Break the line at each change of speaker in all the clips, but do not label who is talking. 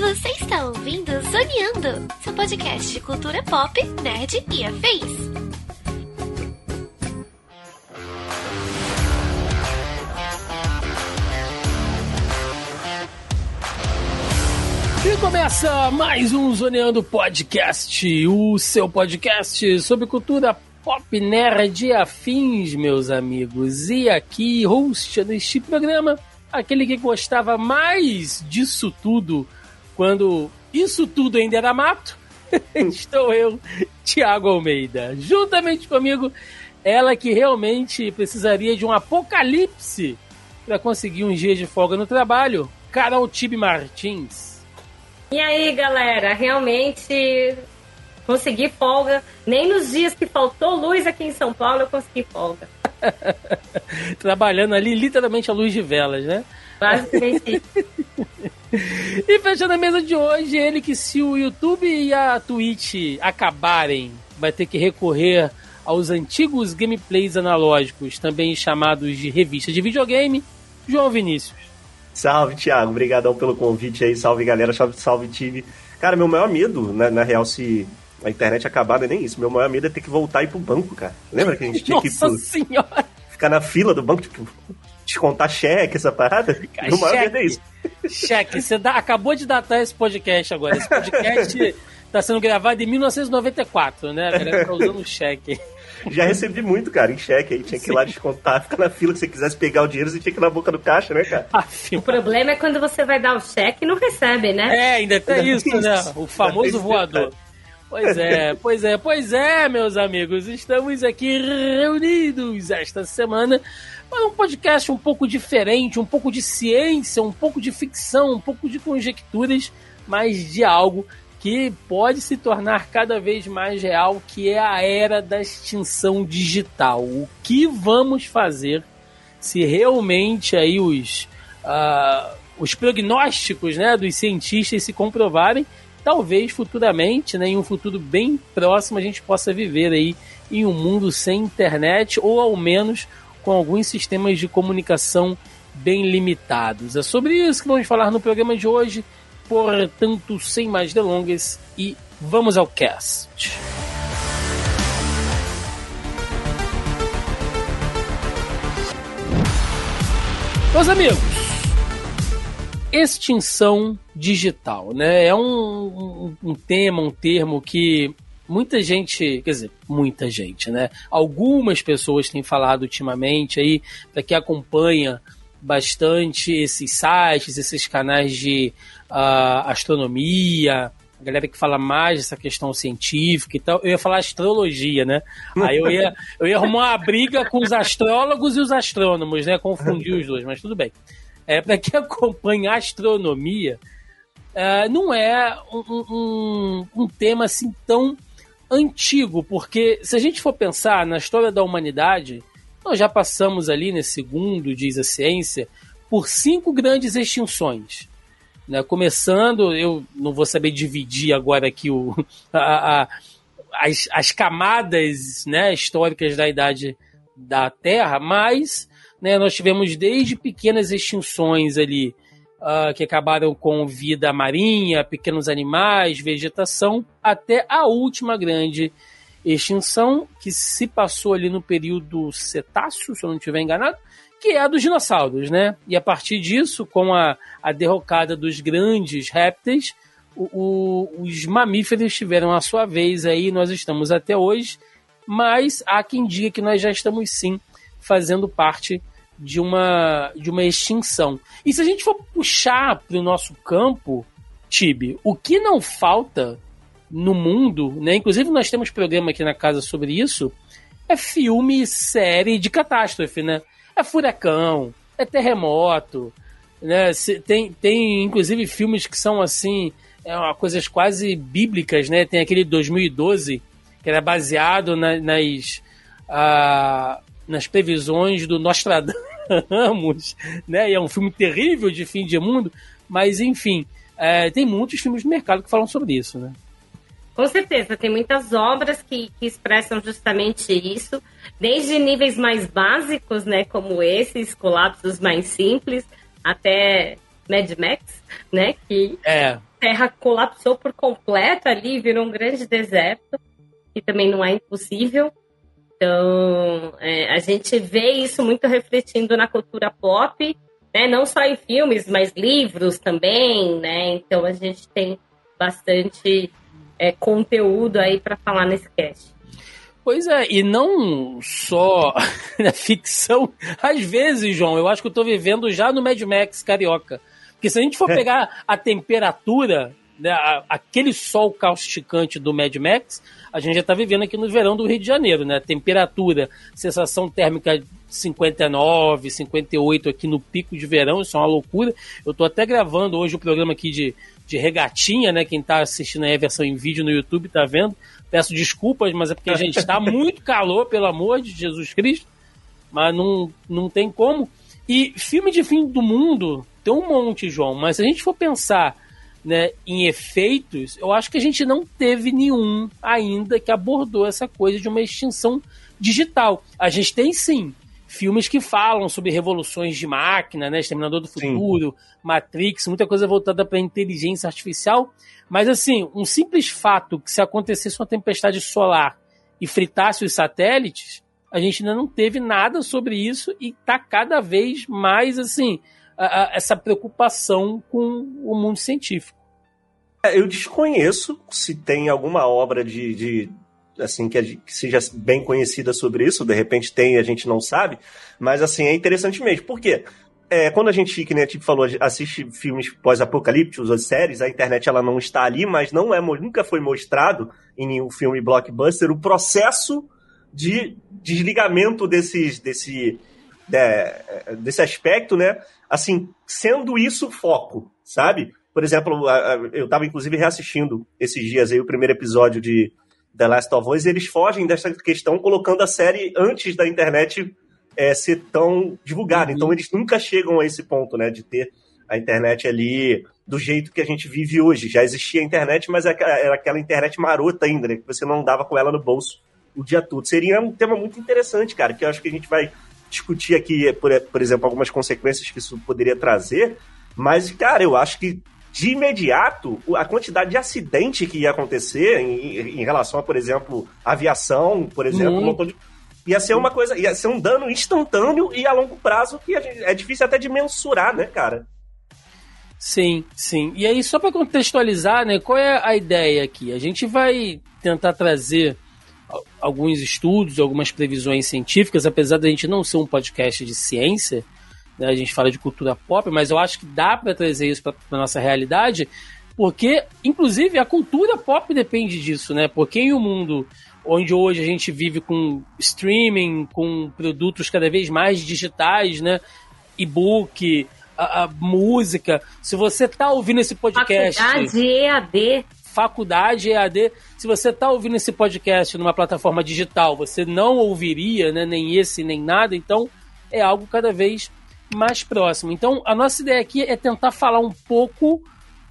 Você está ouvindo Zoneando, seu podcast de cultura pop, nerd e afins.
E começa mais um Zoneando Podcast, o seu podcast sobre cultura pop nerd afins, meus amigos. E aqui, host deste programa, aquele que gostava mais disso tudo quando isso tudo ainda era mato, estou eu, Tiago Almeida. Juntamente comigo, ela que realmente precisaria de um apocalipse para conseguir um dia de folga no trabalho, Carol Tibe Martins.
E aí, galera, realmente consegui folga. Nem nos dias que faltou luz aqui em São Paulo eu consegui folga.
Trabalhando ali literalmente a luz de velas, né?
Basicamente.
e fechando a mesa de hoje, ele que se o YouTube e a Twitch acabarem, vai ter que recorrer aos antigos gameplays analógicos, também chamados de revista de videogame, João Vinícius.
Salve, Thiago. Obrigadão pelo convite aí. Salve, galera. Salve, salve, time. Cara, meu maior medo, na, na real, se a internet acabar, não é nem isso. Meu maior medo é ter que voltar e ir pro banco, cara. Lembra que a gente tinha que ir
pro... senhora!
Ficar na fila do banco, tipo, descontar cheque, essa parada?
Cara, meu maior medo é isso. Cheque. Você dá, acabou de datar esse podcast agora. Esse podcast tá sendo gravado em 1994, né? A galera tá usando cheque.
Já recebi muito, cara, em cheque aí. Tinha que ir lá descontar, ficar na fila. Se você quisesse pegar o dinheiro, você tinha que ir na boca do caixa, né, cara?
o problema é quando você vai dar o cheque e não recebe, né?
É, ainda tem isso, né? O famoso voador. Pois é, pois é, pois é, meus amigos. Estamos aqui reunidos esta semana para um podcast um pouco diferente, um pouco de ciência, um pouco de ficção, um pouco de conjecturas, mas de algo que pode se tornar cada vez mais real, que é a era da extinção digital. O que vamos fazer se realmente aí os, uh, os prognósticos né, dos cientistas se comprovarem? Talvez futuramente, né, em um futuro bem próximo, a gente possa viver aí em um mundo sem internet ou ao menos com alguns sistemas de comunicação bem limitados. É sobre isso que vamos falar no programa de hoje. Portanto, sem mais delongas e vamos ao cast. Meus amigos, extinção digital, né? É um, um, um, tema, um termo que muita gente, quer dizer, muita gente, né? Algumas pessoas têm falado ultimamente aí, para quem acompanha bastante esses sites, esses canais de uh, astronomia, a galera que fala mais dessa questão científica e tal. Eu ia falar astrologia, né? Aí eu ia, eu ia arrumar uma briga com os astrólogos e os astrônomos, né? Confundir os dois, mas tudo bem. É, para quem acompanha astronomia, uh, não é um, um, um tema assim tão antigo, porque se a gente for pensar na história da humanidade, nós já passamos ali, nesse segundo, diz a ciência, por cinco grandes extinções. Né? Começando, eu não vou saber dividir agora aqui o, a, a, as, as camadas né, históricas da idade da Terra, mas né, nós tivemos desde pequenas extinções ali, uh, que acabaram com vida marinha, pequenos animais, vegetação, até a última grande extinção, que se passou ali no período Cetáceo, se eu não estiver enganado, que é a dos dinossauros, né? E a partir disso, com a, a derrocada dos grandes répteis, o, o, os mamíferos tiveram a sua vez aí, nós estamos até hoje, mas há quem diga que nós já estamos sim fazendo parte de uma, de uma extinção. E se a gente for puxar para o nosso campo, Tibe, o que não falta no mundo, né? Inclusive nós temos programa aqui na casa sobre isso, é filme, série de catástrofe, né? É furacão, é terremoto, né? Tem, tem inclusive filmes que são assim, é coisas quase bíblicas, né? Tem aquele 2012 que era baseado na, nas uh, nas previsões do Nostradamus, né? E é um filme terrível de fim de mundo, mas enfim, é, tem muitos filmes de mercado que falam sobre isso, né?
Com certeza, tem muitas obras que, que expressam justamente isso, desde níveis mais básicos, né, como esses, colapsos mais simples, até Mad Max, né, que
é.
a Terra colapsou por completo ali, virou um grande deserto, que também não é impossível. Então, é, a gente vê isso muito refletindo na cultura pop, né, não só em filmes, mas livros também, né, então a gente tem bastante é, conteúdo aí para falar nesse cast.
Pois é, e não só na ficção. Às vezes, João, eu acho que eu estou vivendo já no Mad Max carioca. Porque se a gente for é. pegar a temperatura, aquele sol causticante do Mad Max, a gente já está vivendo aqui no verão do Rio de Janeiro, né? Temperatura, sensação térmica 59, 58 aqui no pico de verão, isso é uma loucura. Eu estou até gravando hoje o programa aqui de de regatinha, né? Quem está assistindo aí a versão em vídeo no YouTube está vendo. Peço desculpas, mas é porque a gente está muito calor, pelo amor de Jesus Cristo. Mas não, não tem como. E filme de fim do mundo tem um monte, João. Mas se a gente for pensar né, em efeitos, eu acho que a gente não teve nenhum ainda que abordou essa coisa de uma extinção digital. A gente tem sim filmes que falam sobre revoluções de máquina, né? Exterminador do Futuro, Sim. Matrix, muita coisa voltada para inteligência artificial. Mas assim, um simples fato que se acontecesse uma tempestade solar e fritasse os satélites, a gente ainda não teve nada sobre isso e está cada vez mais assim a, a, essa preocupação com o mundo científico.
É, eu desconheço se tem alguma obra de, de assim que, seja bem conhecida sobre isso, de repente tem a gente não sabe, mas assim, é interessante mesmo. Por quê? É, quando a gente, que nem a gente falou, assiste filmes pós-apocalípticos ou séries, a internet ela não está ali, mas não é, nunca foi mostrado em nenhum filme blockbuster o processo de desligamento desses, desse, de, desse aspecto, né? Assim, sendo isso foco, sabe? Por exemplo, eu estava inclusive reassistindo esses dias aí o primeiro episódio de The Last of Us, eles fogem dessa questão colocando a série antes da internet é, ser tão divulgada. Uhum. Então eles nunca chegam a esse ponto, né, de ter a internet ali do jeito que a gente vive hoje. Já existia a internet, mas era aquela internet marota ainda, né, que você não andava com ela no bolso o dia todo. Seria um tema muito interessante, cara, que eu acho que a gente vai discutir aqui, por, por exemplo, algumas consequências que isso poderia trazer. Mas, cara, eu acho que de imediato, a quantidade de acidente que ia acontecer em, em relação a, por exemplo, aviação, por exemplo, uhum. de, ia ser uma coisa, ia ser um dano instantâneo e a longo prazo que gente, é difícil até de mensurar, né, cara?
Sim, sim. E aí, só para contextualizar, né, qual é a ideia aqui? A gente vai tentar trazer alguns estudos, algumas previsões científicas, apesar da gente não ser um podcast de ciência, né? A gente fala de cultura pop, mas eu acho que dá para trazer isso para nossa realidade, porque, inclusive, a cultura pop depende disso, né? Porque em um mundo onde hoje a gente vive com streaming, com produtos cada vez mais digitais, né? E-book, a, a, música. Se você tá ouvindo esse podcast.
Faculdade EAD.
Faculdade EAD. Se você tá ouvindo esse podcast numa plataforma digital, você não ouviria, né? Nem esse, nem nada. Então, é algo cada vez mais próximo. Então, a nossa ideia aqui é tentar falar um pouco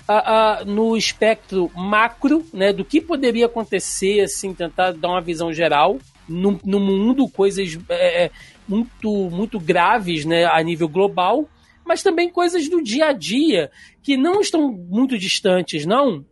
uh, uh, no espectro macro, né, do que poderia acontecer, assim, tentar dar uma visão geral no, no mundo, coisas é, é, muito, muito graves, né, a nível global, mas também coisas do dia a dia que não estão muito distantes, não.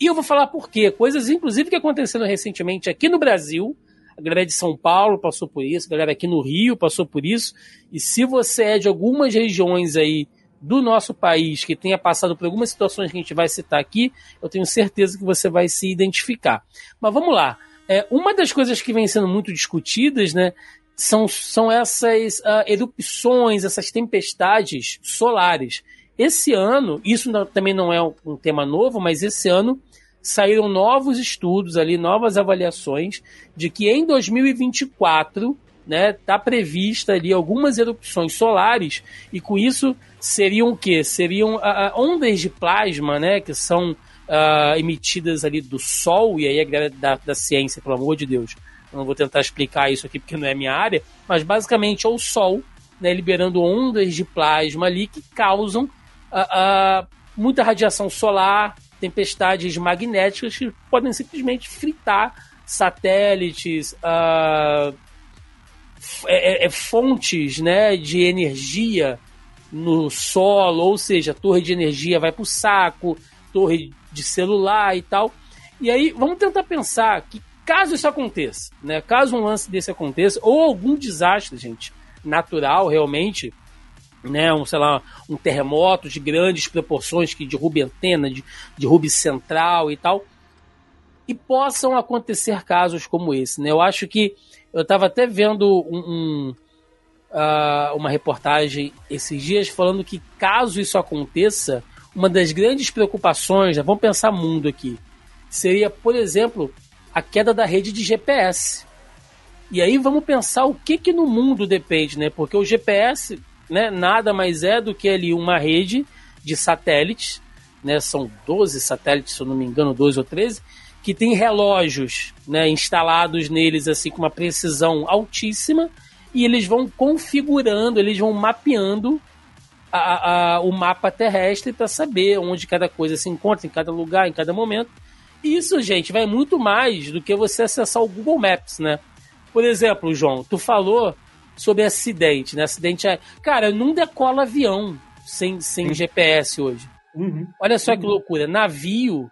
E eu vou falar por quê. Coisas, inclusive, que aconteceram recentemente aqui no Brasil, a galera de São Paulo passou por isso, a galera aqui no Rio passou por isso. E se você é de algumas regiões aí do nosso país que tenha passado por algumas situações que a gente vai citar aqui, eu tenho certeza que você vai se identificar. Mas vamos lá. É, uma das coisas que vem sendo muito discutidas, né, são, são essas uh, erupções, essas tempestades solares. Esse ano, isso não, também não é um tema novo, mas esse ano saíram novos estudos ali, novas avaliações de que em 2024 né, tá prevista ali algumas erupções solares e com isso seriam o quê? Seriam uh, ondas de plasma, né, que são uh, emitidas ali do Sol, e aí a galera da, da ciência, pelo amor de Deus, eu não vou tentar explicar isso aqui porque não é minha área, mas basicamente é o Sol né, liberando ondas de plasma ali que causam uh, muita radiação solar, tempestades magnéticas que podem simplesmente fritar satélites, uh, é, é, fontes né, de energia no solo, ou seja, torre de energia vai para o saco, torre de celular e tal. E aí vamos tentar pensar que caso isso aconteça, né, caso um lance desse aconteça, ou algum desastre, gente, natural realmente, né, um, sei lá, um terremoto de grandes proporções que derrube antena, de, derrube central e tal, e possam acontecer casos como esse, né? Eu acho que eu estava até vendo um, um, uh, uma reportagem esses dias falando que caso isso aconteça, uma das grandes preocupações, né, vamos pensar mundo aqui, seria, por exemplo, a queda da rede de GPS. E aí vamos pensar o que que no mundo depende, né? Porque o GPS, né, nada mais é do que ali uma rede de satélites, né? São 12 satélites, se eu não me engano, 12 ou 13, que tem relógios, né, instalados neles assim com uma precisão altíssima e eles vão configurando, eles vão mapeando a, a, o mapa terrestre para saber onde cada coisa se encontra, em cada lugar, em cada momento. Isso, gente, vai muito mais do que você acessar o Google Maps, né? Por exemplo, João, tu falou sobre acidente, né? Acidente é. Cara, não decola avião sem, sem GPS hoje. Uhum. Olha só uhum. que loucura. Navio,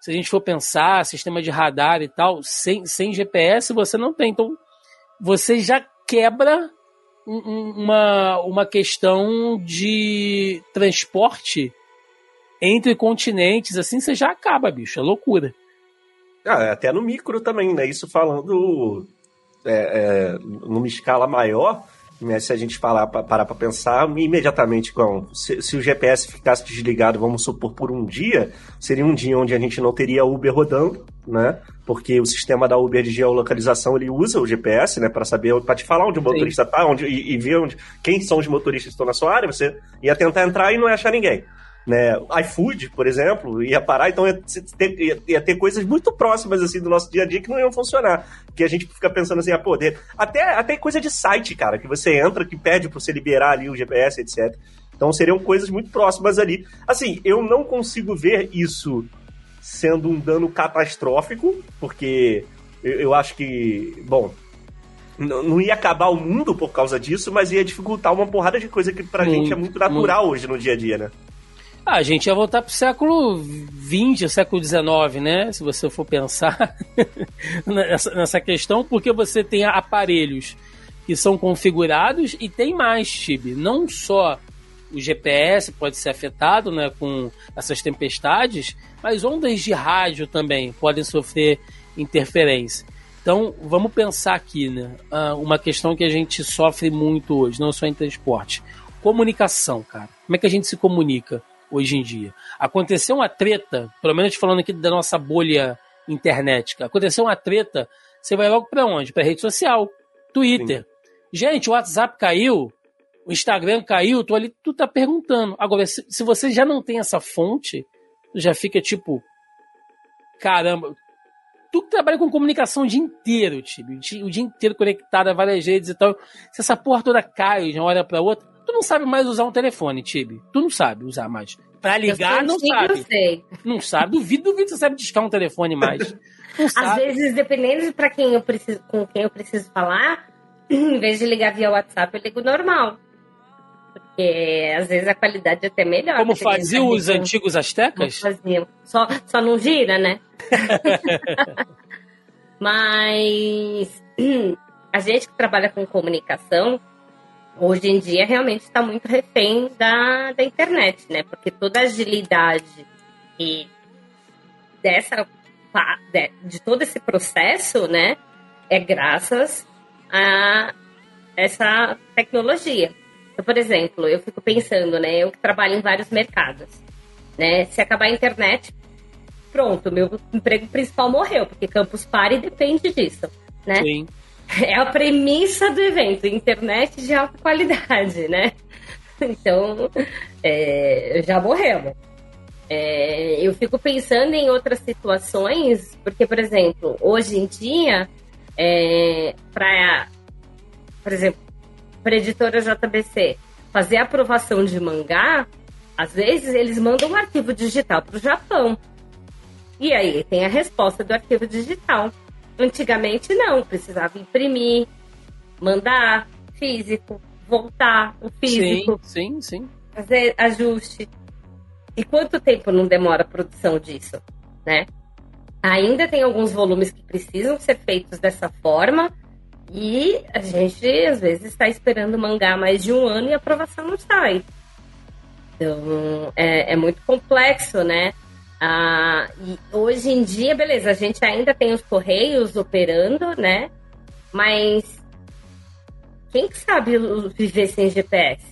se a gente for pensar, sistema de radar e tal, sem, sem GPS você não tem. Então, você já quebra uma, uma questão de transporte entre continentes, assim, você já acaba, bicho. É loucura.
Ah, até no micro também, né? Isso falando é, é, numa escala maior, né? se a gente parar para pensar, imediatamente, com, se, se, o GPS ficasse desligado, vamos supor, por um dia, seria um dia onde a gente não teria Uber rodando, né? Porque o sistema da Uber de geolocalização ele usa o GPS, né, para saber, para te falar onde o motorista Sim. tá, onde e, e, ver onde, quem são os motoristas que estão na sua área. Você ia tentar entrar e não ia achar ninguém né? iFood, por exemplo, ia parar, então ia ter, ia, ia ter, coisas muito próximas assim do nosso dia a dia que não iam funcionar. Que a gente fica pensando assim, a ah, poder. Até, até coisa de site, cara, que você entra, que pede para você liberar ali o GPS, etc. Então seriam coisas muito próximas ali. Assim, eu não consigo ver isso sendo um dano catastrófico, porque eu, eu acho que, bom, não ia acabar o mundo por causa disso, mas ia dificultar uma porrada de coisa que pra muito, gente é muito natural muito. hoje no dia a dia, né?
Ah, a gente ia voltar pro século XX, século XIX, né? Se você for pensar nessa, nessa questão, porque você tem aparelhos que são configurados e tem mais, Tibi. Não só o GPS pode ser afetado né, com essas tempestades, mas ondas de rádio também podem sofrer interferência. Então, vamos pensar aqui, né? Ah, uma questão que a gente sofre muito hoje, não só em transporte. Comunicação, cara. Como é que a gente se comunica? Hoje em dia. Aconteceu uma treta, pelo menos falando aqui da nossa bolha internet, aconteceu uma treta, você vai logo para onde? Para rede social, Twitter. Sim. Gente, o WhatsApp caiu, o Instagram caiu, tu ali, tu tá perguntando. Agora, se, se você já não tem essa fonte, tu já fica tipo, caramba, tu que trabalha com comunicação o dia inteiro, o dia inteiro conectado a várias redes e tal. Se essa porra toda cai de uma hora pra outra, Tu não sabe mais usar um telefone, Tibi. Tu não sabe usar mais. Pra ligar, não sabe.
Sei.
Não sabe. Duvido, duvido que você sabe discar um telefone mais.
Às vezes, dependendo de pra quem eu preciso, com quem eu preciso falar, em vez de ligar via WhatsApp, eu ligo normal. Porque às vezes a qualidade é até melhor.
Como faziam os antigos astecas?
Faziam. Só, só não gira, né? Mas a gente que trabalha com comunicação, hoje em dia realmente está muito refém da, da internet, né? Porque toda a agilidade e dessa de, de todo esse processo, né, é graças a essa tecnologia. Então, por exemplo, eu fico pensando, né, eu que trabalho em vários mercados, né, se acabar a internet, pronto, meu emprego principal morreu, porque Campus Party depende disso, né? Sim. É a premissa do evento, internet de alta qualidade, né? Então, é, já morremos. É, eu fico pensando em outras situações, porque, por exemplo, hoje em dia, é, para, por exemplo, para a editora JBC fazer aprovação de mangá, Às vezes eles mandam um arquivo digital para o Japão. E aí tem a resposta do arquivo digital. Antigamente não, precisava imprimir, mandar físico, voltar o físico.
Sim, sim, sim.
Fazer ajuste. E quanto tempo não demora a produção disso, né? Ainda tem alguns volumes que precisam ser feitos dessa forma e a gente às vezes está esperando mangá mais de um ano e a aprovação não sai. Então é, é muito complexo, né? Ah, e hoje em dia, beleza, a gente ainda tem os correios operando, né? Mas quem sabe viver sem GPS,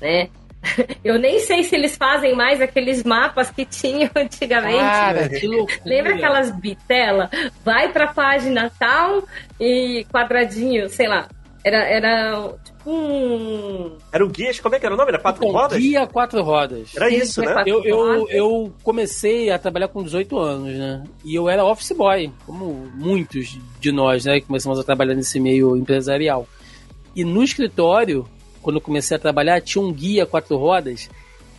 né? Eu nem sei se eles fazem mais aqueles mapas que tinham antigamente.
Cara, que loucura.
Lembra aquelas bitelas? Vai pra página tal e quadradinho, sei lá. Era, era tipo um.
Era o guia, como é que era o nome? Era quatro
Então,
rodas?
Guia quatro rodas.
Era isso, né?
Quatro
Eu, eu, eu comecei a trabalhar com 18 anos, né? E eu era office boy, como muitos de nós, né? Que começamos a trabalhar nesse meio empresarial. E no escritório, quando eu comecei a trabalhar, tinha um guia quatro rodas.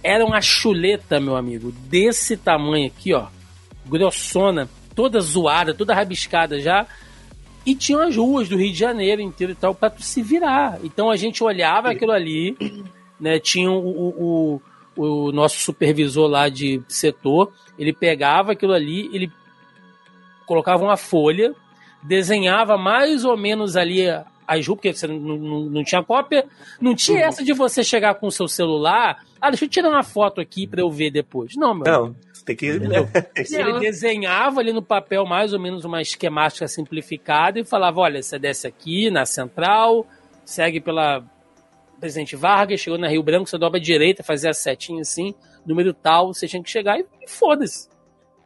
Era uma chuleta, meu amigo, desse tamanho aqui, ó. Grossona, toda zoada, toda rabiscada já. E tinha as ruas do Rio de Janeiro inteiro e tal, pra tu se virar. Então a gente olhava aquilo ali, né? Tinha o, o, o, o nosso supervisor lá de setor, ele pegava aquilo ali, ele colocava uma folha, desenhava mais ou menos ali as ruas, porque você não, não, não tinha cópia, não tinha essa de você chegar com o seu celular, ah, deixa eu tirar uma foto aqui pra eu ver depois. Não, meu
Não, tem que. Isso
ele
Não.
desenhava ali no papel mais ou menos uma esquemática simplificada e falava: olha, você desce aqui na central, segue pela Presidente Vargas, chegou na Rio Branco, você dobra à direita, fazia a setinha assim, número tal, você tinha que chegar e, e foda-se.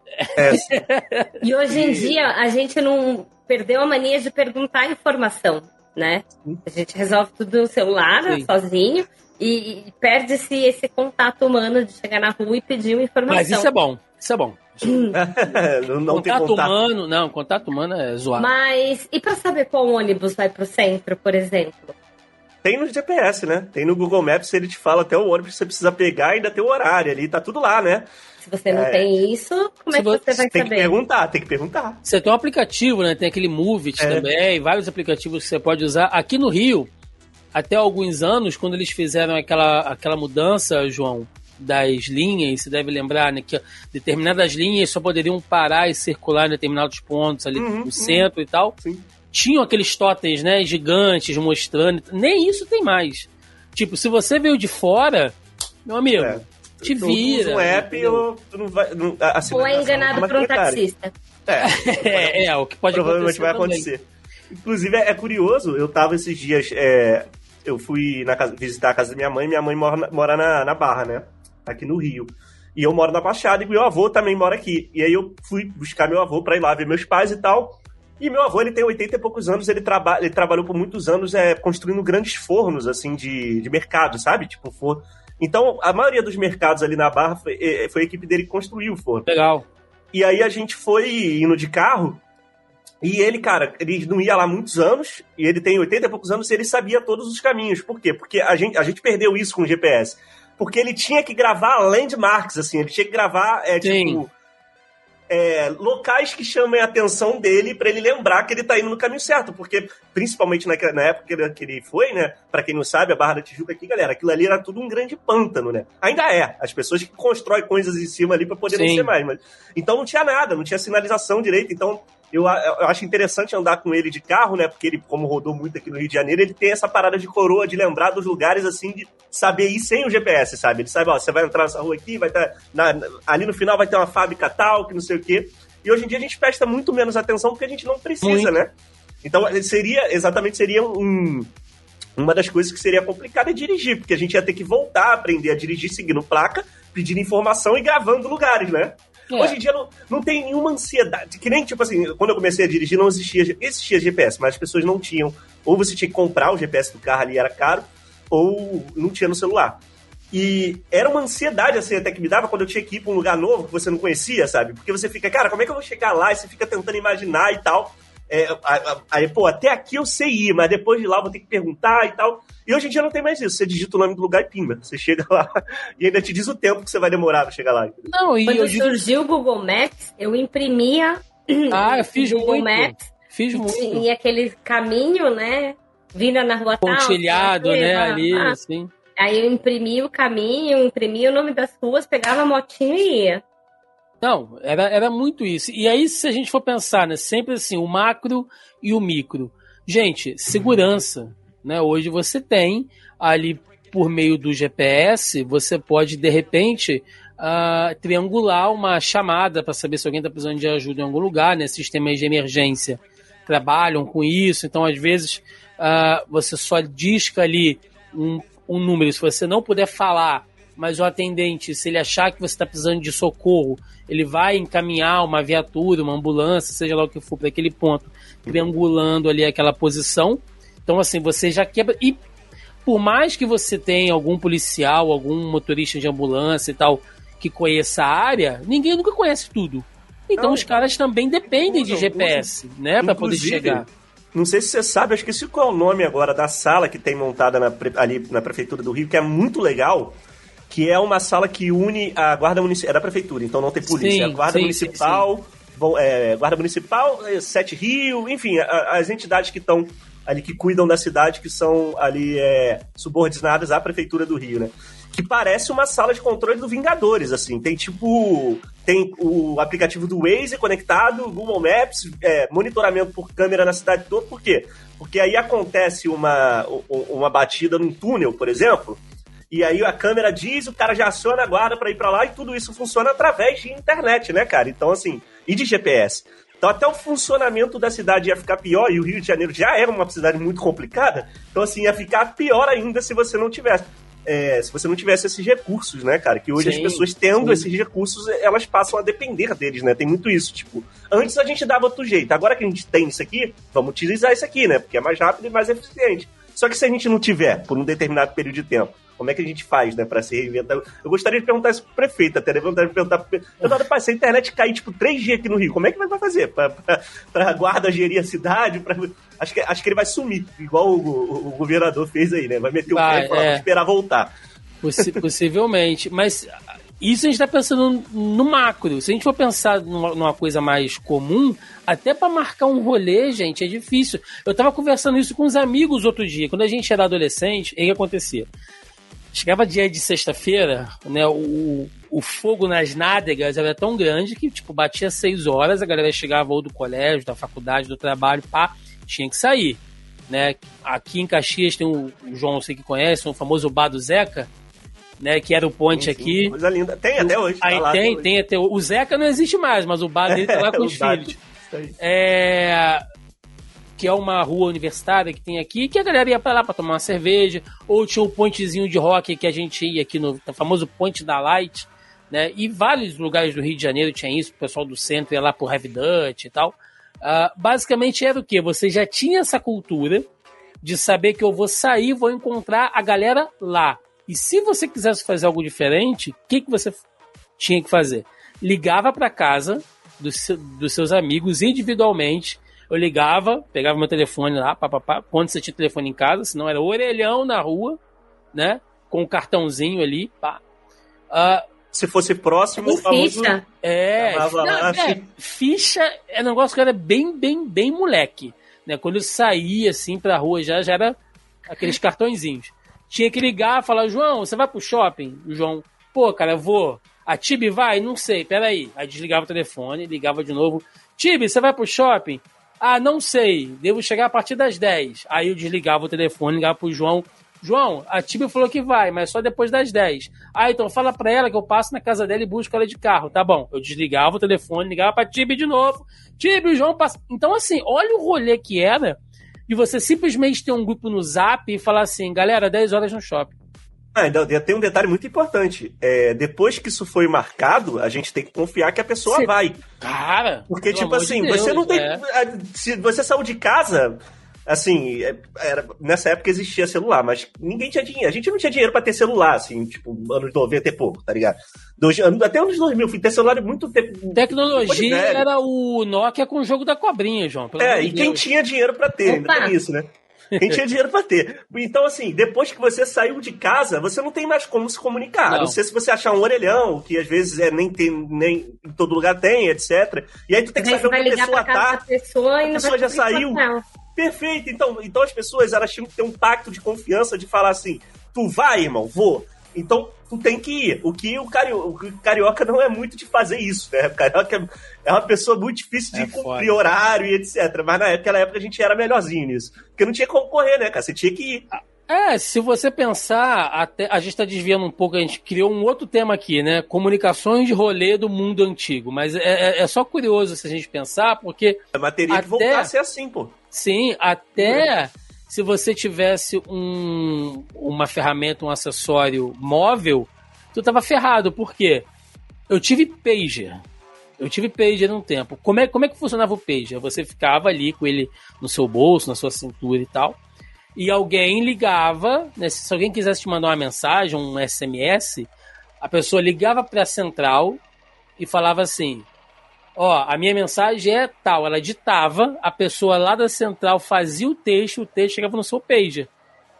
é,
E hoje em dia a gente não perdeu a mania de perguntar informação, né? A gente resolve tudo no celular,
Sim.
sozinho, e, e perde-se esse contato humano de chegar na rua e pedir uma informação.
Mas isso é bom, isso é bom.
não, não tem
contato,
contato.
humano, não, contato humano é zoado.
Mas e para saber qual ônibus vai pro centro, por exemplo?
Tem no GPS, né? Tem no Google Maps, ele te fala até o ônibus que você precisa pegar e ainda tem o horário ali, tá tudo lá, né?
Se você não
É.
tem isso, como é que você vai
tem que
saber?
perguntar, tem que perguntar.
Você tem um aplicativo, né? Tem aquele Movit
É.
também, vários aplicativos que você pode usar. Aqui no Rio, até alguns anos, quando eles fizeram aquela, aquela mudança, João, das linhas, você deve lembrar, né? Que determinadas linhas só poderiam parar e circular em determinados pontos ali
Uhum,
no
uhum.
centro e tal.
Sim.
Tinham aqueles totens, né, gigantes mostrando. Nem isso tem mais. Tipo, se você veio de fora, meu amigo,
É.
te
Tu
vira.
usa um app ou tu não vai. Não, a, a
Ou é enganado
tá mais
por um taxista?
É,
É, é, o que pode
provavelmente
acontecer
vai
também.
acontecer. Inclusive, é curioso, eu tava esses dias. É, eu fui na casa- visitar a casa da minha mãe, minha mãe mora, na, mora na, na Barra, né? Aqui no Rio. E eu moro na Baixada e meu avô também mora aqui. E aí eu fui buscar meu avô pra ir lá ver meus pais e tal. E meu avô, ele tem 80 e poucos anos, ele, traba ele trabalhou por muitos anos é, construindo grandes fornos, assim, de, de mercado, sabe? Tipo, forno. Então, a maioria dos mercados ali na Barra foi, eh, foi a equipe dele que construiu o forno.
Legal.
E aí a gente foi indo de carro. E ele, cara, ele não ia lá há muitos anos, e ele tem 80 e poucos anos, e ele sabia todos os caminhos. Por quê? Porque a gente, a gente perdeu isso com o GPS. Porque ele tinha que gravar landmarks, assim, ele tinha que gravar, é, tipo, é, locais que chamem a atenção dele pra ele lembrar que ele tá indo no caminho certo. Porque, principalmente naquela, na época que ele, que ele foi, né? Pra quem não sabe, a Barra da Tijuca aqui, galera, aquilo ali era tudo um grande pântano, né? Ainda é. As pessoas que constroem coisas em cima ali pra poder não
Sim.
ser mais. Mas, então não tinha nada, não tinha sinalização direito. Então eu, eu acho interessante andar com ele de carro, né? Porque ele, como rodou muito aqui no Rio de Janeiro, ele tem essa parada de coroa, de lembrar dos lugares, assim, de saber ir sem o GPS, sabe? Ele sabe, ó, você vai entrar nessa rua aqui, vai estar. ali no final vai ter uma fábrica tal, que não sei o quê. E hoje em dia a gente presta muito menos atenção porque a gente não precisa,
Muito.
né? Então seria, exatamente, seria um. Uma das coisas que seria complicada é dirigir, porque a gente ia ter que voltar a aprender a dirigir seguindo placa, pedindo informação e gravando lugares, né?
É.
Hoje em dia não, não tem nenhuma ansiedade. Que nem, tipo assim, quando eu comecei a dirigir, não existia, existia GPS, mas as pessoas não tinham. Ou você tinha que comprar o GPS do carro ali, era caro, ou não tinha no celular. E era uma ansiedade, assim, até que me dava quando eu tinha que ir pra um lugar novo que você não conhecia, sabe? Porque você fica, cara, como é que eu vou chegar lá? E você fica tentando imaginar e tal. É, aí, pô, até aqui eu sei ir, mas depois de lá eu vou ter que perguntar e tal. E hoje em dia não tem mais isso. Você digita o nome do lugar e pimba. Você chega lá e ainda te diz o tempo que você vai demorar pra chegar lá.
Não, e Quando surgiu o Google Maps, eu imprimia.
Ah, eu fiz Google muito. Maps. Fiz muito.
E aquele caminho, né? Vinda na rua
Pontilhado, tal, né? ali, ah, assim.
Aí eu imprimia o caminho, imprimia o nome das ruas, pegava a motinha e ia.
Não, era, era muito isso. E aí, se a gente for pensar, né? Sempre assim, o macro e o micro. Gente, segurança. Né? Hoje você tem ali por meio do GPS, você pode de repente uh, triangular uma chamada para saber se alguém está precisando de ajuda em algum lugar, né? Sistemas de emergência trabalham com isso, então às vezes uh, você só disca ali um, um número. Se você não puder falar, mas o atendente, se ele achar que você está precisando de socorro, ele vai encaminhar uma viatura, uma ambulância, seja lá o que for, para aquele ponto, triangulando ali aquela posição. Então, assim, você já quebra. E por mais que você tenha algum policial, algum motorista de ambulância e tal, que conheça a área, ninguém nunca conhece tudo. Então, não, os caras também dependem usam, de GPS, usam. né, para poder chegar.
Não sei se você sabe, acho que esse qual é o nome agora da sala que tem montada na, ali na Prefeitura do Rio, que é muito legal, que é uma sala que une a Guarda Municipal. É da Prefeitura, então não tem polícia. Sim, a Guarda sim, Municipal, sim, bom, é, Guarda Municipal, é, Sete Rio, enfim, a, as entidades que estão ali que cuidam da cidade, que são ali é, subordinadas à Prefeitura do Rio, né? que parece uma sala de controle do Vingadores, assim. Tem tipo. Tem o aplicativo do Waze conectado, Google Maps, é, monitoramento por câmera na cidade toda. Por quê? Porque aí acontece uma, uma batida num túnel, por exemplo, e aí a câmera diz, o cara já aciona a guarda para ir para lá e tudo isso funciona através de internet, né, cara? Então, assim, e de GPS. Então, até o funcionamento da cidade ia ficar pior, e o Rio de Janeiro já era uma cidade muito complicada, então, assim, ia ficar pior ainda se você não tivesse é, se você não tivesse esses recursos, né, cara? Que hoje sim, as pessoas tendo sim. esses recursos, elas passam a depender deles, né? Tem muito isso. Tipo, antes a gente dava outro jeito, agora que a gente tem isso aqui, vamos utilizar isso aqui, né? Porque é mais rápido e mais eficiente. Só que se a gente não tiver por um determinado período de tempo, como é que a gente faz, né, pra se reinventar? Eu gostaria de perguntar isso pro prefeito, até, né? Eu perguntar pro prefeito. se a internet cair, tipo, 3G aqui no Rio, como é que vai fazer? Pra, pra, pra guarda gerir a cidade? Pra... Acho, que, acho que ele vai sumir, igual o, o, o governador fez aí, né? Vai meter o pé e falar, é. esperar voltar.
Possi possivelmente. Mas isso a gente está pensando no macro. Se a gente for pensar numa, numa coisa mais comum, até para marcar um rolê, gente, é difícil. Eu estava conversando isso com uns amigos outro dia. Quando a gente era adolescente, o que acontecia? Chegava dia de sexta-feira, né? O, o fogo nas nádegas era tão grande que, tipo, batia seis horas, a galera chegava ou do colégio, da faculdade, do trabalho, pá, tinha que sair. Né? Aqui em Caxias tem o, o João, você que conhece, o famoso Bar do Zeca, né? Que era o ponte sim, sim, aqui.
Coisa linda. Tem até hoje.
Tá aí tá tem, tem até O Zeca não existe mais, mas o bar dele tá lá com os filhos. É, que é uma rua universitária que tem aqui, que a galera ia pra lá pra tomar uma cerveja, ou tinha o um pontezinho de rock que a gente ia aqui no famoso Ponte da Light, né? E vários lugares do Rio de Janeiro tinha isso, o pessoal do centro ia lá pro Heavy Dutch e tal. Uh, basicamente era o que? Você já tinha essa cultura de saber que eu vou sair, vou encontrar a galera lá. E se você quisesse fazer algo diferente, o que, que você tinha que fazer? Ligava para casa dos, dos seus amigos individualmente eu ligava, pegava meu telefone lá, papapá, quando você tinha telefone em casa, senão era orelhão na rua, né? Com o um cartãozinho ali, pá. Uh,
Se fosse próximo,
o famoso... Ficha.
É, não, é, ficha é um negócio que era bem, bem, bem moleque. Né? Quando eu saía assim pra rua já, já era aqueles cartõezinhos. Tinha que ligar, falar, João, você vai pro shopping? O João, pô, cara, eu vou. A Tibi vai? Não sei, peraí. Aí desligava o telefone, ligava de novo. Tibi, você vai pro shopping? Ah, não sei, devo chegar a partir das 10. Aí eu desligava o telefone, ligava pro João. João, a Tibi falou que vai, mas só depois das 10. Ah, então fala pra ela que eu passo na casa dela e busco ela de carro. Tá bom. Eu desligava o telefone, ligava pra Tibi de novo. Tibi, o João passa. Então, assim, olha o rolê que era de você simplesmente ter um grupo no zap e falar assim, galera, 10 horas no shopping.
Ah, tem um detalhe muito importante. É, depois que isso foi marcado, a gente tem que confiar que a pessoa Cê... vai.
Cara!
Porque, tipo assim, de Deus, você não tem. É. Se você saiu de casa, assim, é, era, nessa época existia celular, mas ninguém tinha dinheiro. A gente não tinha dinheiro pra ter celular, assim, tipo, anos 90 e pouco, tá ligado? Dois, até anos 2000, fui ter celular muito tempo.
Tecnologia era o Nokia com o jogo da cobrinha, João.
É, e quem tinha dinheiro pra ter, ainda tem isso, né? Quem tinha dinheiro pra ter. Então, assim, depois que você saiu de casa, você não tem mais como se comunicar. Não, não sei se você achar um orelhão, que às vezes é, nem tem, nem em todo lugar tem, etc. E aí tu tem que saber onde a pessoa tá. Pessoa a pessoa já saiu. Perfeito. Então, então as pessoas elas tinham que ter um pacto de confiança de falar assim: tu vai, irmão, vou. Então, tu tem que ir. O que o, cario, o carioca não é muito de fazer isso, né? O carioca é uma pessoa muito difícil de é cumprir horário e etc. Mas naquela época a gente era melhorzinho nisso. Porque não tinha como correr, né, cara? Você tinha que ir.
É, se você pensar, até, a gente está desviando um pouco, a gente criou um outro tema aqui, né? Comunicações de rolê do mundo antigo. Mas é, é, é só curioso se a gente pensar, porque.
Mas teria até, que voltar a ser assim, pô.
Sim, até se você tivesse um, uma ferramenta, um acessório móvel, tu tava ferrado. Por quê? Eu tive pager. Eu tive pager um tempo. Como é, como é que funcionava o pager? Você ficava ali com ele no seu bolso, na sua cintura e tal. E alguém ligava, né, se alguém quisesse te mandar uma mensagem, um SMS, a pessoa ligava para a central e falava assim: ó, a minha mensagem é tal. Ela ditava, a pessoa lá da central fazia o texto, o texto chegava no seu pager.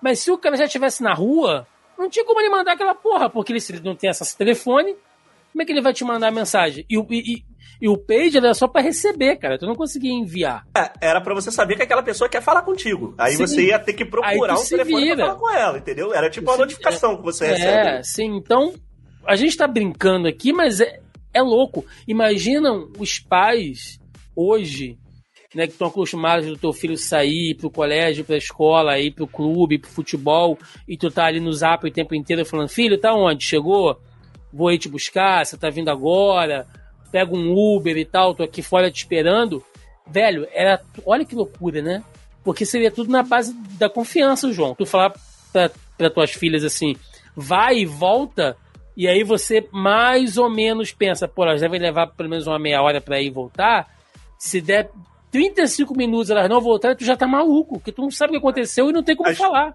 Mas se o cara já estivesse na rua, não tinha como ele mandar aquela porra, porque ele, se ele não tem acesso ao telefone, como é que ele vai te mandar a mensagem? E, e, e o pager era só para receber, cara. Tu não conseguia enviar.
É, era para você saber que aquela pessoa quer falar contigo. Aí sim. você ia ter que procurar um telefone vira. pra falar com ela, entendeu? Era tipo uma notificação é, que você recebe.
É, sim. Então, a gente tá brincando aqui, mas é, é louco. Imaginam os pais hoje, né, que estão acostumados do teu filho sair, ir pro colégio, pra escola, ir pro clube, pro futebol, e tu tá ali no zap o tempo inteiro falando, filho, tá onde? Chegou? Vou ir te buscar, você tá vindo agora, pega um Uber e tal, tô aqui fora te esperando. Velho, era. Olha que loucura, né? Porque seria tudo na base da confiança, João. Tu falar pra, pra tuas filhas assim, vai e volta, e aí você mais ou menos pensa, pô, elas devem levar pelo menos uma meia hora para ir e voltar. Se der 35 minutos elas não voltarem, tu já tá maluco, porque tu não sabe o que aconteceu e não tem como acho, falar.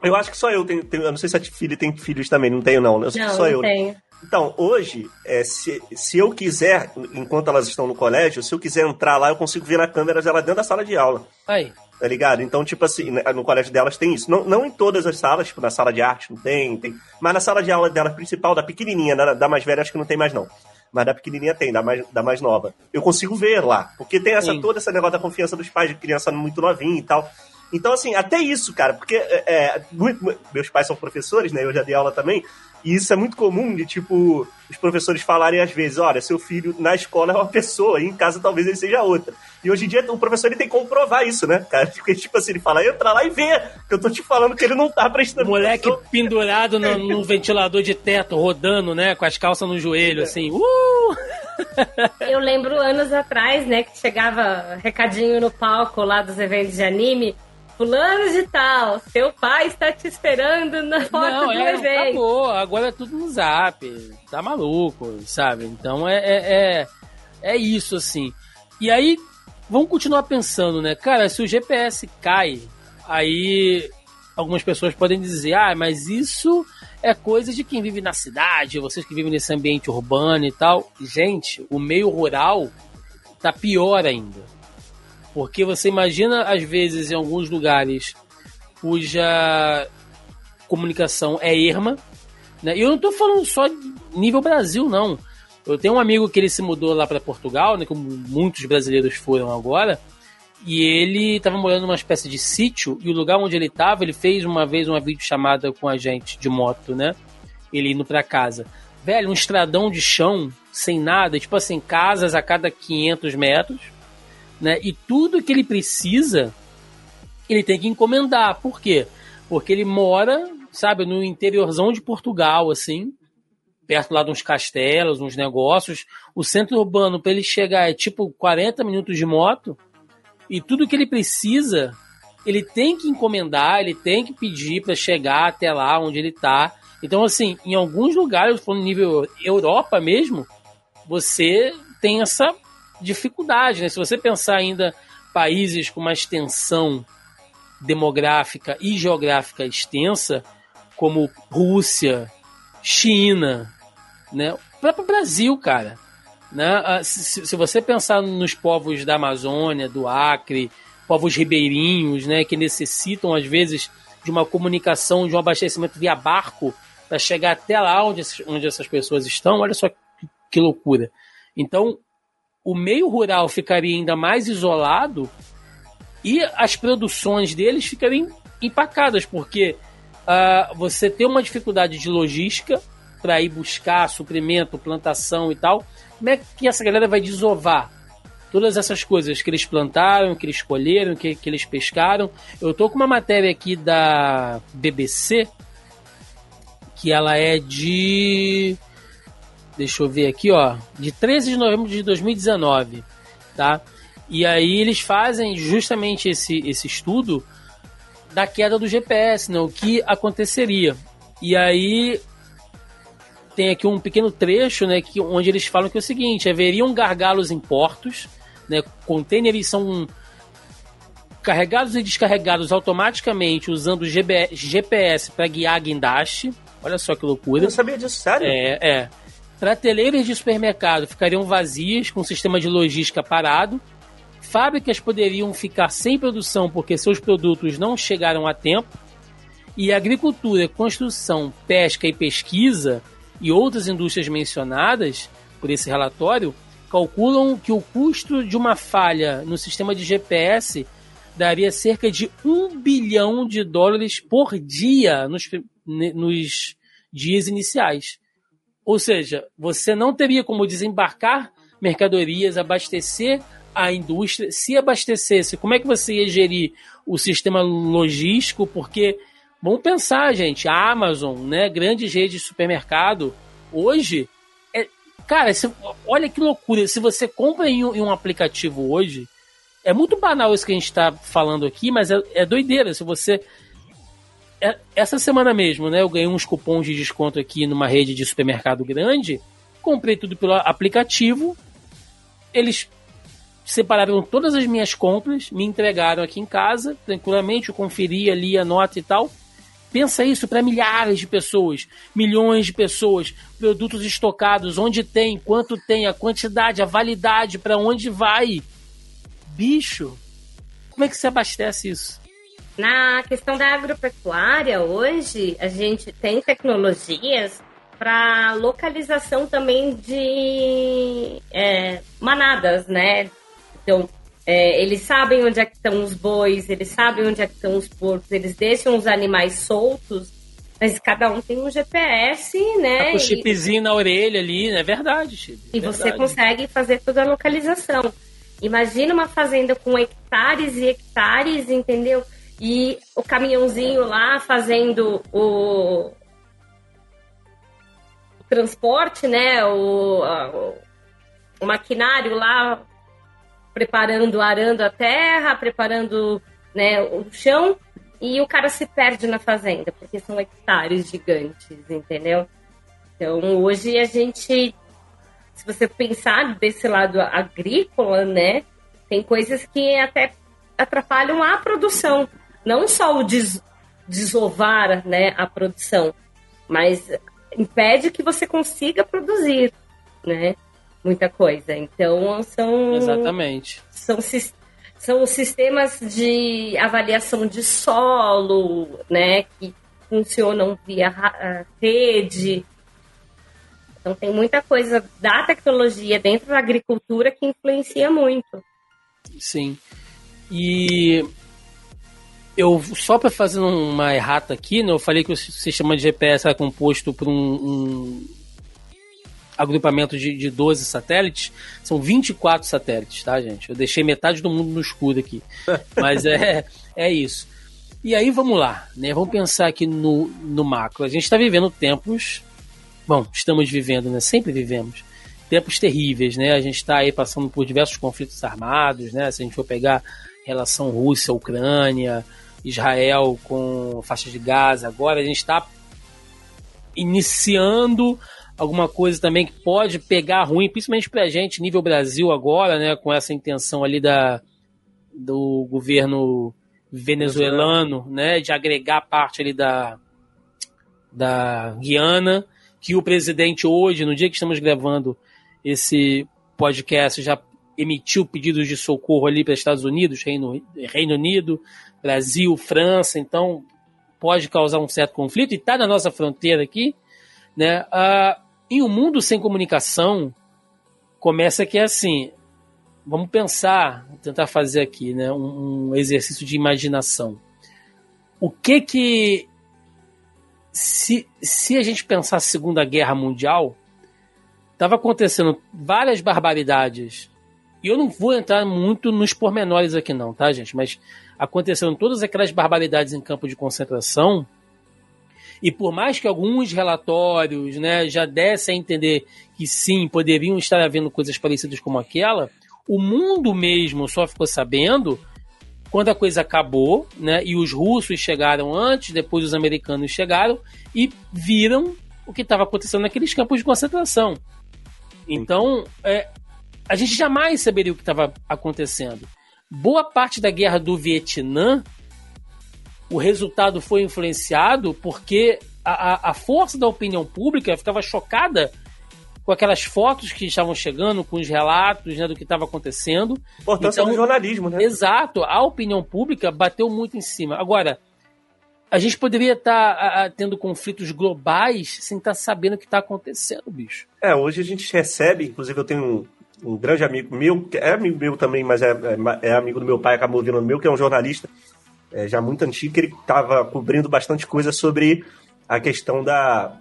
Eu acho que só eu tenho, tenho, Eu não sei se a filha tem filhos também, não tenho, não. Eu não, só eu. Tenho. Então, hoje, é, se, se eu quiser, enquanto elas estão no colégio, se eu quiser entrar lá, eu consigo ver na câmera dela dentro da sala de aula.
Aí
tá ligado? Então, tipo assim, né, no colégio delas tem isso. Não, não em todas as salas, tipo, na sala de arte não tem, tem. Mas na sala de aula dela principal, da pequenininha, da, da mais velha, acho que não tem mais não. Mas da pequenininha tem, da mais, da mais nova. Eu consigo ver lá. Porque tem essa, toda essa negócio da confiança dos pais de criança muito novinha e tal. Então, assim, até isso, cara, porque é, é muito, meus pais são professores, né? Eu já dei aula também. E isso é muito comum de, tipo, os professores falarem às vezes, olha, seu filho na escola é uma pessoa, e em casa talvez ele seja outra. E hoje em dia o professor ele tem que comprovar isso, né, cara? Porque, tipo assim, ele fala, entra lá e vê, que eu tô te falando que ele não tá prestando
Moleque atenção. pendurado no, no, ventilador de teto, rodando, né, com as calças no joelho, é. assim, uh!
Eu lembro anos atrás, né, que chegava recadinho no palco lá dos eventos de anime, fulano de tal, seu pai está te esperando na porta Não, do é, evento.
Acabou, agora é tudo no zap, tá maluco, sabe? Então é, é, é, é isso, assim. E aí, vamos continuar pensando, né? Cara, se o GPS cai, aí algumas pessoas podem dizer, ah, mas isso é coisa de quem vive na cidade, vocês que vivem nesse ambiente urbano e tal. Gente, o meio rural tá pior ainda. Porque você imagina, às vezes, em alguns lugares cuja comunicação é erma, né? E eu não estou falando só nível Brasil, não. Eu tenho um amigo que ele se mudou lá para Portugal, né, como muitos brasileiros foram agora, e ele estava morando numa espécie de sítio, e o lugar onde ele estava, ele fez uma vez uma videochamada com a gente de moto, né? Ele indo para casa. Velho, um estradão de chão, sem nada, tipo assim, casas a cada 500 metros, né? E tudo que ele precisa, ele tem que encomendar. Por quê? Porque ele mora, sabe, no interiorzão de Portugal, assim, perto lá de uns castelos, uns negócios. O centro urbano, para ele chegar, é tipo 40 minutos de moto. E tudo que ele precisa, ele tem que encomendar, ele tem que pedir para chegar até lá onde ele está. Então, assim, em alguns lugares, no nível Europa mesmo, você tem essa dificuldade, né? Se você pensar ainda países com uma extensão demográfica e geográfica extensa, como Rússia, China, né? O próprio Brasil, cara. Né? Ah, se, se, você pensar nos povos da Amazônia, do Acre, povos ribeirinhos, né, que necessitam às vezes de uma comunicação, de um abastecimento via barco para chegar até lá onde, onde essas pessoas estão, olha só que, que loucura. Então, o meio rural ficaria ainda mais isolado e as produções deles ficariam empacadas, porque uh, você tem uma dificuldade de logística para ir buscar suprimento, plantação e tal. Como é que essa galera vai desovar todas essas coisas que eles plantaram, que eles colheram, que, que eles pescaram? Eu tô com uma matéria aqui da BBC que ela é de deixa eu ver aqui, ó, de 13 de novembro de 2019, tá? E aí eles fazem justamente esse, esse estudo da queda do GPS, né? O que aconteceria. E aí tem aqui um pequeno trecho, né, que, onde eles falam que é o seguinte: haveriam gargalos em portos, né, containers são carregados e descarregados automaticamente usando GPS para guiar guindaste. Olha só que loucura. Eu
não sabia disso, sério?
É, é. Prateleiras de supermercado ficariam vazias, com o sistema de logística parado. Fábricas poderiam ficar sem produção porque seus produtos não chegaram a tempo. E agricultura, construção, pesca e pesquisa e outras indústrias mencionadas por esse relatório calculam que o custo de uma falha no sistema de GPS daria cerca de um bilhão de dólares por dia nos, nos dias iniciais. Ou seja, você não teria como desembarcar mercadorias, abastecer a indústria. Se abastecesse, como é que você ia gerir o sistema logístico? Porque Vamos pensar, gente, a Amazon, né, grandes redes de supermercado, hoje, é, cara, olha que loucura, se você compra em um, em um, aplicativo hoje, é muito banal isso que a gente está falando aqui, mas é, é, doideira, se você... É, essa semana mesmo, né, eu ganhei uns cupons de desconto aqui numa rede de supermercado grande, comprei tudo pelo aplicativo, eles separaram todas as minhas compras, me entregaram aqui em casa, tranquilamente, eu conferi ali a nota e tal, Pensa isso para milhares de pessoas, milhões de pessoas, produtos estocados, onde tem, quanto tem, a quantidade, a validade, para onde vai. Bicho, como é que se abastece isso?
Na questão da agropecuária, hoje a gente tem tecnologias para localização também de é, manadas, né? Então, é, eles sabem onde é que estão os bois, eles sabem onde é que estão os porcos, eles deixam os animais soltos, mas cada um tem um GPS, né?
Tá com o chipzinho e... na orelha ali, é verdade, chip.
E
verdade.
você consegue fazer toda a localização. Imagina uma fazenda com hectares e hectares, entendeu? E o caminhãozinho lá fazendo o, transporte, né? O, o, o maquinário lá preparando, arando a terra, preparando né, o chão, e o cara se perde na fazenda, porque são hectares gigantes, entendeu? Então, hoje a gente, se você pensar desse lado agrícola, né, tem coisas que até atrapalham a produção, não só o des desovar, né, a produção, mas impede que você consiga produzir, né? muita coisa. Então são
exatamente
são são sistemas de avaliação de solo, né, que funcionam via rede. Então tem muita coisa da tecnologia dentro da agricultura que influencia muito.
Sim. E eu só para fazer uma errata aqui, né, eu falei que o sistema de GPS era composto por um, um agrupamento de, de 12 satélites, são 24 satélites, tá, gente? Eu deixei metade do mundo no escuro aqui. Mas é, é isso. E aí vamos lá, né? Vamos pensar aqui no, no macro. A gente está vivendo tempos. Bom, estamos vivendo, né? Sempre vivemos. Tempos terríveis, né? A gente está aí passando por diversos conflitos armados, né? Se a gente for pegar relação Rússia-Ucrânia, Israel com faixa de Gaza, agora a gente está iniciando alguma coisa também que pode pegar ruim, principalmente pra gente, nível Brasil agora, né, com essa intenção ali da, do governo venezuelano, né, de agregar parte ali da, da Guiana, que o presidente hoje, no dia que estamos gravando esse podcast, já emitiu pedidos de socorro ali para Estados Unidos, Reino, Reino Unido, Brasil, França, então pode causar um certo conflito e está na nossa fronteira aqui, né? Ah, em um mundo sem comunicação, começa que é assim, vamos pensar, tentar fazer aqui, né, um, exercício de imaginação. O que que se, se a gente pensar a Segunda Guerra Mundial, estava acontecendo várias barbaridades. E eu não vou entrar muito nos pormenores aqui não, tá, gente? Mas aconteceram todas aquelas barbaridades em campo de concentração. E por mais que alguns relatórios né, já dessem a entender que sim, poderiam estar havendo coisas parecidas como aquela, o mundo mesmo só ficou sabendo quando a coisa acabou, né? E os russos chegaram antes, depois os americanos chegaram e viram o que estava acontecendo naqueles campos de concentração. Então, é, a gente jamais saberia o que estava acontecendo. Boa parte da guerra do Vietnã, o resultado foi influenciado porque a, a força da opinião pública ficava chocada com aquelas fotos que estavam chegando, com os relatos né, do que estava acontecendo.
Importância então, do jornalismo, né?
Exato, a opinião pública bateu muito em cima. Agora, a gente poderia estar tá, tendo conflitos globais sem estar tá sabendo o que está acontecendo, bicho.
É, hoje a gente recebe, inclusive eu tenho um, um grande amigo meu, que é amigo meu também, mas é, é, é amigo do meu pai, acabou virando meu, que é um jornalista é, já muito antigo, que ele estava cobrindo bastante coisa sobre a questão da,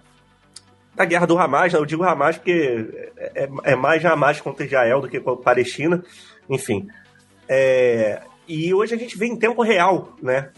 da guerra do Hamas, né? eu digo Hamas porque é, é mais Hamas contra Israel do que contra Palestina, enfim. É, e hoje a gente vê em tempo real, né, é,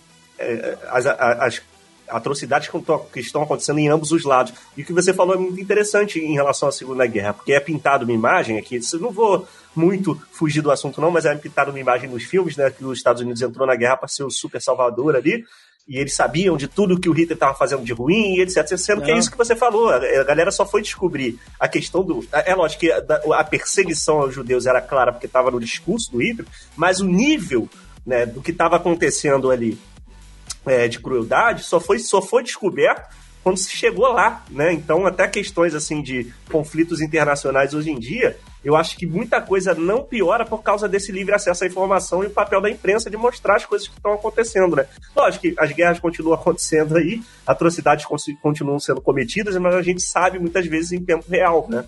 as, as atrocidades que estão acontecendo em ambos os lados. E o que você falou é muito interessante em relação à Segunda Guerra, porque é pintado uma imagem aqui, não vou muito fugir do assunto não, mas é pintado uma imagem nos filmes, né, que os Estados Unidos entrou na guerra para ser o super salvador ali, e eles sabiam de tudo que o Hitler estava fazendo de ruim, e etc. Sendo Não. que é isso que você falou. A galera só foi descobrir a questão do. É lógico que a, perseguição aos judeus era clara porque estava no discurso do Hitler, mas o nível né, do que estava acontecendo ali é, de crueldade só foi, só foi descoberto quando se chegou lá, né? Então, até questões assim de conflitos internacionais hoje em dia, eu acho que muita coisa não piora por causa desse livre acesso à informação e o papel da imprensa de mostrar as coisas que estão acontecendo, né? Lógico que as guerras continuam acontecendo aí, atrocidades continuam sendo cometidas, mas a gente sabe muitas vezes em tempo real, né?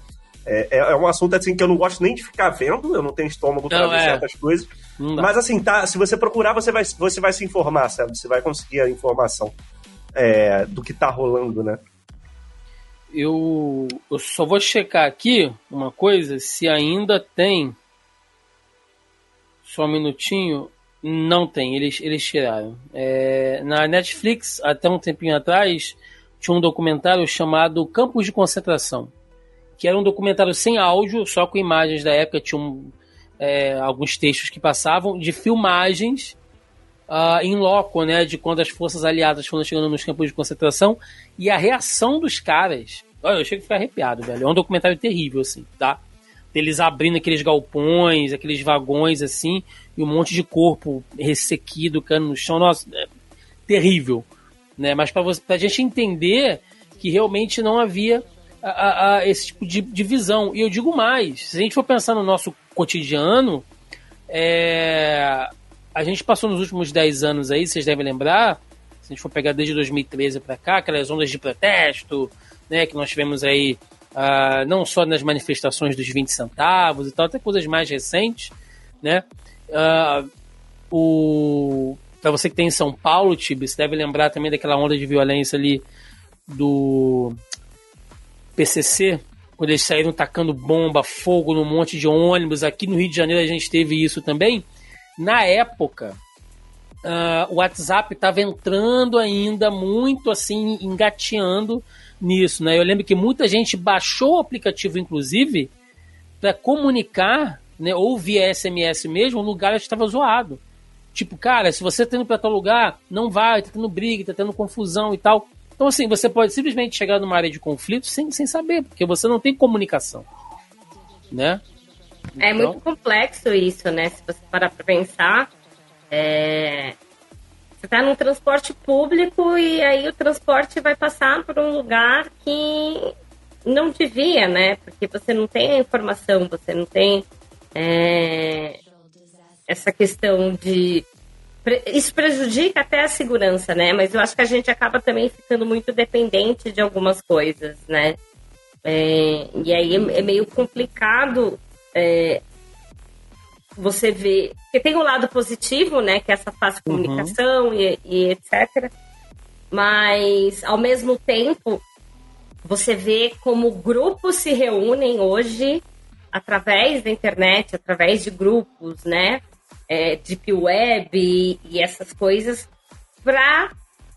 É, é, é um assunto assim que eu não gosto nem de ficar vendo, eu não tenho estômago para ver é. certas coisas. Mas assim, tá, se você procurar, você vai, você vai se informar, sabe? Você vai conseguir a informação é, do que tá rolando, né?
Eu, eu só vou checar aqui uma coisa, se ainda tem. Só um minutinho. Não tem, eles, eles tiraram. É, na Netflix, até um tempinho atrás, tinha um documentário chamado Campos de Concentração, que era um documentário sem áudio, só com imagens da época, tinha um, é, alguns textos que passavam de filmagens uh, em loco, né, de quando as forças aliadas foram chegando nos campos de concentração e a reação dos caras. Olha, eu chego a ficar arrepiado, velho. É um documentário terrível, assim, tá? Deles abrindo aqueles galpões, aqueles vagões, assim, e um monte de corpo ressequido, cano no chão. Nossa, é terrível. Né? Mas para a gente entender que realmente não havia a, a, esse tipo de, de, visão. E eu digo mais: se a gente for pensar no nosso cotidiano, é, a gente passou nos últimos 10 anos aí, vocês devem lembrar, se a gente for pegar desde 2013 para cá, aquelas ondas de protesto, né, que nós tivemos aí, uh, não só nas manifestações dos 20 centavos e tal, até coisas mais recentes, né? Uh, o para você que tem em São Paulo, Tibi, você deve lembrar também daquela onda de violência ali do PCC, quando eles saíram tacando bomba, fogo num monte de ônibus. Aqui no Rio de Janeiro a gente teve isso também. Na época, uh, o WhatsApp estava entrando ainda muito assim, engateando nisso. Né? Eu lembro que muita gente baixou o aplicativo, inclusive, para comunicar, né, ou via SMS mesmo, o lugar estava zoado. Tipo, cara, se você está indo para tal lugar, não vai, tá tendo briga, tá tendo confusão e tal. Então, assim, você pode simplesmente chegar numa área de conflito sem, sem saber, porque você não tem comunicação. Né?
É então... muito complexo isso, né? Se você parar para pensar, é... Você está num transporte público e aí o transporte vai passar por um lugar que não devia, né? Porque você não tem a informação, você não tem é, essa questão de. Isso prejudica até a segurança, né? Mas eu acho que a gente acaba também ficando muito dependente de algumas coisas, né? É, e aí é, é meio complicado é, você ver. Porque tem o um lado positivo, né? Que é essa fácil uhum. comunicação uhum. e, e etc. Mas, ao mesmo tempo, você vê como grupos se reúnem hoje através da internet, através de grupos, né? É, Deep Web e, e essas coisas, para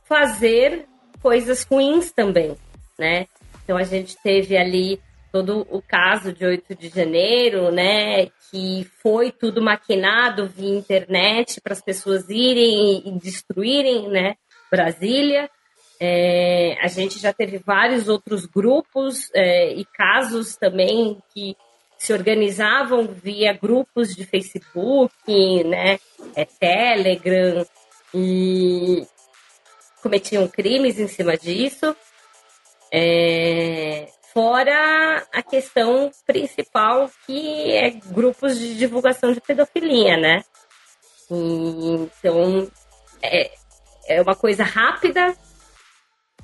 fazer coisas ruins também, né? Então a gente teve ali todo o caso de 8 de janeiro, né? Que foi tudo maquinado via internet para as pessoas irem e destruírem, né? Brasília. É, a gente já teve vários outros grupos é, e casos também que se organizavam via grupos de Facebook, né, é, Telegram, e cometiam crimes em cima disso. É, fora a questão principal que é grupos de divulgação de pedofilia, né? E, então é, é uma coisa rápida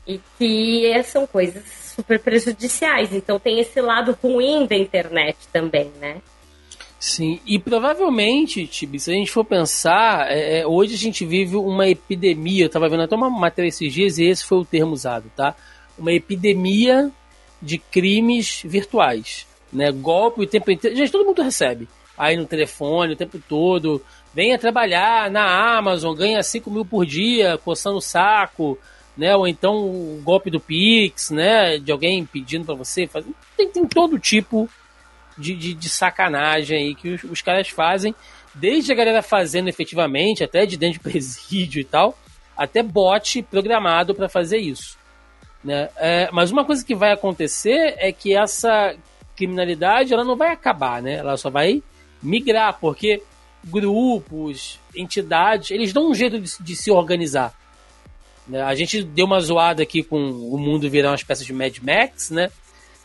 e que são coisas super prejudiciais. Então tem esse lado ruim da internet também, né?
Sim, e provavelmente, Tibi, se a gente for pensar, é, é, hoje a gente vive uma epidemia, eu tava vendo até uma matéria esses dias e esse foi o termo usado, tá? Uma epidemia de crimes virtuais, né? Golpe o tempo inteiro, gente, todo mundo recebe aí no telefone o tempo todo, venha trabalhar na Amazon, ganha 5 mil por dia, coçando o saco, né? Ou então o golpe do Pix, né? De alguém pedindo para você. Tem, tem todo tipo de, de, de, sacanagem aí que os, os caras fazem, desde a galera fazendo efetivamente, até de dentro de presídio e tal, até bot programado para fazer isso. Né? É, mas uma coisa que vai acontecer é que essa criminalidade ela não vai acabar, né? Ela só vai migrar, porque grupos, entidades, eles dão um jeito de, de se organizar. Né? A gente deu uma zoada aqui com o mundo virar uma espécie de Mad Max, né?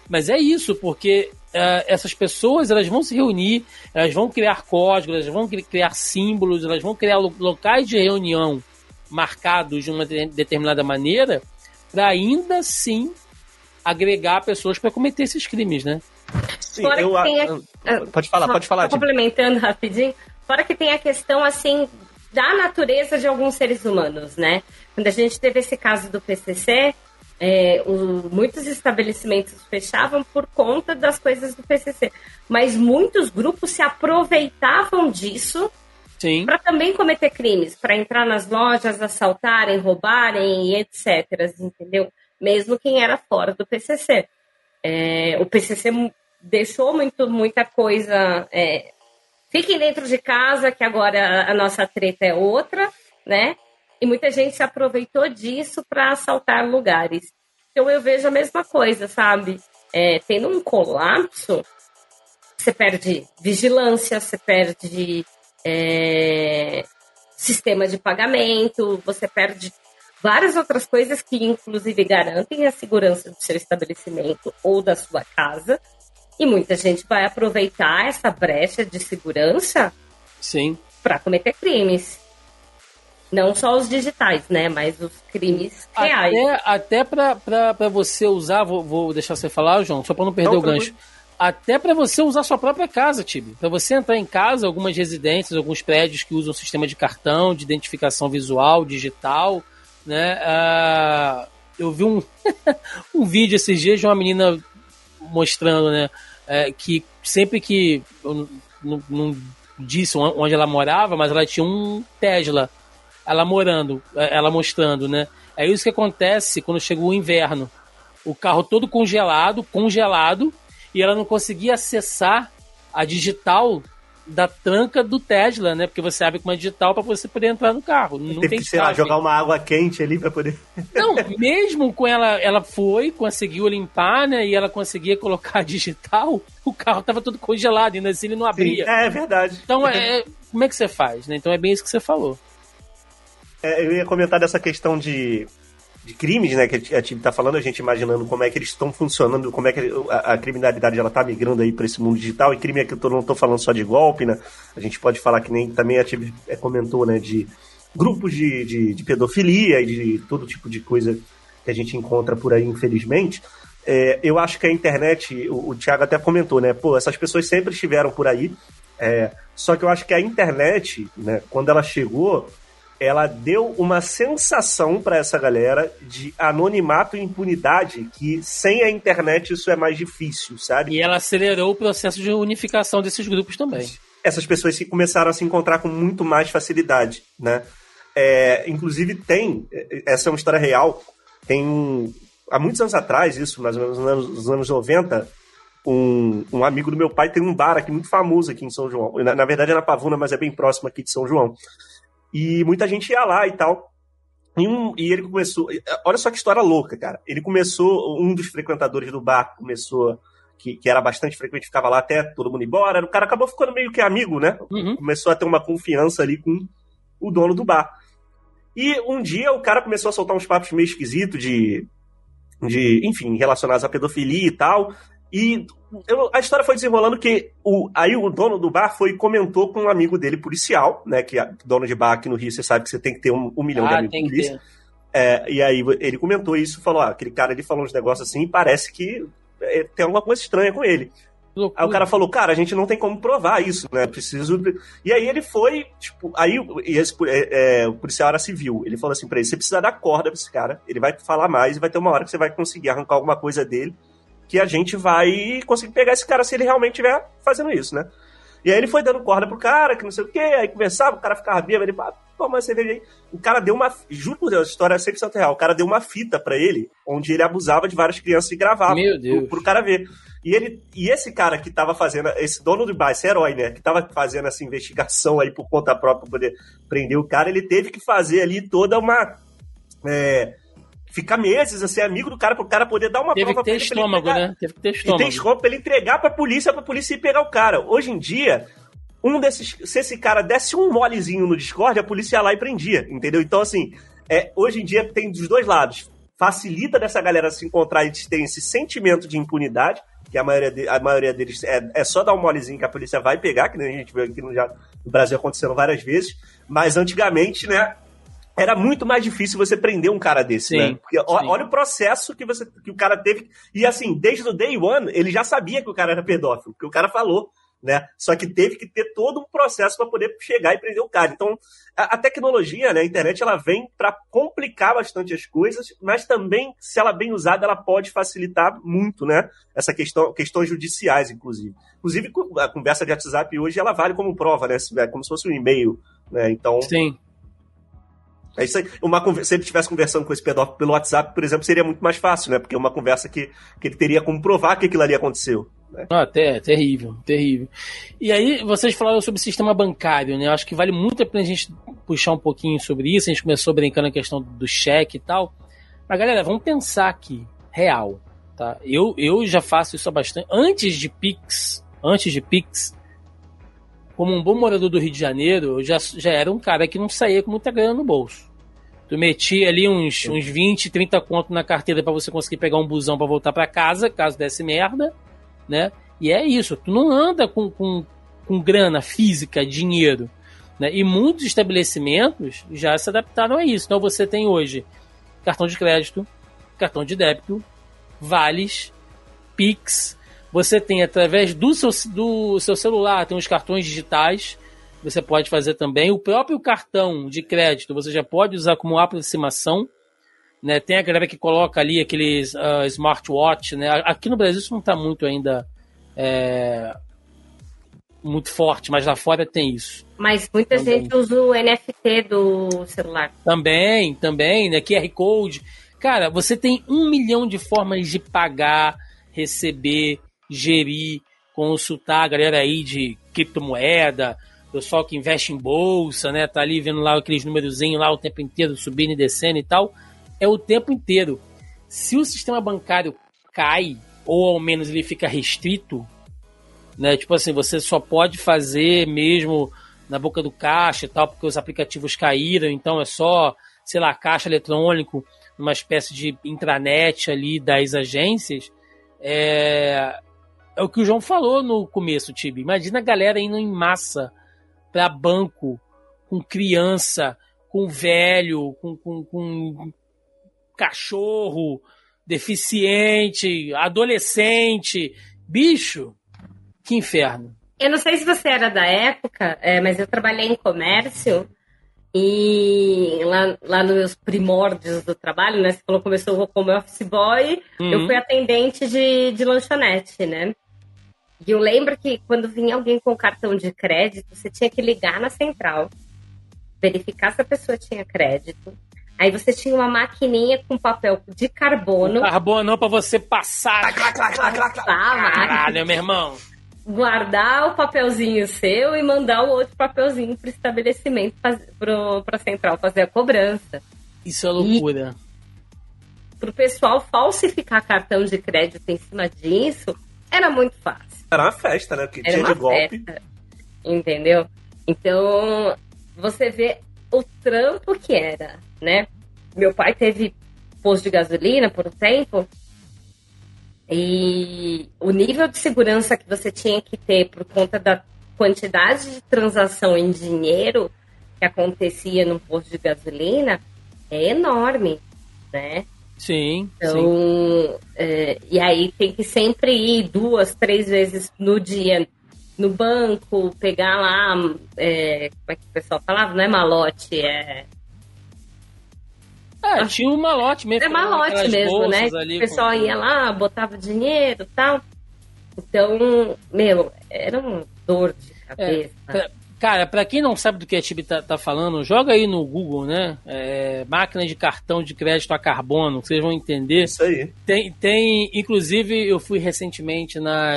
Mas é isso, porque uh, essas pessoas elas vão se reunir, elas vão criar códigos, elas vão criar símbolos, elas vão criar locais de reunião marcados de uma determinada maneira para ainda sim agregar pessoas para cometer esses crimes, né?
Sim, eu, a... pode falar, pode falar. Complementando rapidinho, fora que tem a questão assim da natureza de alguns seres humanos, né? Quando a gente teve esse caso do PCC, é, o, muitos estabelecimentos fechavam por conta das coisas do PCC, mas muitos grupos se aproveitavam disso para também cometer crimes, para entrar nas lojas, assaltarem, roubarem e etc. Entendeu? Mesmo quem era fora do PCC. É, o PCC deixou muito, muita coisa é, Fiquem dentro de casa, que agora a nossa treta é outra, né? E muita gente se aproveitou disso para assaltar lugares. Então eu vejo a mesma coisa, sabe? É, tendo um colapso, você perde vigilância, você perde é, sistema de pagamento, você perde várias outras coisas que, inclusive, garantem a segurança do seu estabelecimento ou da sua casa. E muita gente vai aproveitar essa brecha de segurança
sim
para cometer crimes. Não só os digitais, né? Mas os crimes reais.
Até, até para você usar, vou, vou, deixar você falar, João, só para não perder não, o gancho. Até para você usar sua própria casa, Tibi. Para você entrar em casa, algumas residências, alguns prédios que usam sistema de cartão, de identificação visual, digital, né? Uh, eu vi um, um vídeo esses dias de uma menina mostrando, né? é, que sempre que. Eu não, não disse onde ela morava, mas ela tinha um Tesla. Ela morando, é, ela mostrando, né? É isso que acontece quando chega o inverno. O carro todo congelado, congelado, e ela não conseguia acessar a digital da tranca do Tesla, né? Porque você abre com uma digital para você poder entrar no carro. Não
Teve
tem
que, sei lá, jogar uma água quente ali para poder.
Não, mesmo com ela, ela foi, conseguiu limpar, né? E ela conseguia colocar a digital, o carro tava todo congelado, ainda assim ele não abria.
Sim, é verdade.
Então, é, como é que você faz, né? Então é bem isso que você falou.
É, eu ia comentar dessa questão de, de crimes, né, que a Tim tá falando, a gente imaginando como é que eles estão funcionando, como é que a, a criminalidade ela tá migrando aí para esse mundo digital, e crime aqui eu não tô falando só de golpe, né, a gente pode falar que nem também a Tim é, comentou, né, de grupos de, de, de, pedofilia e de todo tipo de coisa que a gente encontra por aí, infelizmente. É, eu acho que a internet, o, o Thiago até comentou, né, pô, essas pessoas sempre estiveram por aí, é, só que eu acho que a internet, né, quando ela chegou, ela deu uma sensação para essa galera de anonimato e impunidade que sem a internet isso é mais difícil, sabe?
E ela acelerou o processo de unificação desses grupos também.
Essas pessoas se começaram a se encontrar com muito mais facilidade, né? É, inclusive tem, essa é uma história real, tem um, há muitos anos atrás, isso mais ou menos nos anos, nos anos 90, um, um, amigo do meu pai tem um bar aqui muito famoso aqui em São João. Na, na, verdade é na Pavuna, mas é bem próximo aqui de São João. E muita gente ia lá e tal. E, um, e ele começou. Olha só que história louca, cara. Ele começou, um dos frequentadores do bar começou, que, que era bastante frequente, ficava lá até todo mundo embora. O cara acabou ficando meio que amigo, né? Uhum. Começou a ter uma confiança ali com o dono do bar. E um dia o cara começou a soltar uns papos meio esquisitos de, de, enfim, relacionados à pedofilia e tal. E eu, a história foi desenrolando que o, aí o dono do bar foi comentou com um amigo dele policial, né? Que é dono de bar aqui no Rio, você sabe que você tem que ter um, um milhão ah, de amigos polícia. É, e aí ele comentou isso, falou: ah, aquele cara ele falou uns negócios assim, e parece que é, tem alguma coisa estranha com ele. Aí o cara falou, cara, a gente não tem como provar isso, né? Preciso. E aí ele foi, tipo, aí esse, é, é, o policial era civil. Ele falou assim pra ele: você precisa dar corda pra esse cara, ele vai falar mais e vai ter uma hora que você vai conseguir arrancar alguma coisa dele que a gente vai conseguir pegar esse cara se ele realmente estiver fazendo isso, né? E aí ele foi dando corda pro cara, que não sei o quê, aí conversava, o cara ficava bêbado, ele falava, toma uma cerveja aí. O cara deu uma, juro por Deus, a história é 100% real, o cara deu uma fita para ele, onde ele abusava de várias crianças e gravava.
Meu Deus.
Pro, pro cara ver. E, ele, e esse cara que tava fazendo, esse dono do bar, esse herói, né, que tava fazendo essa investigação aí por conta própria pra poder prender o cara, ele teve que fazer ali toda uma... É, ficar meses, assim, amigo do cara, pro cara poder dar uma
Teve
prova
que ter
pra
estômago,
pra ele
né? Teve que ter estômago.
E tem estômago pra ele entregar pra polícia, pra polícia ir pegar o cara. Hoje em dia, um desses. Se esse cara desse um molezinho no Discord, a polícia ia lá e prendia, entendeu? Então, assim, é, hoje em dia tem dos dois lados. Facilita dessa galera se encontrar e ter esse sentimento de impunidade, que a maioria, de, a maioria deles é, é só dar um molezinho que a polícia vai pegar, que nem a gente viu aqui no, já, no Brasil acontecendo várias vezes. Mas antigamente, né, era muito mais difícil você prender um cara desse, né? sim, né? Porque sim. olha o processo que, você, que o cara teve. E assim, desde o day one, ele já sabia que o cara era pedófilo, que o cara falou, né? Só que teve que ter todo um processo para poder chegar e prender o cara. Então, a, a tecnologia, né, a internet, ela vem para complicar bastante as coisas, mas também, se ela bem usada, ela pode facilitar muito, né? Essa questão, questões judiciais, inclusive. Inclusive, a conversa de WhatsApp hoje, ela vale como prova, né? É como se fosse um e-mail, né? Então.
Sim.
É aí. Uma, se ele estivesse conversando com esse pedófilo pelo WhatsApp, por exemplo, seria muito mais fácil, né? Porque é uma conversa que, que ele teria como provar que aquilo ali aconteceu. Né?
Ah, até, terrível, terrível. E aí, vocês falaram sobre o sistema bancário, né? Eu acho que vale muito a pena a gente puxar um pouquinho sobre isso. A gente começou brincando a questão do cheque e tal. Mas, galera, vamos pensar aqui, real, tá? Eu, eu já faço isso há bastante. Antes de Pix, antes de Pix, como um bom morador do Rio de Janeiro, eu já, já era um cara que não saía com muita grana no bolso. Tu metia ali uns, uns 20, 30 conto na carteira para você conseguir pegar um busão para voltar para casa, caso desse merda, né? E é isso, tu não anda com, com, com grana física, dinheiro. Né? E muitos estabelecimentos já se adaptaram a isso. Então você tem hoje cartão de crédito, cartão de débito, vales, Pix. Você tem através do seu, do seu celular, tem os cartões digitais você pode fazer também. O próprio cartão de crédito você já pode usar como aproximação. Né? Tem a galera que coloca ali aqueles uh, smartwatch. Né? Aqui no Brasil isso não está muito ainda é, muito forte, mas lá fora tem isso.
Mas muita também. gente usa o NFT do celular.
Também, também, né? QR Code. Cara, você tem um milhão de formas de pagar, receber, gerir, consultar a galera aí de criptomoeda, pessoal que investe em bolsa, né? Tá ali vendo lá aqueles númerozinhos lá o tempo inteiro, subindo e descendo e tal. É o tempo inteiro. Se o sistema bancário cai, ou ao menos ele fica restrito, né? Tipo assim, você só pode fazer mesmo na boca do caixa e tal, porque os aplicativos caíram, então é só, sei lá, caixa eletrônico, uma espécie de intranet ali das agências. É, é o que o João falou no começo, Tibi. Imagina a galera indo em massa para banco, com criança, com velho, com, com, com cachorro, deficiente, adolescente. Bicho, que inferno.
Eu não sei se você era da época, é, mas eu trabalhei em comércio e lá, lá nos primórdios do trabalho, né? Você falou começou como office boy, uhum. eu fui atendente de, de lanchonete, né? E eu lembro que quando vinha alguém com cartão de crédito, você tinha que ligar na central, verificar se a pessoa tinha crédito. Aí você tinha uma maquininha com papel de carbono.
Carbono para você passar.
Clac, clac, clac, clac, clac.
Caralho, meu irmão.
Guardar o papelzinho seu e mandar o outro papelzinho para o estabelecimento, para a central fazer a cobrança.
Isso é loucura.
Para o pessoal falsificar cartão de crédito em cima disso, era muito fácil.
Era uma festa, né? Porque tinha de golpe. Festa,
entendeu? Então, você vê o trampo que era, né? Meu pai teve posto de gasolina por um tempo e o nível de segurança que você tinha que ter por conta da quantidade de transação em dinheiro que acontecia no posto de gasolina é enorme, né?
Sim.
Então,
sim.
É, e aí tem que sempre ir duas, três vezes no dia no banco, pegar lá, é, como é que o pessoal falava? Não é malote, é.
É, tinha um malote mesmo.
É malote mesmo, né? O pessoal com... ia lá, botava dinheiro e tal. Então, meu, era um dor de cabeça. É,
Cara, para quem não sabe do que a Tibi tá, tá, falando, joga aí no Google, né? É, máquina de cartão de crédito a carbono, vocês vão entender.
Isso aí.
Tem, tem, inclusive, eu fui recentemente na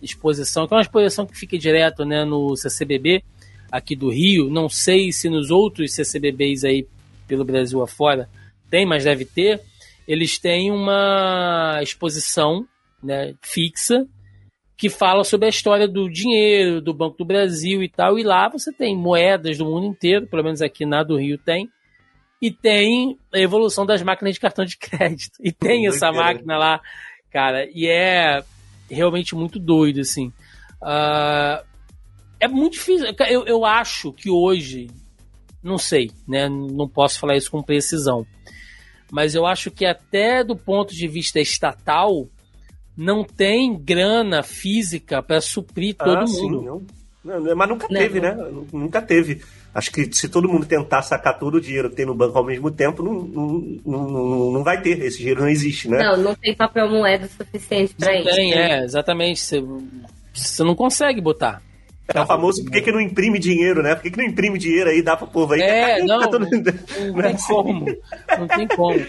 exposição, que é uma exposição que fica direto né, no CCBB, aqui do Rio. Não sei se nos outros CCBBs aí pelo Brasil afora tem, mas deve ter. Eles têm uma exposição né, fixa que fala sobre a história do dinheiro, do Banco do Brasil e tal. E lá você tem moedas do mundo inteiro, pelo menos aqui na do Rio tem. E tem a evolução das máquinas de cartão de crédito. E tem essa máquina lá, cara. E é realmente muito doido, assim. Uh, é muito difícil. Eu, eu acho que hoje, não sei, né? Não posso falar isso com precisão. Mas eu acho que até do ponto de vista estatal, não tem grana física para suprir todo ah, mundo.
Sim, não. Não, mas nunca não, teve, não. né? Nunca teve. Acho que se todo mundo tentar sacar todo o dinheiro que tem no banco ao mesmo tempo, não, não, não, não vai ter. Esse dinheiro não existe, né?
Não, não tem papel moeda suficiente para isso.
Tem, né? é, exatamente. Você, você não consegue botar.
É o famoso por que, que não imprime dinheiro, né? Por que, que não imprime dinheiro aí, dá pro povo aí?
É, não, não, não, não, tem como. Não tem como.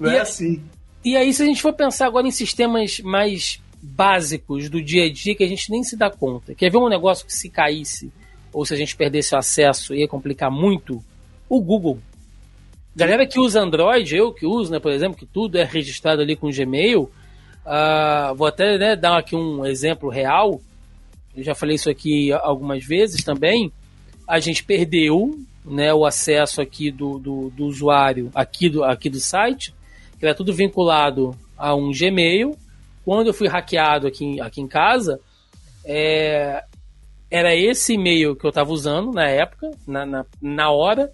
Não é assim.
E aí, se a gente for pensar agora em sistemas mais básicos do dia a dia que a gente nem se dá conta, quer ver um negócio que se caísse ou se a gente perdesse o acesso ia complicar muito? O Google. Galera que usa Android, eu que uso, né, por exemplo, que tudo é registrado ali com Gmail, uh, vou até né, dar aqui um exemplo real. Eu já falei isso aqui algumas vezes também. A gente perdeu né, o acesso aqui do, do, do usuário aqui do, aqui do site era tudo vinculado a um Gmail. Quando eu fui hackeado aqui, aqui em casa, é, era esse e-mail que eu estava usando na época, na, na, na, hora.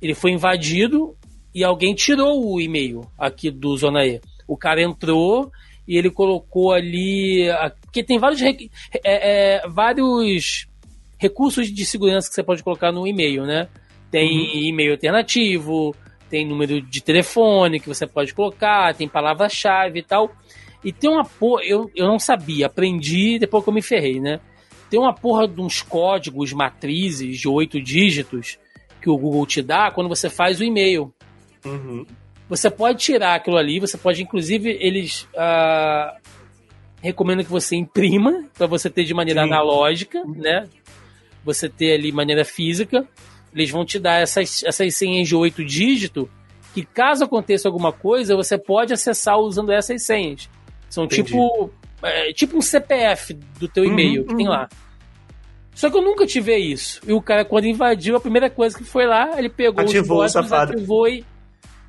Ele foi invadido e alguém tirou o e-mail aqui do Zona E. O cara entrou e ele colocou ali. Porque tem vários, é, é, vários recursos de segurança que você pode colocar no e-mail, né? Tem uhum. e-mail alternativo, tem número de telefone que você pode colocar, tem palavra-chave e tal. E tem uma porra, eu, eu não sabia, aprendi depois que eu me ferrei, né? Tem uma porra de uns códigos, matrizes de oito dígitos que o Google te dá quando você faz o e-mail.
Uhum.
Você pode tirar aquilo ali, você pode, inclusive, eles uh, recomendam que você imprima para você ter de maneira Sim. analógica, né? Você ter ali maneira física. Eles vão te dar essas, essas senhas de oito dígitos que caso aconteça alguma coisa, você pode acessar usando essas senhas. São tipo, é, tipo um CPF do teu uhum, e-mail uhum, que tem lá. Só que eu nunca tive isso. E o cara, quando invadiu, a primeira coisa que foi lá, ele pegou
ativou
os códigos, ativou e,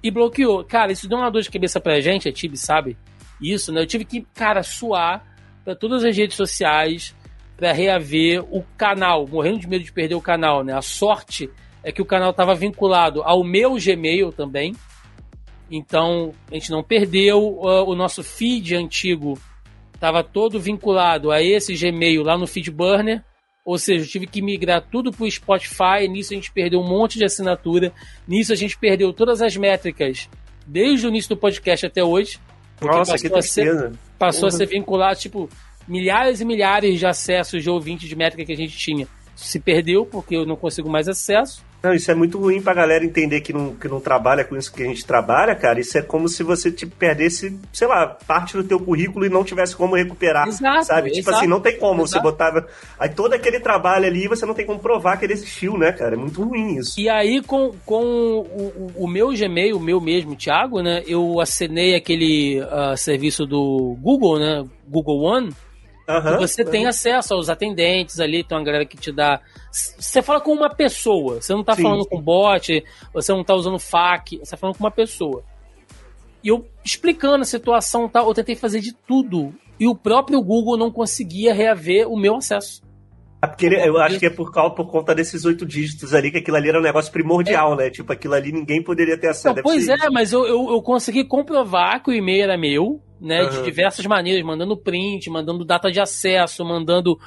e bloqueou. Cara, isso deu uma dor de cabeça pra gente, a Tibi sabe isso, né? Eu tive que, cara, suar pra todas as redes sociais pra reaver o canal, morrendo de medo de perder o canal, né? A sorte é que o canal estava vinculado ao meu Gmail também. Então, a gente não perdeu. Uh, o nosso feed antigo estava todo vinculado a esse Gmail lá no FeedBurner. Ou seja, eu tive que migrar tudo para o Spotify. Nisso a gente perdeu um monte de assinatura. Nisso a gente perdeu todas as métricas desde o início do podcast até hoje.
Nossa, que tristeza.
Passou uhum. a ser vinculado, tipo, milhares e milhares de acessos de ouvintes de métrica que a gente tinha. Se perdeu porque eu não consigo mais acesso.
Não, isso é muito ruim pra galera entender que não, que não trabalha com isso que a gente trabalha, cara. Isso é como se você tipo, perdesse, sei lá, parte do teu currículo e não tivesse como recuperar.
Exato,
sabe? Tipo
exato,
assim, não tem como.
exato.
Você botava. Aí todo aquele trabalho ali, você não tem como provar que ele existiu, né, cara? É muito ruim isso.
E aí, com, com o, o meu Gmail, o meu mesmo, Thiago, né? Eu assinei aquele uh, serviço do Google, né? Google One.
Uhum,
você tem acesso aos atendentes ali, tem uma galera que te dá. Você fala com uma pessoa, você não tá
Sim,
falando
sim.
com bot, você não tá usando FAQ, você tá falando com uma pessoa. E eu explicando a situação tal, eu tentei fazer de tudo. E o próprio Google não conseguia reaver o meu acesso.
É porque ele- eu acho que é por, causa, por conta desses oito dígitos ali, que aquilo ali era um negócio primordial, né? Tipo, aquilo ali ninguém poderia ter acesso.
Não, pois é, mas eu, eu, eu consegui comprovar que o e-mail era meu, né? De
Aham.
diversas maneiras, mandando print, mandando data de acesso, mandando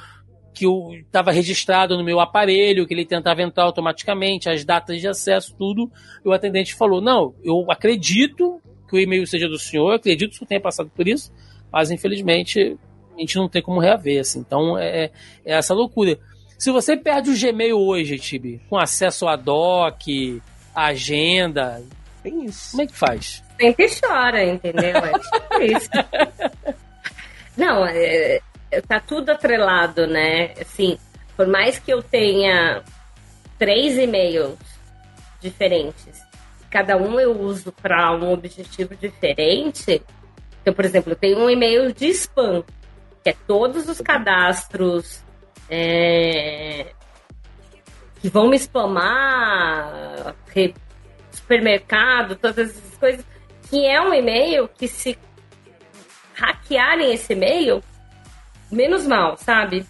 que estava registrado no meu aparelho, que ele tentava entrar automaticamente, as datas de acesso, tudo. E o atendente falou: Não, eu acredito que o e-mail seja do senhor, acredito que o senhor tenha passado por isso, mas infelizmente a gente não tem como reaver, assim. Então é, é essa loucura. Se você perde o Gmail hoje, Tibi, com acesso a doc, a agenda,
Tem isso.
como é que faz?
sempre chora, entendeu? É tipo isso. Não, é, é, tá tudo atrelado, né? Assim, por mais que eu tenha três e-mails diferentes, cada um eu uso para um objetivo diferente. Então, por exemplo, eu tenho um e-mail de spam, que é todos os cadastros é, que vão me spamar, re- supermercado, todas essas coisas, que é um e-mail que se hackearem esse e-mail, menos mal, sabe?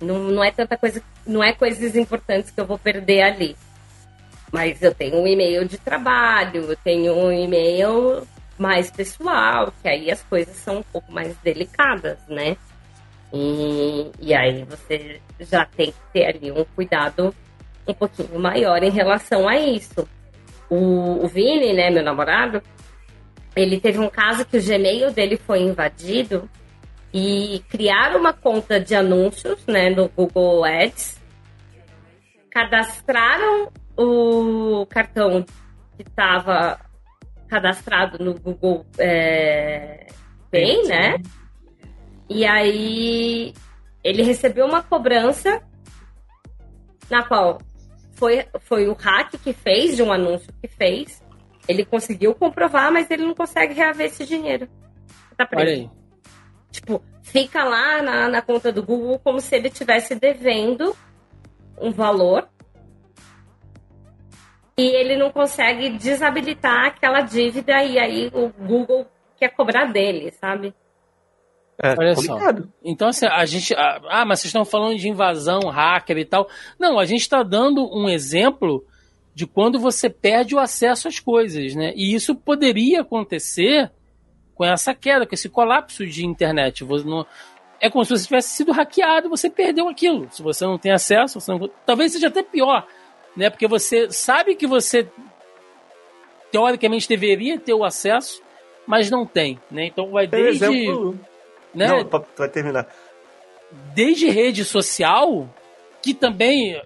Não, não é tanta coisa, não é coisas importantes que eu vou perder ali. Mas eu tenho um e-mail de trabalho, eu tenho um e-mail mais pessoal, que aí as coisas são um pouco mais delicadas, né? E, e aí você já tem que ter ali um cuidado um pouquinho maior em relação a isso. O, o Vini, né, meu namorado, ele teve um caso que o Gmail dele foi invadido e criaram uma conta de anúncios, né, no Google Ads, cadastraram o cartão que estava cadastrado no Google é, Pay, né? E aí ele recebeu uma cobrança na qual foi, foi o hack que fez, de um anúncio que fez. Ele conseguiu comprovar, mas ele não consegue reaver esse dinheiro. Tá preso.
Olha aí.
Tipo, fica lá na, na conta do Google como se ele estivesse devendo um valor. E ele não consegue desabilitar aquela dívida e aí o Google quer cobrar dele, sabe?
É
Olha só. Então, assim, a gente. Ah, mas vocês estão falando de invasão, hacker e tal. Não, a gente está dando um exemplo de quando você perde o acesso às coisas, né? E isso poderia acontecer com essa queda, com esse colapso de internet. Não- É como se você tivesse sido hackeado e você perdeu aquilo. Se você não tem acesso, você não... talvez seja até pior, né? Porque você sabe que você teoricamente deveria ter o acesso, mas não tem, né? Então vai desde,
exemplo.
Né?
Não, pra terminar.
desde rede social, que também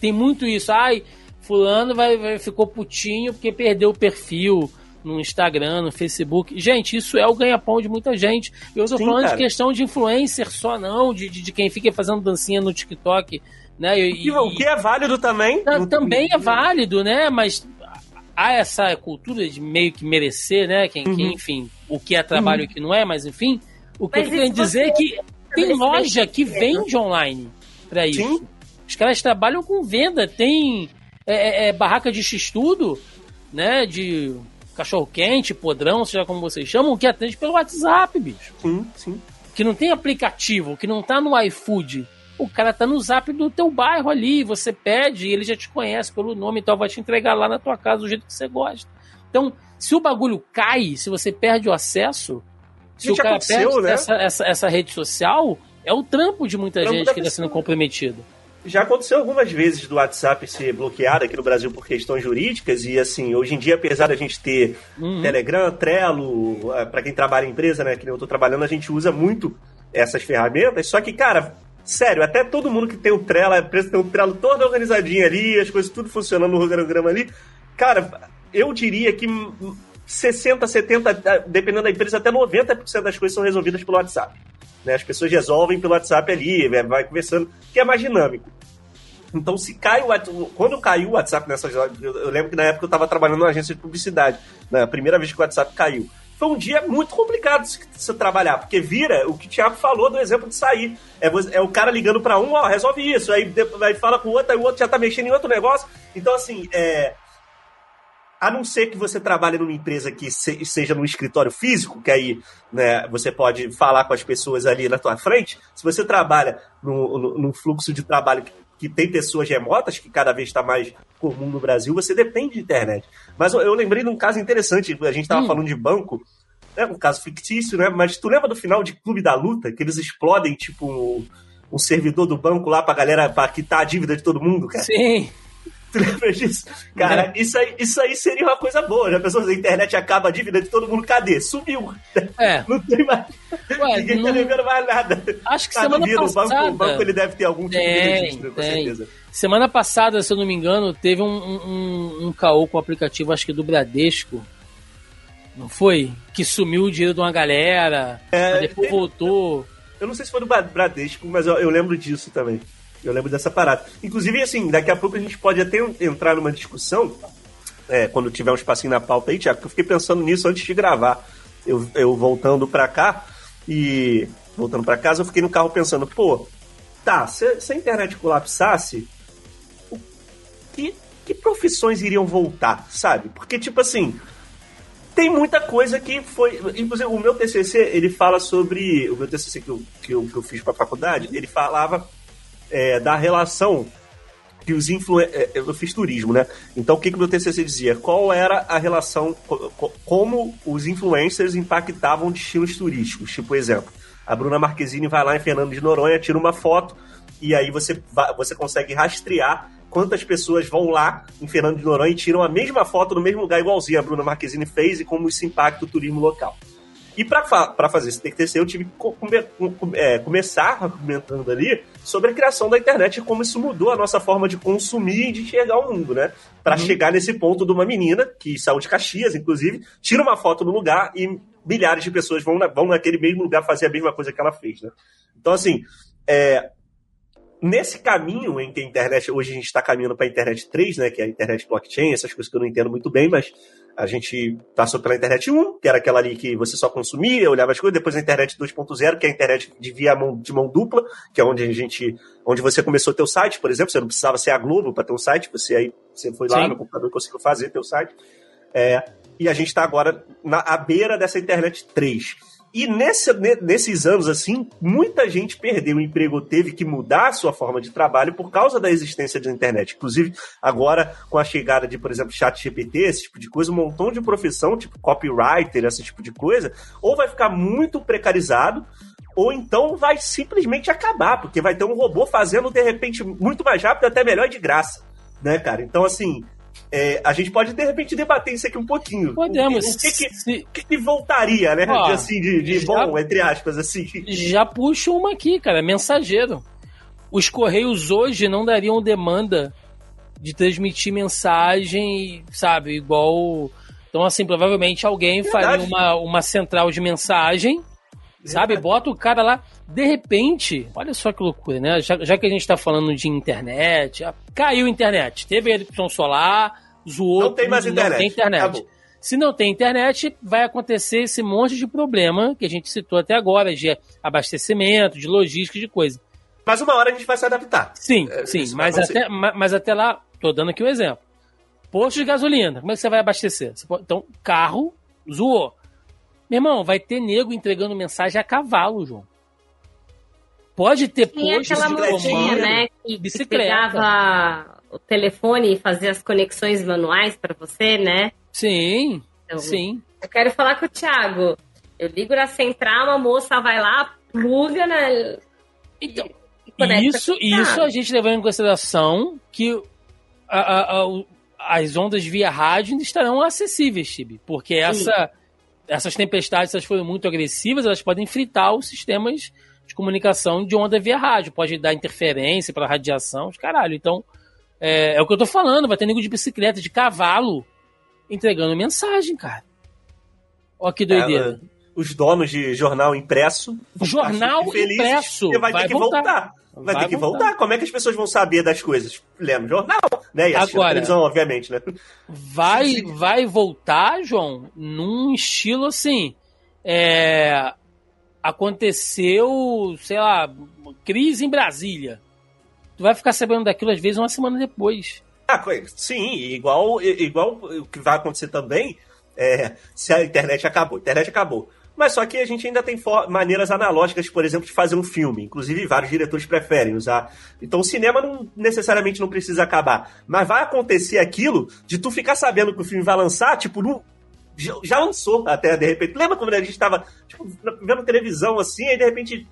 tem muito isso. Ai, fulano vai, vai- ficou putinho porque perdeu o perfil no Instagram, no Facebook. Gente, isso é o ganha-pão de muita gente. Eu tô
Sim,
falando
cara.
de questão de influencer só, não, de, de, de quem fica fazendo dancinha no TikTok, né? E,
E, o que é válido também.
Tá- também é válido, né? Mas há essa cultura de meio que merecer, né? Quem, quem,
Uhum.
enfim, o que é trabalho e o que não é, mas enfim. O que
Mas
eu tô querendo
isso
dizer é que tem loja que vende online. para isso. Sim. Os caras trabalham com venda, tem é, é, é barraca de x-tudo, né? De cachorro-quente, podrão, seja como vocês chamam, que atende pelo WhatsApp, bicho.
Sim, sim.
Que não tem aplicativo, que não tá no iFood. O cara tá no zap do teu bairro ali, você pede e ele já te conhece pelo nome, então vai te entregar lá na tua casa do jeito que você gosta. Então, se o bagulho cai, se você perde o acesso, se o cara perde né? essa, essa, essa, rede social, é o trampo de muita trampo gente que está sendo comprometido.
Já aconteceu algumas vezes do WhatsApp ser bloqueado aqui no Brasil por questões jurídicas e assim, hoje em dia, apesar da gente ter uhum. Telegram, Trello, eh, para quem trabalha em empresa, né, que eu tô trabalhando, a gente usa muito essas ferramentas, só que, cara, sério, até todo mundo que tem o Trello, a empresa tem o Trello todo organizadinho ali, as coisas tudo funcionando no organograma ali, cara, eu diria que 60, 70, dependendo da empresa, até 90% das coisas são resolvidas pelo WhatsApp. Né? As pessoas resolvem pelo WhatsApp ali, vai conversando, que é mais dinâmico. Então, se cai o WhatsApp, quando caiu o WhatsApp nessas eu, lembro que na época eu estava trabalhando numa agência de publicidade, na primeira vez que o WhatsApp caiu. Foi um dia muito complicado de se trabalhar, porque vira o que o Thiago falou do exemplo de sair. É, é o cara ligando para um, ó, resolve isso, aí, aí fala com o outro, aí o outro já tá mexendo em outro negócio. Então, assim, é, a não ser que você trabalhe numa empresa que se, seja num escritório físico, que aí né, você pode falar com as pessoas ali na tua frente. Se você trabalha num fluxo de trabalho que, que, tem pessoas remotas, que cada vez está mais comum no Brasil, você depende de internet. Mas eu, eu lembrei de um caso interessante, a gente estava hum. falando de banco, né, um caso fictício, né? Mas tu lembra do final de Clube da Luta, que eles explodem, tipo, um, um servidor do banco lá pra galera, pra quitar a dívida de todo mundo, cara?
Sim.
Tu lembra disso? Cara, é. isso, aí, isso aí seria uma coisa boa. Já pensou, a internet acaba a dívida de todo mundo, cadê? Sumiu.
É.
Não tem mais. Ué, Ninguém tá não... tá devendo mais nada.
Acho que tá semana passada...
O banco, o banco ele deve ter algum tipo tem, de registro, com certeza.
Semana passada, se eu não me engano, teve um, um, um caô com o aplicativo, acho que do Bradesco. Não foi? Que sumiu o dinheiro de uma galera, é, depois tem... voltou.
Eu não sei se foi do Bradesco, mas eu, eu lembro disso também. Eu lembro dessa parada. Inclusive, assim, daqui a pouco a gente pode até entrar numa discussão, é, quando tiver um espacinho na pauta aí, Tiago, que eu fiquei pensando nisso antes de gravar. Eu, eu voltando pra cá e. Voltando pra casa, eu fiquei no carro pensando, pô, tá, se, se a internet colapsasse, que, que profissões iriam voltar, sabe? Porque, tipo assim, tem muita coisa que foi. Inclusive, o meu TCC, ele fala sobre. O meu TCC que eu, que eu, que eu fiz pra faculdade, ele falava é, da relação que os influencers. É, eu fiz turismo, né? Então o que, que meu TCC dizia? Qual era a relação, como os influencers impactavam destinos turísticos? Tipo, exemplo, a Bruna Marquezine vai lá em Fernando de Noronha, tira uma foto e aí você, você consegue rastrear quantas pessoas vão lá em Fernando de Noronha e tiram a mesma foto no mesmo lugar, igualzinho a Bruna Marquezine fez e como isso impacta o turismo local. E para fazer esse TCC, eu tive que come, é, começar argumentando ali sobre a criação da internet e como isso mudou a nossa forma de consumir e de enxergar o mundo, né? Para uhum. chegar nesse ponto de uma menina, que saiu de Caxias, inclusive, tira uma foto no lugar e milhares de pessoas vão, na, vão naquele mesmo lugar fazer a mesma coisa que ela fez, né? Então, assim, é, nesse caminho em que a internet, hoje a gente está caminhando para a internet 3, né, que é a internet blockchain, essas coisas que eu não entendo muito bem, mas a gente passou pela internet 1, que era aquela ali que você só consumia, olhava as coisas, depois a internet 2.0, que é a internet de via mão, de mão dupla, que é onde a gente, onde você começou teu site, por exemplo, você não precisava ser a Globo para ter um site, você aí você foi lá Sim. no computador e conseguiu fazer teu site. É, e a gente está agora na à beira dessa internet 3. E nesse, nesses anos, assim, muita gente perdeu o emprego, teve que mudar a sua forma de trabalho por causa da existência da internet. Inclusive, agora, com a chegada de, por exemplo, chat GPT, esse tipo de coisa, um montão de profissão, tipo copywriter, esse tipo de coisa, ou vai ficar muito precarizado, ou então vai simplesmente acabar, porque vai ter um robô fazendo, de repente, muito mais rápido, até melhor de graça. Né, cara? Então, assim, é, a gente pode, de repente, debater isso aqui um pouquinho.
Podemos.
O que, que, se... que, que voltaria, né? Ó, assim, de, de já, bom, entre aspas, assim.
Já puxo uma aqui, cara. Mensageiro. Os Correios hoje não dariam demanda de transmitir mensagem, sabe, igual. Então, assim, provavelmente alguém Verdade. faria uma, uma central de mensagem Sabe? Bota o cara lá. De repente, olha só que loucura, né? Já, já que a gente tá falando de internet, caiu a internet. Teve a erupção solar, zoou.
Não tem mais
não
internet.
Tem internet. Se não tem internet, vai acontecer esse monte de problema que a gente citou até agora, de abastecimento, de logística, de coisa.
Mas uma hora a gente vai se adaptar.
Sim,
É,
sim, mas até, ma- mas até lá, tô dando aqui um exemplo. Posto de gasolina, como é que você vai abastecer? Então, carro, zoou. Meu irmão, vai ter nego entregando mensagem a cavalo, João. Pode ter posto
aquela
comando.
né, que, que
bicicleta.
pegava o telefone e fazia as conexões manuais para você, né?
Sim,
Então,
sim.
Eu quero falar com o Thiago. Eu ligo na central, a moça vai lá, pluga na.
Então,
e
isso, isso a gente levando em consideração que a- a- a- as ondas via rádio ainda estarão acessíveis, Tibi. Porque essa, essas tempestades, se elas forem muito agressivas, elas podem fritar os sistemas de comunicação de onda via rádio. Pode dar interferência para radiação, caralho. Então, é, é o que eu tô falando. Vai ter nego de bicicleta, de cavalo, entregando mensagem, cara. Ó que doideira.
É, os donos de jornal impresso.
Jornal impresso.
Vai,
Vai
ter que
voltar.
Voltar. Vai, ter que voltar. Como é que as pessoas vão saber das coisas? Lendo jornal, né? E
Agora-
televisão, obviamente, né?
vai vai voltar, João, num estilo assim. É, aconteceu, sei lá, crise em Brasília. Tu vai ficar sabendo daquilo às vezes uma semana depois.
Ah, sim, igual, igual o que vai acontecer também é, se a internet acabou. A internet acabou. Mas só que a gente ainda tem maneiras analógicas, por exemplo, de fazer um filme. Inclusive, vários diretores preferem usar. Então, o cinema não necessariamente não precisa acabar. Mas vai acontecer aquilo de tu ficar sabendo que o filme vai lançar, tipo, no, já, lançou até, de repente. Lembra quando a gente tava tipo, vendo televisão assim, aí de repente,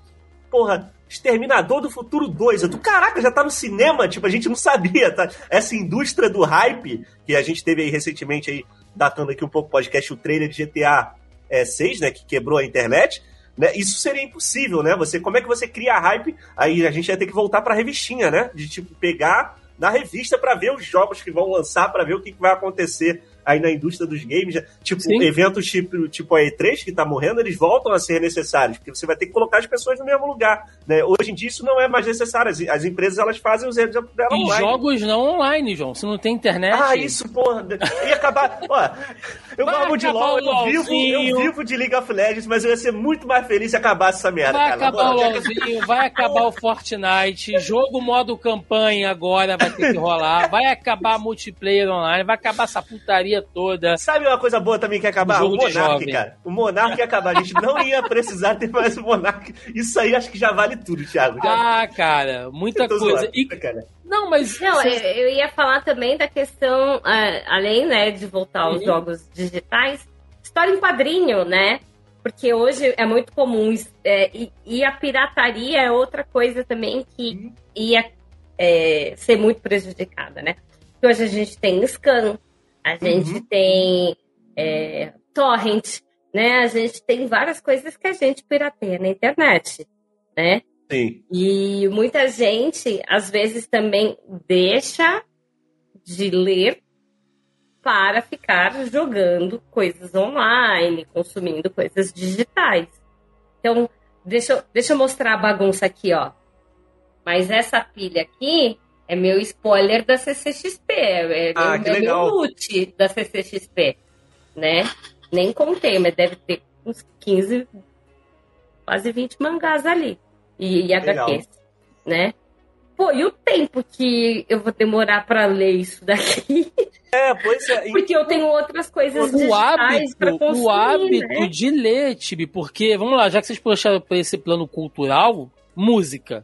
porra, Exterminador do Futuro 2. Eu tô, caraca, já tá no cinema, tipo, a gente não sabia, tá? Essa indústria do hype, que a gente teve aí recentemente aí, datando aqui um pouco o podcast, o trailer de GTA é, 6, né, que quebrou a internet, né? Isso seria impossível, né? Você, como é que você cria hype? Aí a gente ia ter que voltar pra revistinha, né? De tipo pegar na revista pra ver os jogos que vão lançar, pra ver o que, que vai acontecer aí na indústria dos games. Tipo,
Sim.
eventos tipo, tipo a E3 que tá morrendo, eles voltam a ser necessários, porque você vai ter que colocar as pessoas no mesmo lugar, né? Hoje em dia isso não é mais necessário. As, as empresas elas fazem os eventos dela
E
online.
jogos não online, João. Se não tem internet.
Ah, isso, porra. Ia acabar. Ó, eu amo de LOL, eu vivo, eu vivo de League of Legends, mas eu ia ser muito mais feliz se acabasse essa merda,
Vai
cara.
Acabar o. LOLzinho, vai acabar o Fortnite, jogo modo campanha agora vai ter que rolar, vai acabar multiplayer online, vai acabar essa putaria toda.
Sabe uma coisa boa também que ia acabar? O
de
Monark, cara. O Monark ia acabar. A gente não ia precisar ter mais o Monark. Isso aí acho que já vale tudo, Thiago. Já...
Ah, cara, muita coisa.
zoando,
E,
cara.
não, mas.
Não, eu, eu ia falar também da questão, ah, além né, de voltar aos
Uhum.
jogos digitais, história em quadrinho, né? Porque hoje é muito comum. é, e, e a pirataria é outra coisa também que ia é, ser muito prejudicada, né? Porque hoje a gente tem scan, a gente
Uhum.
tem é, torrent, né? A gente tem várias coisas que a gente pirateia na internet, né?
Sim.
E muita gente, às vezes, também deixa de ler para ficar jogando coisas online, consumindo coisas digitais. Então, deixa, eu- deixa eu mostrar a bagunça aqui, ó. Mas essa pilha aqui é meu spoiler da CCXP. É,
Ah,
meu,
que
é
legal.
meu loot da CCXP, né? Nem contei, mas deve ter uns 15, quase 20 mangás ali. E, e
Legal.
HQs, né? Pô, e o tempo que eu vou demorar para ler isso daqui?
É, pois é.
Porque eu tenho outras coisas
O
digitais para
hábito,
consumir,
o hábito
né?
de ler, Tibi, porque, vamos lá, já que vocês puxaram pra esse plano cultural, música.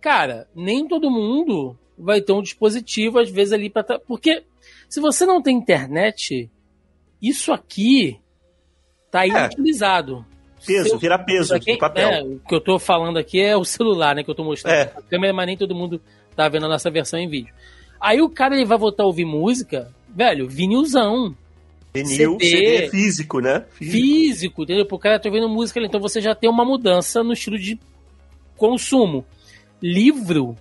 Cara, nem todo mundo vai ter um dispositivo, às vezes, ali pra. tá- Porque se você não tem internet, isso aqui tá
É.
inutilizado.
Peso,
Seu-
vira peso
quem-
de papel.
é, o que eu tô falando aqui é o celular, né? Que eu tô mostrando
É.
a câmera, mas nem todo mundo tá vendo a nossa versão em vídeo. Aí o cara ele vai voltar a ouvir música, velho, vinilzão,
Vinil,
CD.
CD físico, né?
físico, entendeu? Pro cara tá ouvindo música, então você já tem uma mudança no estilo de consumo. Livro,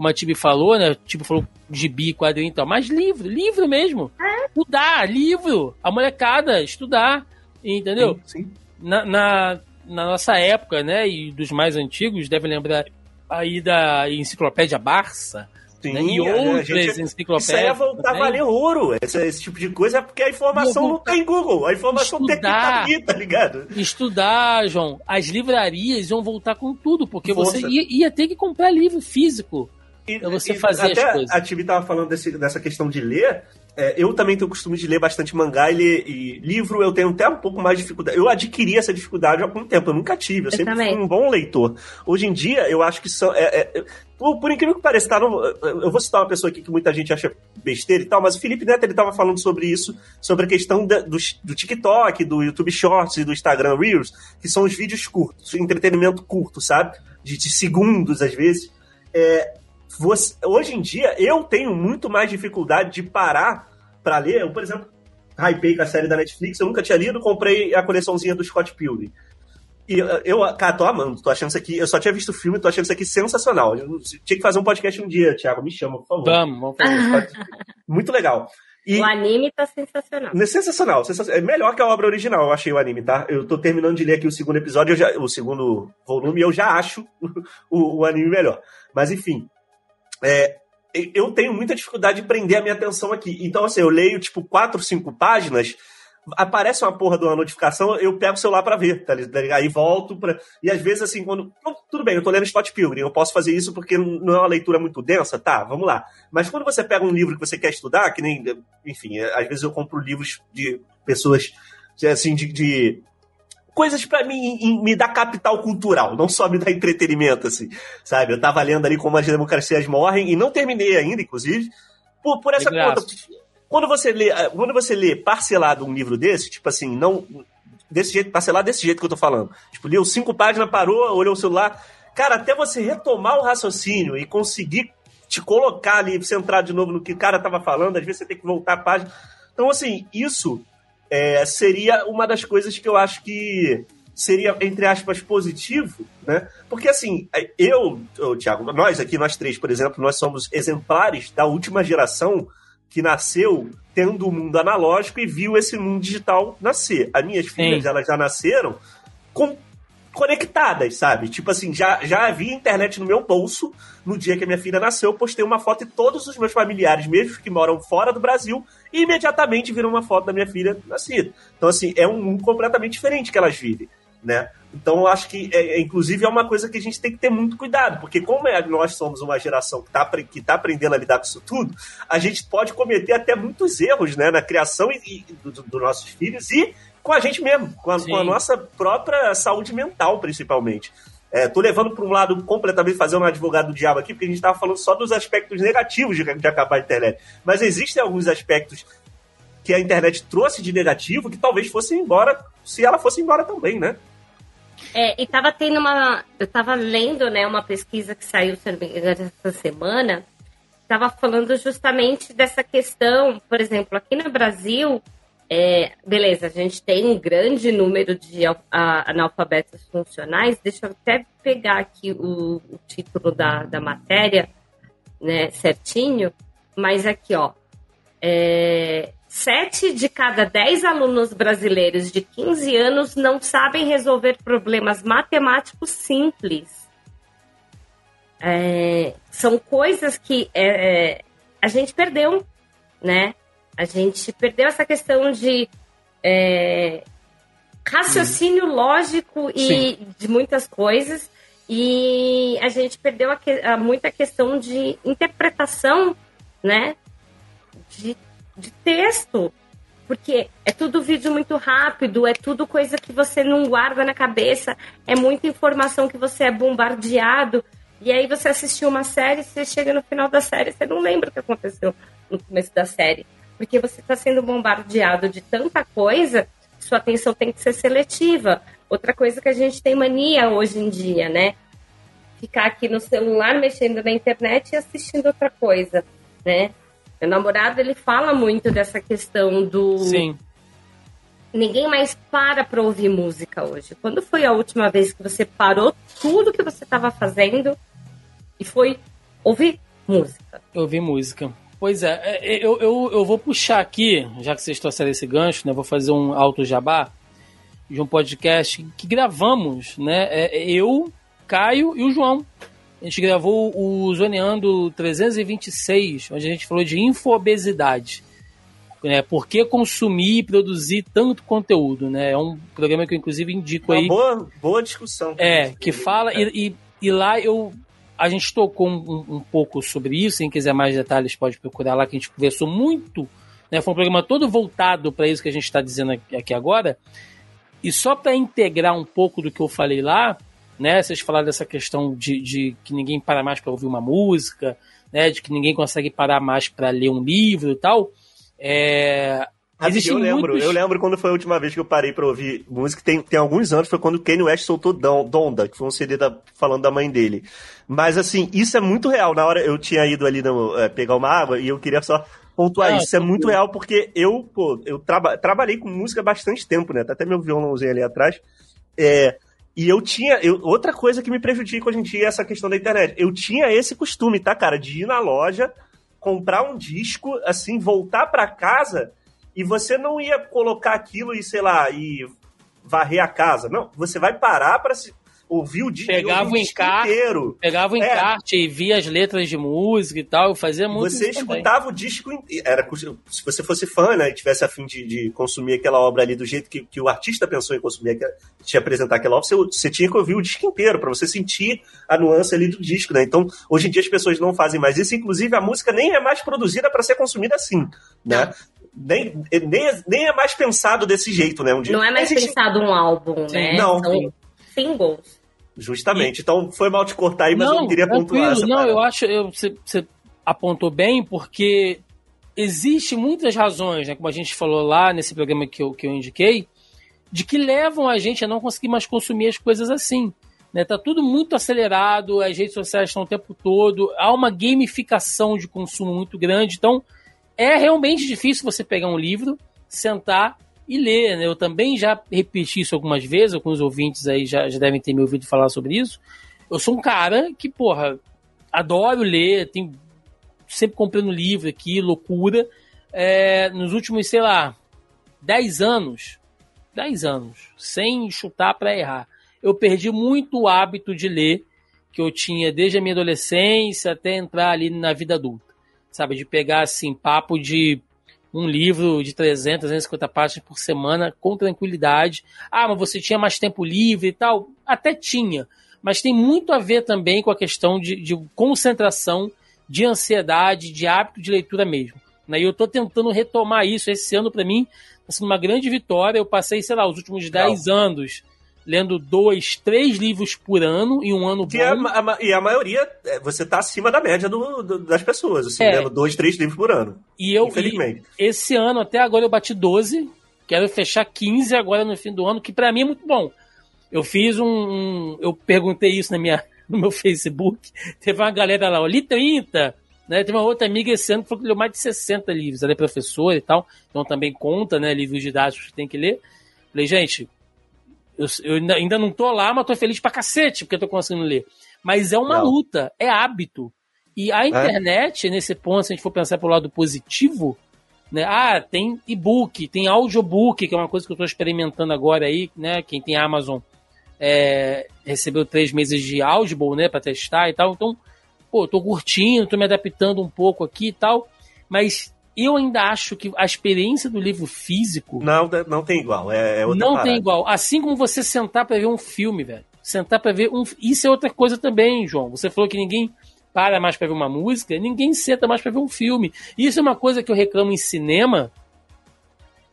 como a Tibi falou, né? Tipo, falou gibi, quadrinho e tal, mas livro, livro mesmo. Estudar, livro, a molecada, estudar, entendeu?
Sim, sim.
na, na, na nossa época, né, e dos mais antigos, devem lembrar aí da Enciclopédia Barça, Sim, né? e outras gente, enciclopédias. Isso
aí é voltar a valer ouro, esse, esse, tipo de coisa, é porque a informação não tem Google, a informação estudar, tem que estar ali, tá ligado?
Estudar, João, as livrarias iam voltar com tudo, porque Força. você ia, ia, ter que comprar livro físico. E, pra você e, fazer
até
as coisas.
A Tibi tava falando desse, dessa questão de ler, é, eu também tenho o costume de ler bastante mangá e, ler, e, livro eu tenho até um pouco mais de dificuldade. Eu adquiri essa dificuldade há algum tempo, eu nunca tive, eu, eu sempre também. fui um bom leitor. Hoje em dia, eu acho que são. É, é, por, por, incrível que pareça, tá, não, eu vou citar uma pessoa aqui que muita gente acha besteira e tal, mas o Felipe Neto ele tava falando sobre isso, sobre a questão da, do, do TikTok, do YouTube Shorts e do Instagram Reels, que são os vídeos curtos, entretenimento curto, sabe? De, de segundos, às vezes. É, você, hoje em dia, eu tenho muito mais dificuldade de parar para ler. Eu, por exemplo, hypei com a série da Netflix, eu nunca tinha lido, comprei a coleçãozinha do Scott Pilgrim. E eu, cara, tô amando, tô achando isso aqui. Eu só tinha visto o filme, tô achando isso aqui sensacional. Eu tinha que fazer um podcast um dia, Thiago, me chama, por favor.
Vamos, vamos fazer.
Muito legal.
E o anime tá sensacional.
É sensacional, sensacional. É melhor que a obra original, eu achei o anime, tá? Eu tô terminando de ler aqui o segundo episódio, já, o segundo volume, e eu já acho o, o anime melhor. Mas enfim. É, eu tenho muita dificuldade de prender a minha atenção aqui. Então, assim, eu leio, tipo, quatro, cinco páginas, aparece uma porra de uma notificação, eu pego o celular para ver, tá ligado? Aí volto pra... E às vezes, assim, quando... Tudo bem, eu tô lendo Scott Pilgrim, eu posso fazer isso porque não é uma leitura muito densa, tá, vamos lá. Mas quando você pega um livro que você quer estudar, que nem... Enfim, às vezes eu compro livros de pessoas, assim, de... de coisas para mim me dar capital cultural, não só me dar entretenimento, assim, sabe? Eu tava lendo ali como as democracias morrem e não terminei ainda, inclusive, por, por essa conta. Quando você lê, eh, quando você lê parcelado um livro desse, tipo assim, não desse jeito, parcelado desse jeito que eu tô falando. Tipo, leu cinco páginas, parou, olhou o celular. Cara, até você retomar o raciocínio e conseguir te colocar ali, centrar de novo no que o cara tava falando, às vezes você tem que voltar a página. Então, assim, isso é, seria uma das coisas que eu acho que seria, entre aspas, positivo, né? Porque, assim, eu, eu, Thiago, nós aqui, nós três, por exemplo, nós somos exemplares da última geração que nasceu tendo o mundo analógico e viu esse mundo digital nascer. As minhas filhas, Sim. elas já nasceram com conectadas, sabe? Tipo assim, já, já havia internet no meu bolso no dia que a minha filha nasceu. Eu postei uma foto e todos os meus familiares, mesmo que moram fora do Brasil, imediatamente viram uma foto da minha filha nascida. Então, assim, é um mundo completamente diferente que elas vivem, né? Então, eu acho que, é, é, inclusive, é uma coisa que a gente tem que ter muito cuidado, porque como é, nós somos uma geração que está que tá aprendendo a lidar com isso tudo, a gente pode cometer até muitos erros, né, na criação e, e dos do nossos filhos e com a gente mesmo, com a, com a nossa própria saúde mental, principalmente. É, tô levando para um lado completamente fazendo um advogado do diabo aqui, porque a gente estava falando só dos aspectos negativos de, de acabar a internet. Mas existem alguns aspectos que a internet trouxe de negativo que talvez fosse embora se ela fosse embora também, né?
É, e tava tendo uma. Eu tava lendo, né, uma pesquisa que saiu, essa semana, tava falando justamente dessa questão, por exemplo, aqui no Brasil, é, beleza, a gente tem um grande número de analfabetos funcionais. Deixa eu até pegar aqui o, o título da, da matéria, né, certinho. Mas aqui, ó. É, sete de cada dez alunos brasileiros de 15 anos não sabem resolver problemas matemáticos simples. É, são coisas que é, é a gente perdeu, né? A gente perdeu essa questão de é, raciocínio hum. lógico e Sim. de muitas coisas. E a gente perdeu a, a, muita questão de interpretação, né? De, de texto. Porque é tudo vídeo muito rápido, é tudo coisa que você não guarda na cabeça, é muita informação que você é bombardeado. E aí você assistiu uma série, você chega no final da série, você não lembra o que aconteceu no começo da série porque você está sendo bombardeado de tanta coisa, sua atenção tem que ser seletiva. Outra coisa que a gente tem mania hoje em dia, né? Ficar aqui no celular mexendo na internet e assistindo outra coisa, né? Meu namorado, ele fala muito dessa questão do...
Sim.
Ninguém mais para para ouvir música hoje. Quando foi a última vez que você parou tudo que você estava fazendo e foi ouvir música?
Ouvir música. Pois é, é, é, eu, eu, eu vou puxar aqui, já que vocês trouxeram esse gancho, né? Vou fazer um alto jabá de um podcast que gravamos, né? É, eu, Caio e o João. a gente gravou o Zoneando 326, onde a gente falou de infobesidade. Né, por que consumir e produzir tanto conteúdo, né? É um programa que eu inclusive indico aí.
Uma boa, boa discussão.
É, que fala. E, e, e, lá eu a gente tocou um, um, pouco sobre isso. Quem quiser mais detalhes pode procurar lá que a gente conversou muito. Né? Foi um programa todo voltado para isso que a gente está dizendo aqui, agora. E só para integrar um pouco do que eu falei lá, né? Vocês falaram dessa questão de, de que ninguém para mais para ouvir uma música, né? De que ninguém consegue parar mais para ler um livro e tal. É,
eu lembro, muitos... eu lembro quando foi a última vez que eu parei pra ouvir música, tem, tem alguns anos, foi quando o Kanye West soltou Donda, que foi um CD da, falando da mãe dele. Mas assim, isso é muito real. Na hora eu tinha ido ali no, é, pegar uma água e eu queria só pontuar ah, isso. Isso é muito real porque eu, pô, eu traba, trabalhei com música há bastante tempo, né? Tá até meu violãozinho ali atrás. É, e eu tinha. Eu, outra coisa que me prejudica hoje em dia é essa questão da internet. Eu tinha esse costume, tá, cara? De ir na loja, comprar um disco, assim, voltar para casa e você não ia colocar aquilo e, sei lá, e varrer a casa. Não, você vai parar para se ouvir o disco,
pegava o encarte, inteiro. Pegava o é. encarte é. e via as letras de música e tal, fazia muito
Você escutava também. o disco era Se você fosse fã, né, e tivesse a fim de, de, consumir aquela obra ali do jeito que, que o artista pensou em consumir, que, te apresentar aquela obra, você, você tinha que ouvir o disco inteiro, para você sentir a nuance ali do disco, né? Então, hoje em dia as pessoas não fazem mais isso, inclusive a música nem é mais produzida para ser consumida assim, né? Nem, nem, nem é mais pensado desse jeito, né? Um
dia. Não é mais pensado um álbum, né?
Não. São
singles.
Justamente. E... Então foi mal te cortar aí, mas não, eu queria pontuar essa
Não, parada. eu acho eu, você, você apontou bem, porque existe muitas razões, né, como a gente falou lá nesse programa que eu, que eu indiquei, de que levam a gente a não conseguir mais consumir as coisas assim. Né? Tá tudo muito acelerado, as redes sociais estão o tempo todo, há uma gamificação de consumo muito grande, então é realmente difícil você pegar um livro, sentar e ler. Né? Eu também já repeti isso algumas vezes, alguns ouvintes aí já, já devem ter me ouvido falar sobre isso. Eu sou um cara que, porra, adoro ler, tenho sempre comprando livro aqui, loucura. É, nos últimos, sei lá, 10 anos, 10 anos, sem chutar para errar, eu perdi muito o hábito de ler que eu tinha desde a minha adolescência até entrar ali na vida adulta sabe? De pegar, assim, papo de um livro de 300, 350 páginas por semana com tranquilidade. Ah, mas você tinha mais tempo livre e tal? Até tinha. Mas tem muito a ver também com a questão de, de concentração, de ansiedade, de hábito de leitura mesmo. Né? E eu estou tentando retomar isso. Esse ano, para mim, está sendo uma grande vitória. Eu passei, sei lá, os últimos 10 anos lendo dois, três livros por ano em um ano
que é bom. A, a, e a maioria, é, você está acima da média do, do, das pessoas, assim, é. lendo dois, três livros por ano.
E eu, infelizmente. E esse ano, até agora, eu bati 12, quero fechar 15 agora no fim do ano, que para mim é muito bom. Eu fiz um, um, Eu perguntei isso na minha, no meu Facebook, teve uma galera lá, li 30. Né, teve uma outra amiga esse ano que falou que leu mais de 60 livros. Ela é professora e tal, então também conta, né? Livros didáticos que tem que ler. Falei, gente, eu, eu ainda não tô lá, mas tô feliz pra cacete porque eu tô conseguindo ler. Mas é uma não. luta, é hábito. E a é? internet, é? nesse ponto, se a gente for pensar pelo lado positivo, né? Ah, tem e-book, tem audiobook, que é uma coisa que eu estou experimentando agora aí, né? Quem tem Amazon é, recebeu três meses de Audible, né, para testar e tal. Então, pô, tô curtindo, tô me adaptando um pouco aqui e tal. Mas eu ainda acho que a experiência do livro físico.
Não, não tem igual. É, é
Não parada. tem igual. Assim como você sentar para ver um filme, velho. Sentar para ver um. Isso é outra coisa também, João. Você falou que ninguém para mais para ver uma música, ninguém senta mais para ver um filme. Isso é uma coisa que eu reclamo em cinema,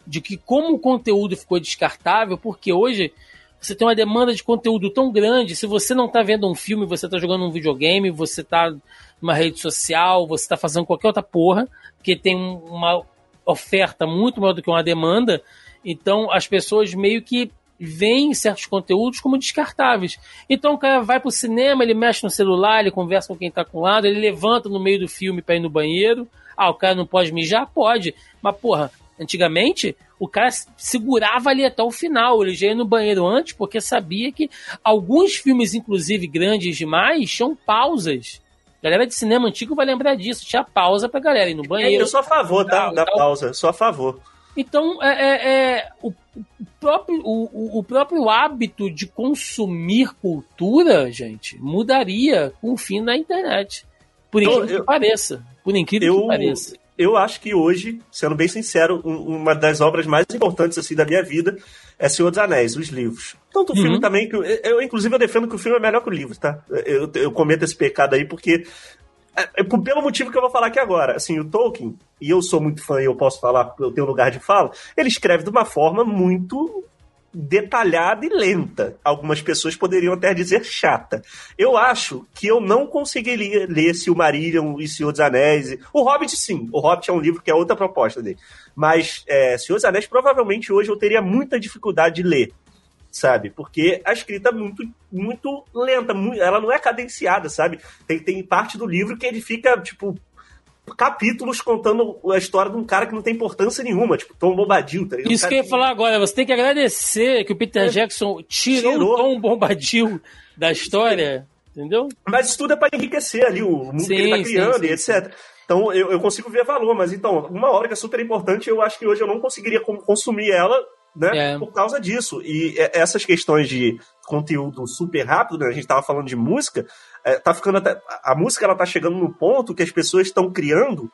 de que como o conteúdo ficou descartável, porque hoje você tem uma demanda de conteúdo tão grande, se você não está vendo um filme, você está jogando um videogame, você está numa rede social, você está fazendo qualquer outra porra, porque tem uma oferta muito maior do que uma demanda, então as pessoas meio que veem certos conteúdos como descartáveis. Então o cara vai pro cinema, ele mexe no celular, ele conversa com quem está com o lado, ele levanta no meio do filme para ir no banheiro. Ah, o cara não pode mijar? Pode. Mas, porra, antigamente o cara segurava ali até o final. Ele já ia no banheiro antes, porque sabia que alguns filmes, inclusive grandes demais, tinham pausas. Galera de cinema antigo vai lembrar disso. Tinha pausa pra galera ir no banheiro.
Eu sou a favor, tá? Da pausa. Sou a favor.
Então, é, é, é o, próprio, o, o, próprio hábito de consumir cultura, gente, mudaria com o fim da internet. Por incrível eu, que pareça. Por incrível eu, que pareça.
Eu acho que hoje, sendo bem sincero, uma das obras mais importantes assim da minha vida é Senhor dos Anéis, os livros. Tanto o uhum. filme também, que eu, eu, inclusive eu defendo que o filme é melhor que o livro, tá? Eu, eu cometo esse pecado aí porque é, é, pelo motivo que eu vou falar aqui agora. Assim, o Tolkien, e eu sou muito fã e eu posso falar porque eu tenho lugar de fala, ele escreve de uma forma muito detalhada e lenta. Algumas pessoas poderiam até dizer chata. Eu acho que eu não conseguiria ler Silmarillion e Senhor dos Anéis. O Hobbit, sim. O Hobbit é um livro que é outra proposta dele. Mas é, Senhor dos Anéis, provavelmente hoje eu teria muita dificuldade de ler sabe? Porque a escrita é muito, muito lenta, muito, ela não é cadenciada, sabe? Tem, tem parte do livro que ele fica, tipo, capítulos contando a história de um cara que não tem importância nenhuma, tipo Tom Bombadil, tá
ligado? Isso que eu ia falar agora, você tem que agradecer que o Peter é, Jackson tirou, tirou, o Tom Bombadil da história, entendeu?
Mas isso tudo é para enriquecer ali o mundo sim, que ele tá criando sim, sim, e etc. Então eu, eu consigo ver valor, mas então, uma hora que é super importante, eu acho que hoje eu não conseguiria consumir ela né? É. Por causa disso. E essas questões de conteúdo super rápido, né? A gente estava falando de música, é, tá ficando até, a música ela tá chegando no ponto que as pessoas estão criando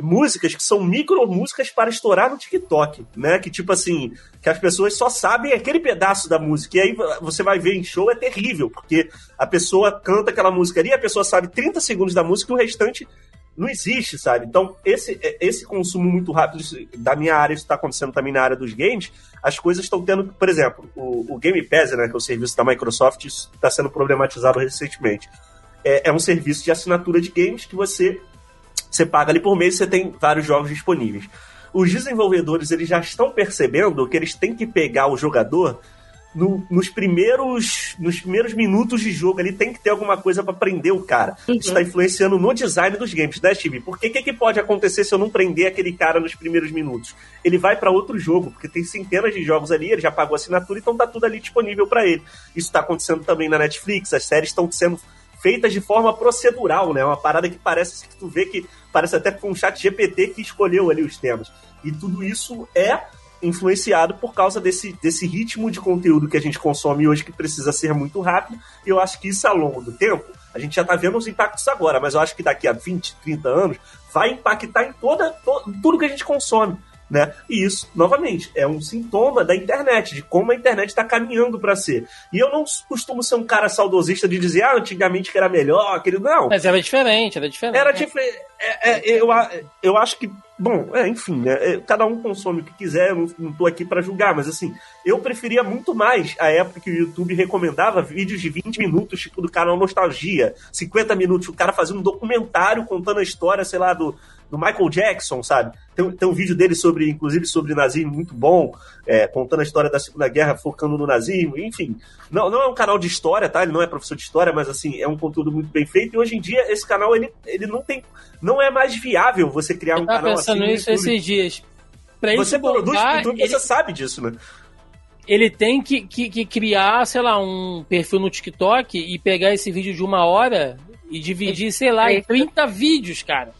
músicas que são micro músicas para estourar no TikTok, né? Que tipo assim, que as pessoas só sabem aquele pedaço da música. E aí você vai ver em show é terrível, porque a pessoa canta aquela música ali, a pessoa sabe 30 segundos da música e o restante não existe, sabe? Então, esse, esse consumo muito rápido da minha área, isso está acontecendo também na área dos games, as coisas estão tendo, por exemplo, o, o Game Pass, né, que é o serviço da Microsoft, está sendo problematizado recentemente. É, é, um serviço de assinatura de games que você, você paga ali por mês e você tem vários jogos disponíveis. Os desenvolvedores eles já estão percebendo que eles têm que pegar o jogador no, nos primeiros nos primeiros minutos de jogo ali tem que ter alguma coisa para prender o cara. Uhum. Isso tá influenciando no design dos games, né, Steve? Porque o que, que pode acontecer se eu não prender aquele cara nos primeiros minutos? Ele vai para outro jogo, porque tem centenas de jogos ali, ele já pagou a assinatura, então tá tudo ali disponível para ele. Isso tá acontecendo também na Netflix, as séries estão sendo feitas de forma procedural, né? Uma parada que parece que tu vê que parece até com um chat GPT que escolheu ali os temas. E tudo isso é influenciado por causa desse, desse ritmo de conteúdo que a gente consome hoje, que precisa ser muito rápido. E eu acho que isso, ao longo do tempo, a gente já está vendo os impactos agora, mas eu acho que daqui a 20, 30 anos, vai impactar em toda, to, tudo que a gente consome né? E isso, novamente, é um sintoma da internet, de como a internet está caminhando para ser. E eu não costumo ser um cara saudosista de dizer, ah, antigamente que era melhor, aquele. Não.
Mas era diferente, era diferente.
Era diferente. É, é, eu, eu acho que. Bom, é, enfim, né? É, cada um consome o que quiser, eu não, não tô aqui para julgar, mas assim, eu preferia muito mais a época que o YouTube recomendava vídeos de 20 minutos, tipo do canal Nostalgia, 50 minutos, o cara fazendo um documentário contando a história, sei lá, do do Michael Jackson, sabe? Tem, tem um vídeo dele sobre, inclusive, sobre nazismo muito bom, é, contando a história da Segunda Guerra, focando no nazismo, enfim. Não, não é um canal de história, tá? Ele não é professor de história, mas assim, é um conteúdo muito bem feito. E hoje em dia, esse canal, ele, ele não tem. Não é mais viável você criar um canal
assim. Eu pensando nisso esses dias.
Pra você produz YouTube, ele... você sabe disso, né?
Ele tem que, que, que, criar, sei lá, um perfil no TikTok e pegar esse vídeo de uma hora e dividir, sei lá, em 30 vídeos, cara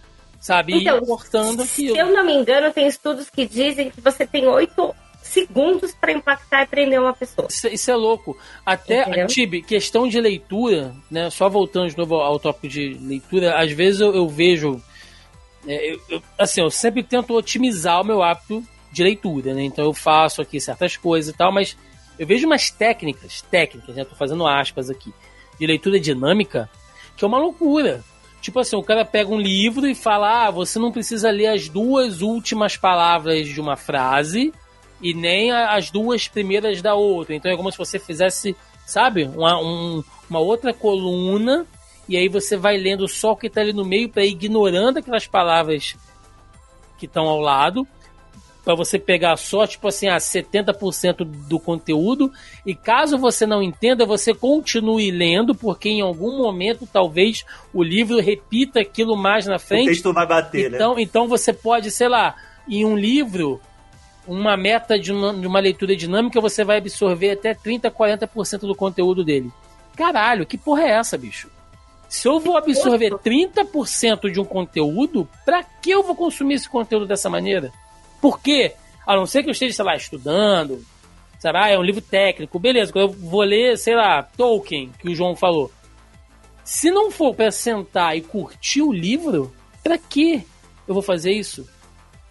sabe? Então, e cortando aquilo.
Se eu não me engano, tem estudos que dizem que você tem oito segundos para impactar e prender uma pessoa.
Isso, isso, é louco. Até, Tibi, questão de leitura, né? Só voltando de novo ao tópico de leitura, às vezes eu, eu vejo. É, eu, eu, assim, eu sempre tento otimizar o meu hábito de leitura, né? Então eu faço aqui certas coisas e tal, mas eu vejo umas técnicas, técnicas, né? Tô fazendo aspas aqui, de leitura dinâmica, que é uma loucura. Tipo assim, o cara pega um livro e fala: ah, você não precisa ler as duas últimas palavras de uma frase e nem as duas primeiras da outra. Então é como se você fizesse, sabe, uma, um, uma outra coluna e aí você vai lendo só o que está ali no meio para ignorando aquelas palavras que estão ao lado para você pegar só, tipo assim, a 70% do conteúdo. E caso você não entenda, você continue lendo, porque em algum momento talvez o livro repita aquilo mais na frente. O
texto vai bater,
né? então,
né?
Então você pode, sei lá, em um livro, uma meta de uma, de uma leitura dinâmica, você vai absorver até 30, 40% do conteúdo dele. Caralho, que porra é essa, bicho? Se eu vou absorver 30% de um conteúdo, para que eu vou consumir esse conteúdo dessa maneira? Porque A não ser que eu esteja, sei lá, estudando, sabe? Ah, é um livro técnico, beleza. Eu vou ler, sei lá, Tolkien, que o João falou. Se não for para sentar e curtir o livro, para que eu vou fazer isso?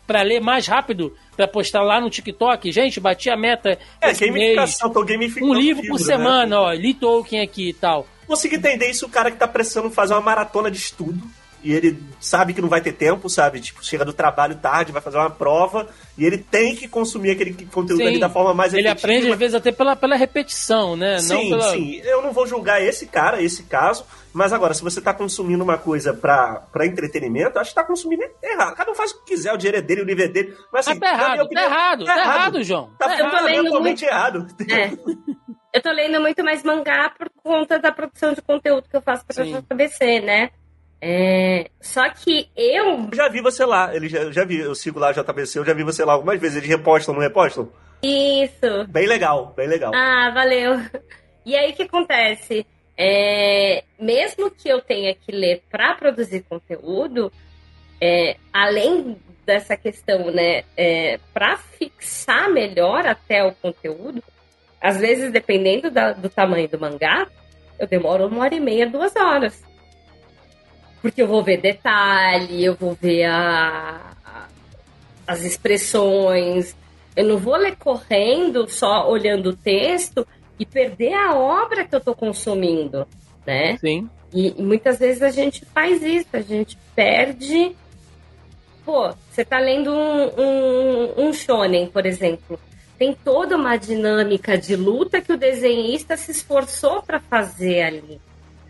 Para ler mais rápido, para postar lá no TikTok, gente, bati a meta.
É, gamificação, tô gamificando.
Um livro, livro por né? semana, ó, li Tolkien aqui e tal.
Consegui entender isso o cara que tá precisando fazer uma maratona de estudo e ele sabe que não vai ter tempo, sabe? Tipo, chega do trabalho tarde, vai fazer uma prova e ele tem que consumir aquele conteúdo sim, ali da forma mais
ele efetiva. Ele aprende, às vezes, até pela, pela repetição, né?
Sim,
pela...
sim. Eu não vou julgar esse cara, esse caso, mas agora, se você tá consumindo uma coisa pra, pra entretenimento, acho que tá consumindo errado. Cada um faz o que quiser, o dinheiro é dele, o livro é dele. Mas, assim,
tá errado,
opinião,
tá errado, tá errado, João.
Tá
eu tô lendo
muito... errado.
É. Eu tô lendo muito mais mangá por conta da produção de conteúdo que eu faço pra JBC, né? É, só que eu.
Já vi você lá, ele já, já vi, eu sigo lá JBC, eu já vi você lá algumas vezes. Eles repostam, não repostam?
Isso.
Bem legal, bem legal.
Ah, valeu. E aí o que acontece? É, mesmo que eu tenha que ler para produzir conteúdo, é, além dessa questão, né, é, para fixar melhor até o conteúdo, às vezes, dependendo da, do tamanho do mangá, eu demoro uma hora e meia, duas horas. Porque eu vou ver detalhe, eu vou ver a, a, as expressões. Eu não vou ler correndo, só olhando o texto e perder a obra que eu estou consumindo, né?
Sim.
E, e, muitas vezes a gente faz isso, a gente perde. Pô, você está lendo um, um, um shonen, por exemplo. Tem toda uma dinâmica de luta que o desenhista se esforçou para fazer ali.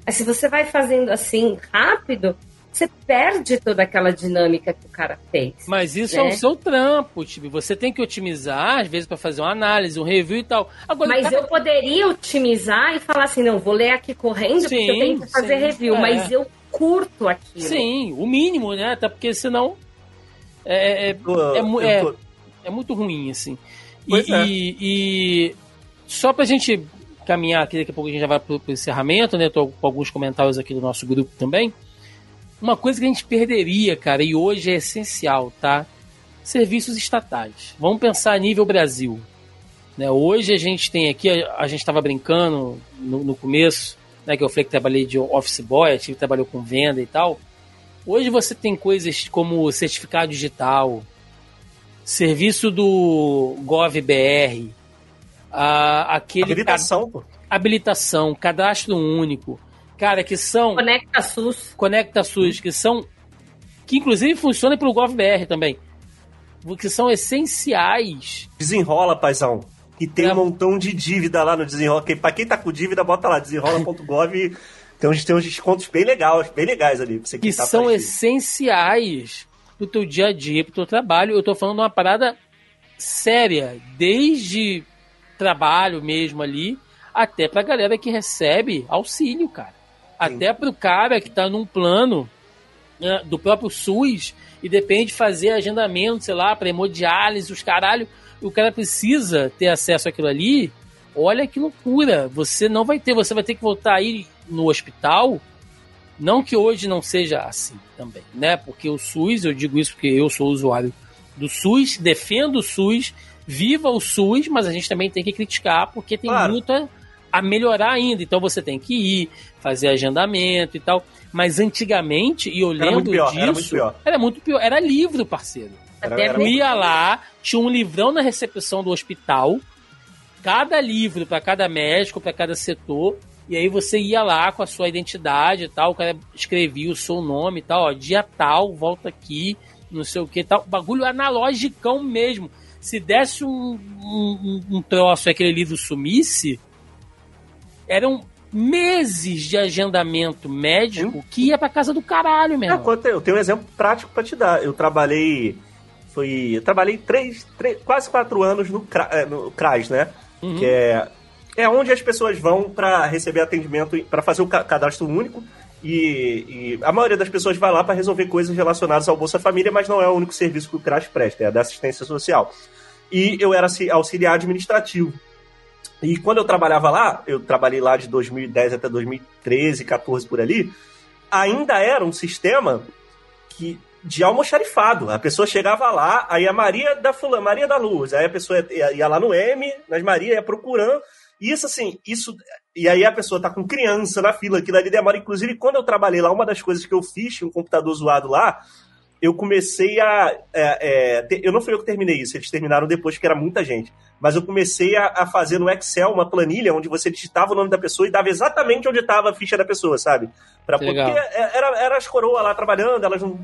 Mas se você vai fazendo assim rápido, você perde toda aquela dinâmica que o cara fez.
Mas isso né? é o seu trampo, tipo, você tem que otimizar, às vezes, para fazer uma análise, um review e tal.
Agora, mas cara... eu poderia otimizar e falar assim, não, vou ler aqui correndo sim, porque eu tenho que fazer sim, review, é. mas eu curto aquilo.
Sim, o mínimo, né? Até porque senão é, é, é, é, é muito ruim, assim. E, é. e, e, só pra gente caminhar aqui, daqui a pouco a gente já vai pro, pro encerramento, né? Tô com alguns comentários aqui do nosso grupo também. Uma coisa que a gente perderia, cara, e hoje é essencial, tá? Serviços estatais. Vamos pensar a nível Brasil. Né? Hoje a gente tem aqui, a, a gente estava brincando no, no, começo, né, que eu falei que trabalhei de office boy, a gente trabalhou com venda e tal. Hoje você tem coisas como certificado digital, serviço do GovBR, a, aquele
habilitação, pô.
habilitação, cadastro único, cara, que são
Conecta SUS,
Conecta SUS, que são que inclusive funciona pelo GovBR também, que são essenciais.
Desenrola, paizão. E tem é. um montão de dívida lá no Desenrola. Pra quem tá com dívida, bota lá, desenrola.gov. tem, uns, tem uns descontos bem legais, bem legais ali. Pra você
que tá são essenciais pro teu dia a dia, pro teu trabalho. Eu tô falando de uma parada séria, desde trabalho mesmo ali, até pra galera que recebe auxílio, cara. Sim. Até pro cara que tá num plano né, do próprio SUS e depende de fazer agendamento, sei lá, pra hemodiálise, os caralho, o cara precisa ter acesso àquilo ali. Olha que loucura, você não vai ter, você vai ter que voltar aí no hospital não que hoje não seja assim também, né? Porque o SUS, eu digo isso porque eu sou usuário do SUS, defendo o SUS, viva o SUS, mas a gente também tem que criticar porque tem claro. muito a, a melhorar ainda. Então você tem que ir, fazer agendamento e tal. Mas antigamente, e eu era lembro pior, disso, era muito, pior. era muito pior. Era livro, parceiro. Era, era eu ia lá, tinha um livrão na recepção do hospital, cada livro para cada médico, para cada setor, e aí você ia lá com a sua identidade e tal, o cara escrevia o seu nome e tal, ó, dia tal, volta aqui, não sei o que tal. Bagulho analógico mesmo. Se desse um, um, um troço e aquele livro sumisse, eram meses de agendamento médico que ia pra casa do caralho mesmo.
É, eu tenho um exemplo prático para te dar. Eu trabalhei. Foi. Eu trabalhei três, três quase quatro anos no, é, no CRAS, né? Uhum. Que é é onde as pessoas vão para receber atendimento, para fazer o cadastro único. E, e, a maioria das pessoas vai lá para resolver coisas relacionadas ao Bolsa Família, mas não é o único serviço que o CRAS presta, é a da assistência social. E eu era auxiliar administrativo. E quando eu trabalhava lá, eu trabalhei lá de 2010 até 2013, 14 por ali, ainda era um sistema que de almoxarifado. A pessoa chegava lá, aí a Maria da Fulana, Maria da Luz, aí a pessoa ia, ia lá no M, nas Maria, ia procurando. Isso, assim, isso. E aí a pessoa tá com criança na fila, aquilo ali demora. Inclusive, quando eu trabalhei lá, uma das coisas que eu fiz, um computador zoado lá, eu comecei a. É, é, eu não fui eu que terminei isso, eles terminaram depois, porque era muita gente. Mas eu comecei a, a, fazer no Excel uma planilha onde você digitava o nome da pessoa e dava exatamente onde estava a ficha da pessoa, sabe? Pra, porque é, era, era as coroas lá trabalhando, elas não.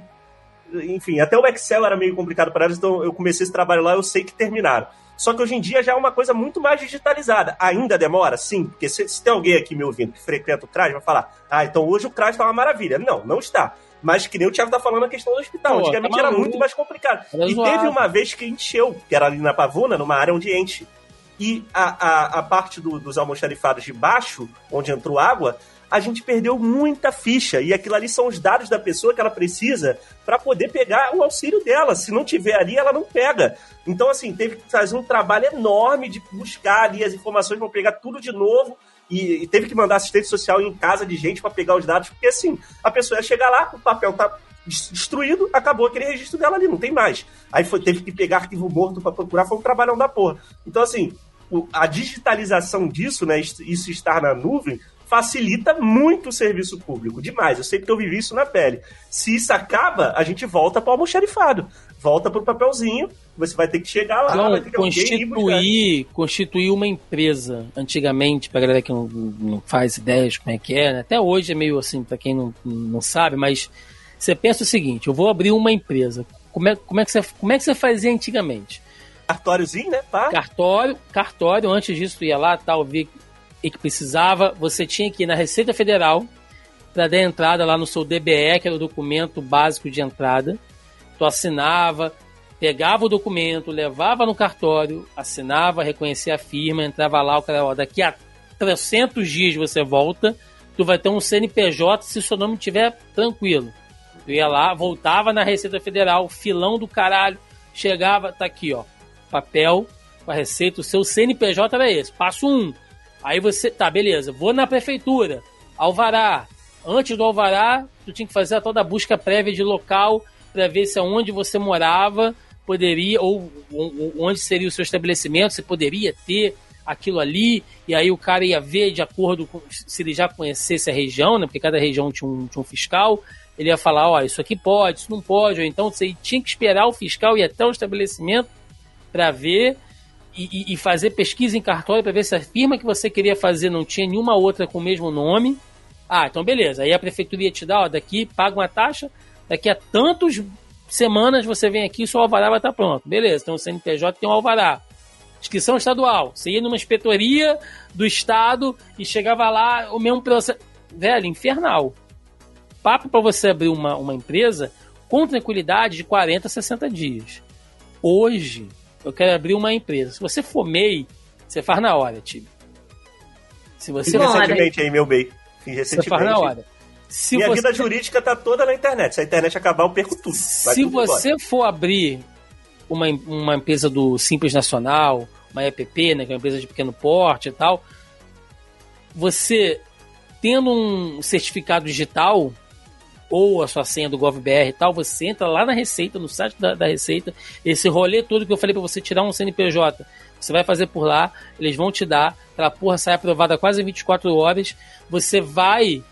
Enfim, até o Excel era meio complicado para elas, então eu comecei esse trabalho lá, eu sei que terminaram. Só que hoje em dia já é uma coisa muito mais digitalizada. Ainda demora? Sim, porque se, se tem alguém aqui me ouvindo que frequenta o CRAS, vai falar: ah, então hoje o CRAS está uma maravilha. Não, não está. Mas que nem o Thiago tá falando a questão do hospital. Pô, Antigamente tá era muito mais complicado. E zoado. teve uma vez que encheu, que era ali na Pavuna, numa área onde enche. E a, a, a parte do, dos almoxarifados de baixo, onde entrou água, a gente perdeu muita ficha. E aquilo ali são os dados da pessoa que ela precisa para poder pegar o auxílio dela. Se não tiver ali, ela não pega. Então, assim, teve que fazer um trabalho enorme de buscar ali as informações para pegar tudo de novo e, e teve que mandar assistente social em casa de gente para pegar os dados, porque assim, a pessoa ia chegar lá, o papel tá destruído, acabou aquele registro dela ali, não tem mais. Aí foi, teve que pegar arquivo morto para procurar, foi um trabalhão da porra. Então, assim, a digitalização disso, né, isso estar na nuvem, facilita muito o serviço público, demais. Eu sei que eu vivi isso na pele. Se isso acaba, a gente volta para o almoxarifado, volta para o papelzinho, você vai ter que chegar lá,
não,
vai ter que
constituir, constituir uma empresa. Antigamente, para galera que não, não faz ideias como é que é, né? até hoje é meio assim, para quem não, não sabe, mas você pensa o seguinte: eu vou abrir uma empresa. Como é, como é, que, você, como é que você fazia antigamente?
Cartóriozinho, né?
Pá. Cartório, cartório, antes disso ia lá, tal, via e que precisava, você tinha que ir na Receita Federal para dar entrada lá no seu DBE, que era o documento básico de entrada. Tu assinava, pegava o documento, levava no cartório, assinava, reconhecia a firma, entrava lá, o cara, ó, daqui a 300 dias você volta, tu vai ter um CNPJ se seu nome estiver tranquilo. Tu ia lá, voltava na Receita Federal, filão do caralho, chegava, tá aqui, ó, papel com a receita, o seu CNPJ era esse, passo 1. Um, Aí você, tá, beleza, vou na prefeitura, alvará. Antes do alvará, tu tinha que fazer toda a busca prévia de local para ver se aonde você morava poderia, ou, ou onde seria o seu estabelecimento, se poderia ter aquilo ali, e aí o cara ia ver de acordo com se ele já conhecesse a região, né? Porque cada região tinha um, tinha um fiscal, ele ia falar, ó, isso aqui pode, isso não pode, ou então você tinha que esperar o fiscal ir até o estabelecimento para ver e, e, fazer pesquisa em cartório para ver se a firma que você queria fazer não tinha nenhuma outra com o mesmo nome. Ah, então beleza. Aí a prefeitura ia te dar, ó, daqui paga uma taxa, daqui a tantos semanas você vem aqui e seu alvará vai estar pronto. Beleza, então o CNPJ tem um alvará. Inscrição estadual. Você ia numa inspetoria do estado e chegava lá, o mesmo processo. Velho, infernal. Papo para você abrir uma, uma empresa com tranquilidade de 40 a 60 dias. Hoje, eu quero abrir uma empresa. Se você for MEI, você faz na hora, time.
Se você Fiz recentemente aí, meu MEI. Fiz recentemente. Você faz na hora. Se Minha você... vida jurídica tá toda na internet. Se a internet acabar, eu perco tudo.
Vai Se tudo você embora. for abrir uma, uma empresa do Simples Nacional, uma EPP, né, que é uma empresa de pequeno porte e tal, você tendo um certificado digital, ou a sua senha do GovBR e tal, você entra lá na Receita, no site da, da Receita, esse rolê todo que eu falei para você tirar um CNPJ, você vai fazer por lá, eles vão te dar, aquela porra sai aprovada quase 24 horas, você vai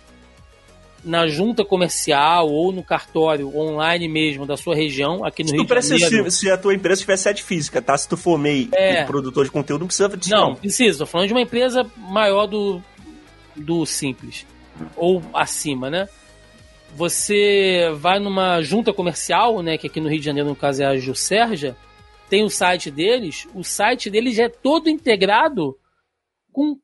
na junta comercial ou no cartório online mesmo da sua região, aqui no se Rio de Janeiro.
Se, se a tua empresa tiver sede física, tá? Se tu for meio é. produtor de conteúdo, não precisa
disso. Não, não, precisa. Tô falando de uma empresa maior do, do Simples. Ou acima, né? Você vai numa junta comercial, né, que aqui no Rio de Janeiro, no caso é a Juscerja, tem o site deles, o site deles é todo integrado com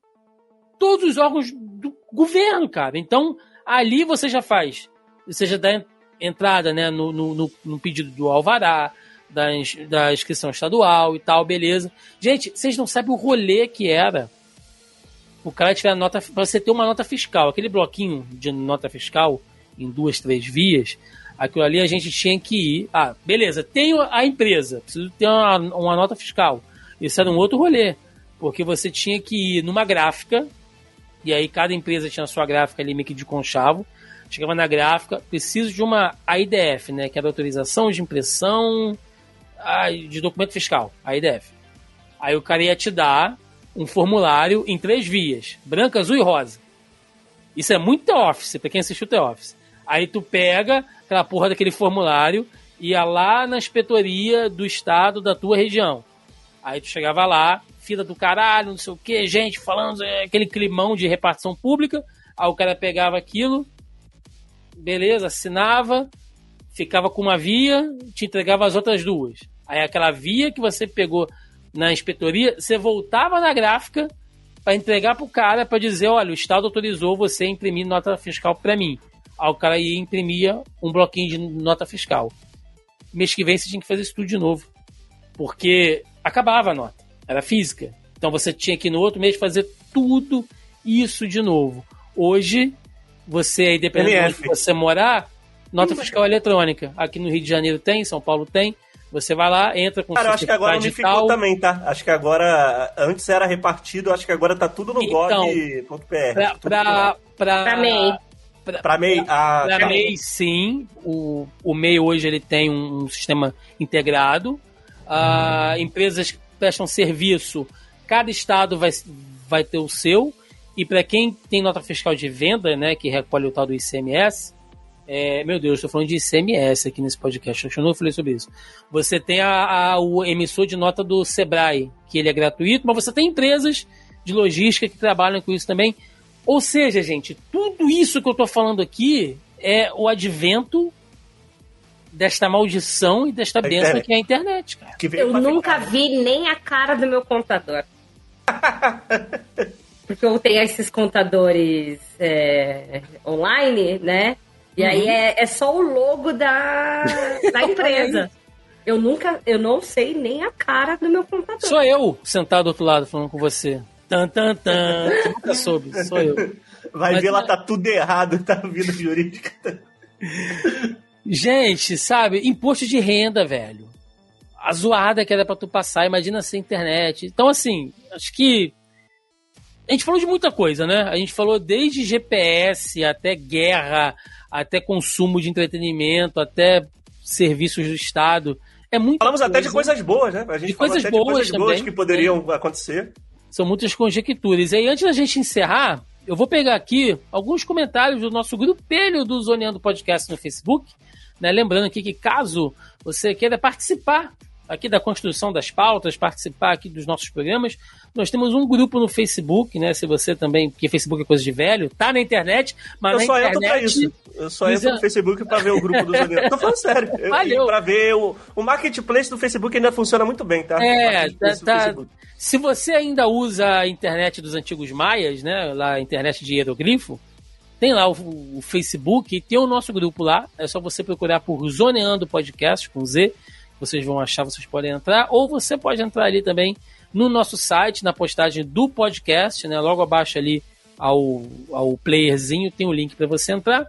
todos os órgãos do governo, cara. Então, ali você já faz, você já dá entrada né, no, no, no pedido do alvará, da, da inscrição estadual e tal, beleza. Gente, vocês não sabem o rolê que era o cara tiver nota, pra você ter uma nota fiscal, aquele bloquinho de nota fiscal, em duas, três vias, aquilo ali a gente tinha que ir. Ah, beleza, tenho a empresa, preciso ter uma, uma nota fiscal. Isso era um outro rolê, porque você tinha que ir numa gráfica, e aí cada empresa tinha a sua gráfica ali meio que de conchavo. chegava na gráfica, preciso de uma AIDF, né? Que era autorização de impressão de documento fiscal, AIDF. Aí o cara ia te dar um formulário em três vias: branca, azul e rosa. Isso é muito The Office, pra quem assistiu The Office. Aí tu pega aquela porra daquele formulário e ia lá na inspetoria do estado da tua região. Aí tu chegava lá, fila do caralho, não sei o que, gente falando é, aquele climão de repartição pública. Aí o cara pegava aquilo, beleza, assinava, ficava com uma via, te entregava as outras duas. Aí aquela via que você pegou na inspetoria, você voltava na gráfica para entregar pro cara para dizer, olha, o Estado autorizou você a imprimir nota fiscal para mim. Aí o cara ia imprimia um bloquinho de nota fiscal. Mês que vem você tinha que fazer isso tudo de novo. Porque acabava a nota. Era física. Então você tinha que no outro mês fazer tudo isso de novo. Hoje, você aí, dependendo de onde você morar, nota fiscal eletrônica. Aqui no Rio de Janeiro tem, São Paulo tem. Você vai lá, entra com
Cara, acho que agora unificou também, tá? Acho que agora. Antes era repartido, acho que agora tá tudo no então, gov.pr.
Pra, pra, pra,
pra.
Pra, pra MEI, a... pra MEI, sim. O, o MEI hoje ele tem um, sistema integrado. Uh, empresas que prestam serviço, cada estado vai, vai ter o seu. E para quem tem nota fiscal de venda, né, que recolhe o tal do ICMS, é, meu Deus, estou falando de ICMS aqui nesse podcast, eu não falei sobre isso. Você tem a, a, o emissor de nota do Sebrae, que ele é gratuito, mas você tem empresas de logística que trabalham com isso também. Ou seja, gente, tudo isso que eu estou falando aqui é o advento desta maldição e desta bênção que é a internet, cara.
eu nunca ficar. vi nem a cara do meu contador. Porque eu tenho esses contadores é, online, né? E uhum. aí é, é só o logo da, da empresa. eu nunca, eu não sei nem a cara do meu computador.
Sou eu sentado do outro lado falando com você. Tan, tan, tan. Você nunca soube, sou eu.
Vai Mas, ver, lá tá tudo errado, tá vida jurídica.
Gente, sabe, imposto de renda, velho. A zoada que era pra tu passar, imagina sem internet. Então, assim, acho que. A gente falou de muita coisa, né? A gente falou desde GPS até guerra, até consumo de entretenimento, até serviços do Estado. É muito
Falamos coisa. até de coisas boas, né? A gente
de coisas boas, de coisas também, boas
que poderiam é. acontecer.
São muitas conjecturas. E aí, antes da gente encerrar, eu vou pegar aqui alguns comentários do nosso grupelho do Zoneando Podcast no Facebook. Né? Lembrando aqui que caso você queira participar aqui da construção das pautas, participar aqui dos nossos programas, nós temos um grupo no Facebook, né? Se você também, porque Facebook é coisa de velho, tá na internet, mas eu na
só
internet...
entro pra isso. Eu só entro no Facebook pra ver o grupo dos amigos. Tô falando sério. Valeu. Pra ver o, o marketplace do Facebook ainda funciona muito bem, tá?
É, tá, tá se você ainda usa a internet dos antigos maias, né? Lá a internet de hieroglifo, tem lá o, o, Facebook e tem o nosso grupo lá. É só você procurar por Zoneando Podcast com Z vocês vão achar, vocês podem entrar, ou você pode entrar ali também no nosso site, na postagem do podcast, né? Logo abaixo ali ao, ao playerzinho tem o um link para você entrar.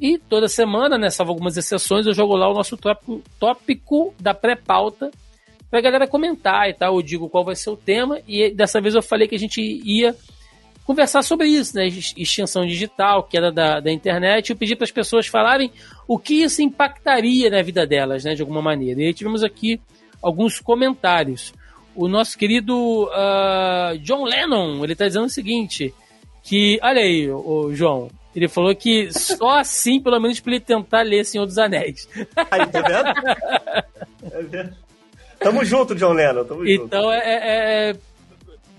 E toda semana, né, salvo algumas exceções, eu jogo lá o nosso tópico, tópico da pré-pauta pra galera comentar e tal. Eu digo qual vai ser o tema. E dessa vez eu falei que a gente ia conversar sobre isso, né? Extinção digital, queda da, da internet, eu pedi para as pessoas falarem o que isso impactaria na vida delas, né? De alguma maneira. E aí tivemos aqui alguns comentários. O nosso querido uh, John Lennon, ele está dizendo o seguinte, que, olha aí, o João, ele falou que só assim, pelo menos, para ele tentar ler Senhor dos Anéis.
Aí, tá vendo? É vendo? Tamo junto, John Lennon. Tamo
então, junto. É, é,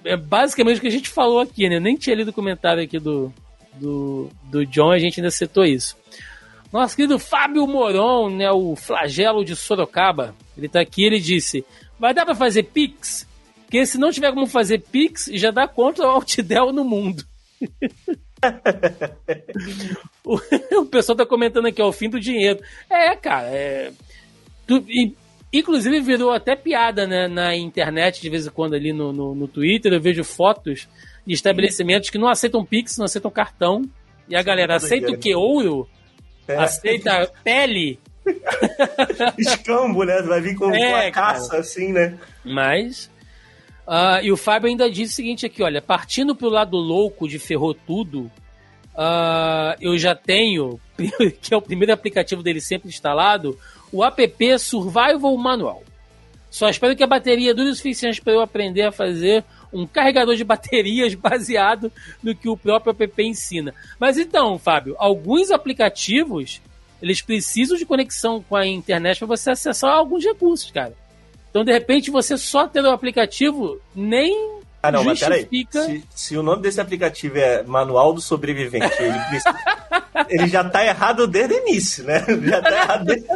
é basicamente o que a gente falou aqui, né? Eu nem tinha lido o comentário aqui do, do, do John, a gente ainda citou isso. Nosso querido Fábio Moron, né, o flagelo de Sorocaba, ele tá aqui, ele disse: vai dar para fazer Pix? Porque se não tiver como fazer Pix, já dá contra o Altidel no mundo. o, o, pessoal tá comentando aqui, é o fim do dinheiro. É, cara, é. Tu, e, Inclusive virou até piada né, na internet, de vez em quando ali no, no, no Twitter, eu vejo fotos de estabelecimentos que não aceitam Pix, não aceitam cartão. E a galera aceita o que? Ouro? É. Aceita pele?
Escambo, né? Vai vir com, é, a caça, cara. assim, né?
Mas. Uh, e o Fábio ainda diz o seguinte aqui: olha, partindo pro lado louco de ferrou tudo, uh, eu já tenho, que é o primeiro aplicativo dele sempre instalado, o app Survival Manual. Só espero que a bateria dure o suficiente para eu aprender a fazer um carregador de baterias baseado no que o próprio app ensina. Mas então, Fábio, alguns aplicativos eles precisam de conexão com a internet para você acessar alguns recursos, cara. Então, de repente, você só ter o aplicativo nem
ah, não, justifica... mas peraí. Se, se, o nome desse aplicativo é Manual do Sobrevivente, ele, precisa... ele já tá errado desde o início, né? Já tá errado desde...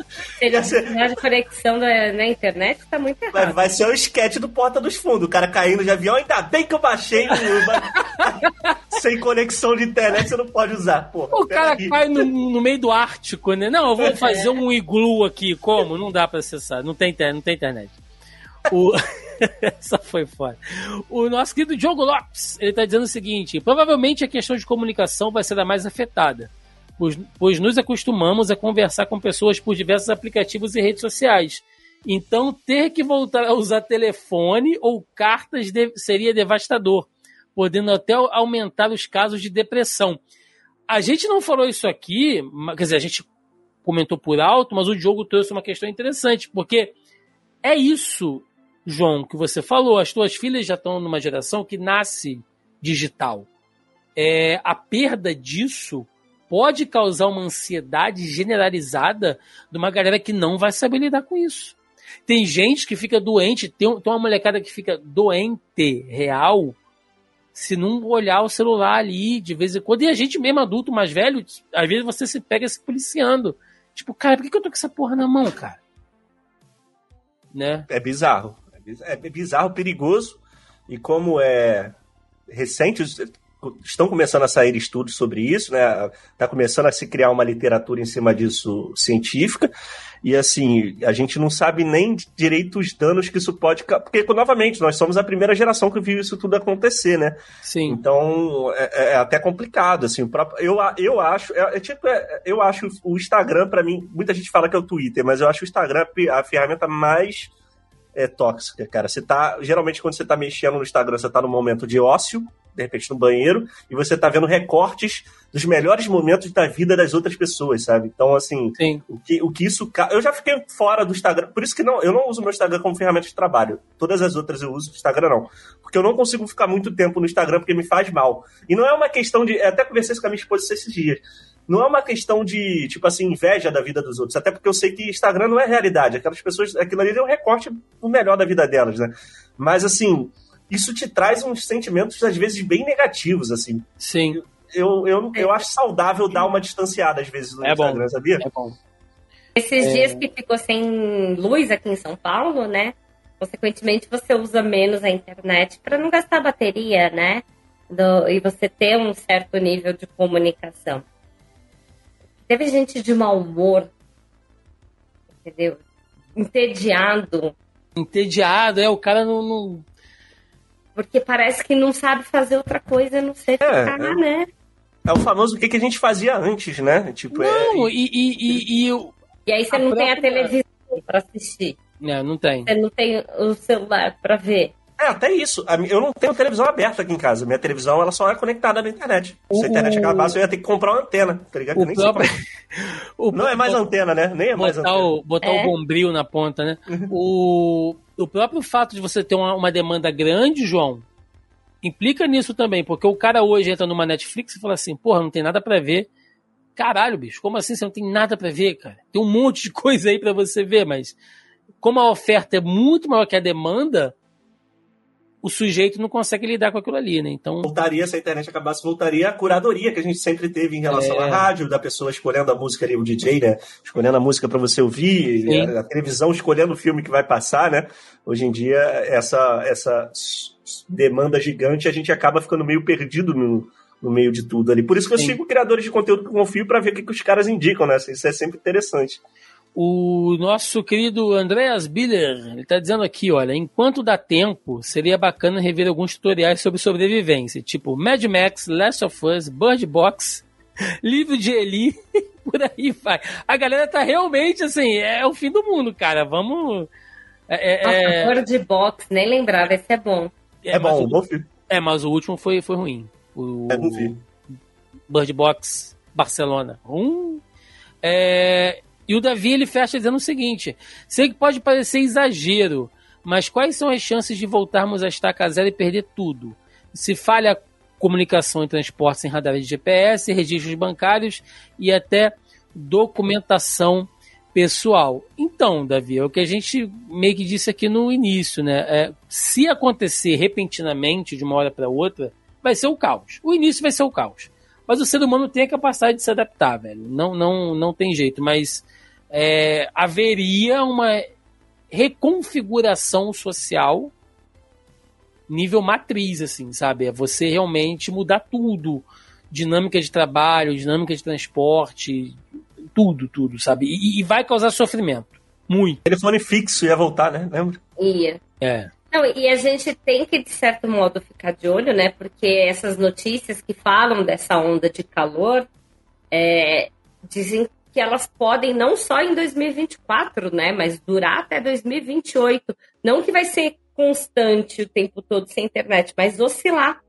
Ele ser... de conexão na, na, internet tá muito errado.
Vai, vai ser o esquete do Porta dos Fundos. O cara caindo de avião, ainda bem que eu baixei sem conexão de internet, você não pode usar. Porra,
o cara aí. cai no, no, meio do Ártico, né? Não, eu vou fazer um iglu aqui. Como? Não dá pra acessar. Não tem, não tem internet. O... Essa foi foda. O nosso querido Diogo Lopes, ele está dizendo o seguinte: provavelmente a questão de comunicação vai ser a mais afetada, pois, pois nos acostumamos a conversar com pessoas por diversos aplicativos e redes sociais. Então, ter que voltar a usar telefone ou cartas de, seria devastador, podendo até aumentar os casos de depressão. A gente não falou isso aqui, quer dizer, a gente comentou por alto, mas o Diogo trouxe uma questão interessante, porque é isso João, que você falou, as tuas filhas já estão numa geração que nasce digital. É, a perda disso pode causar uma ansiedade generalizada de uma galera que não vai saber lidar com isso. Tem gente que fica doente, tem, tem uma molecada que fica doente real se não olhar o celular ali de vez em quando. E a gente mesmo adulto mais velho, às vezes você se pega se policiando. Tipo, cara, por que eu tô com essa porra na mão, cara? Né?
É bizarro. É bizarro, perigoso. E como é recente, estão começando a sair estudos sobre isso, né? Está começando a se criar uma literatura em cima disso científica. E assim, a gente não sabe nem direito os danos que isso pode. Porque, novamente, nós somos a primeira geração que viu isso tudo acontecer, né?
Sim.
Então é, é até complicado. Assim, próprio, eu, eu acho. É, é tipo, é, eu acho o Instagram, para mim, muita gente fala que é o Twitter, mas eu acho o Instagram a ferramenta mais é, tóxica, cara. Você tá. Geralmente, quando você tá mexendo no Instagram, você tá no momento de ócio, de repente no banheiro, e você tá vendo recortes dos melhores momentos da vida das outras pessoas, sabe? Então, assim,
Sim.
o que, o que isso. Eu já fiquei fora do Instagram. Por isso que não, eu não uso meu Instagram como ferramenta de trabalho. Todas as outras eu uso, o Instagram não. Porque eu não consigo ficar muito tempo no Instagram porque me faz mal. E não é uma questão de. Até conversei isso com a minha esposa esses dias não é uma questão de, tipo assim, inveja da vida dos outros. Até porque eu sei que Instagram não é realidade. Aquelas pessoas, aquilo ali é um recorte do melhor da vida delas, né? Mas, assim, isso te traz uns sentimentos, às vezes, bem negativos, assim.
Sim.
Eu, eu, eu acho saudável dar uma distanciada, às vezes, no
é
Instagram,
bom.
sabia?
É bom.
Esses é... dias que ficou sem luz aqui em São Paulo, né? Consequentemente, você usa menos a internet para não gastar bateria, né? Do, e você ter um certo nível de comunicação. Teve gente de mau humor, entendeu? Entediado.
Entediado, é, o cara não, não...
Porque parece que não sabe fazer outra coisa, não sei ficar, é, é, né?
É o famoso o que, que a gente fazia antes, né? Tipo,
é, não, é, e, e, e,
e, e aí você não própria... tem a televisão para assistir.
Não, não tem.
Você não tem o celular para ver.
É, até isso. Eu não tenho televisão aberta aqui em casa. Minha televisão ela só é conectada na internet. Se a internet acabasse, eu ia ter que comprar uma antena, tá ligado?
O próprio...
o não é mais antena, né? Nem é mais
botar
antena.
O, botar é. o bombril na ponta, né? Uhum. o, o próprio fato de você ter uma, uma demanda grande, João, implica nisso também, porque o cara hoje entra numa Netflix e fala assim, porra, não tem nada para ver. Caralho, bicho, como assim você não tem nada para ver, cara? Tem um monte de coisa aí para você ver, mas como a oferta é muito maior que a demanda, o sujeito não consegue lidar com aquilo ali, né? Então.
Voltaria, se a internet acabasse, voltaria a curadoria que a gente sempre teve em relação é... à rádio, da pessoa escolhendo a música ali, o DJ, né? Escolhendo a música para você ouvir, a, a, televisão escolhendo o filme que vai passar, né? Hoje em dia, essa, essa demanda gigante, a gente acaba ficando meio perdido no, no meio de tudo ali. Por isso que eu Sim. sigo criadores de conteúdo que confio para ver o que, que os caras indicam, né? Isso é sempre interessante.
O nosso querido Andreas Biller, ele está dizendo aqui, olha, enquanto dá tempo, seria bacana rever alguns tutoriais sobre sobrevivência, tipo Mad Max, Last of Us, Bird Box, livro de Eli, por aí vai. A galera tá realmente assim, é o fim do mundo, cara. Vamos.
É, é, Nossa, Bird Box, nem lembrava, esse é bom.
É, é bom, o, bom filme.
É, mas o último foi, foi ruim. O,
é, não vi.
Bird Box Barcelona. Um. É, e o Davi ele fecha dizendo o seguinte: sei que pode parecer exagero, mas quais são as chances de voltarmos a estaca zero e perder tudo? Se falha comunicação e transporte sem radar de GPS, registros bancários e até documentação pessoal. Então, Davi, é o que a gente meio que disse aqui no início, né? É, se acontecer repentinamente de uma hora para outra, vai ser o caos. O início vai ser o caos. Mas o ser humano tem a capacidade de se adaptar, velho. Não, não, não tem jeito. Mas é, haveria uma reconfiguração social nível matriz, assim, sabe? É você realmente mudar tudo. Dinâmica de trabalho, dinâmica de transporte, tudo, tudo, sabe? E, e vai causar sofrimento. Muito.
Telefone fixo ia voltar, né? Lembra?
Ia.
É.
Não, e a gente tem que, de certo modo, ficar de olho, né? Porque essas notícias que falam dessa onda de calor é, dizem que elas podem não só em 2024, né? Mas durar até 2028. Não que vai ser constante o tempo todo sem internet, mas oscilar.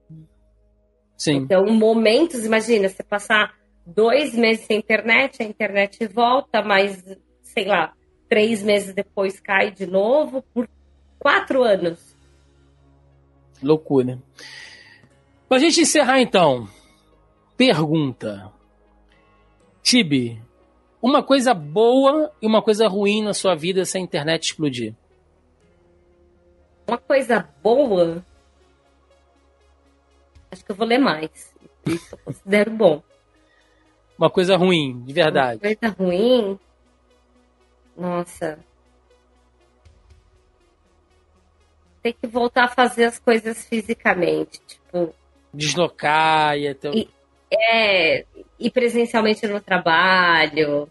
Sim.
Então, momentos, imagina, você passar dois meses sem internet, a internet volta, mas, sei lá, três meses depois cai de novo por quatro anos.
Loucura. Pra gente encerrar então, pergunta. Tibi, uma coisa boa e uma coisa ruim na sua vida se a internet explodir?
Uma coisa boa. Acho que eu vou ler mais. Isso eu considero bom.
Uma coisa ruim, de verdade.
Uma coisa ruim. Nossa. Tem que voltar a fazer as coisas fisicamente. Tipo.
Deslocar e até.
E, é, ir presencialmente no trabalho.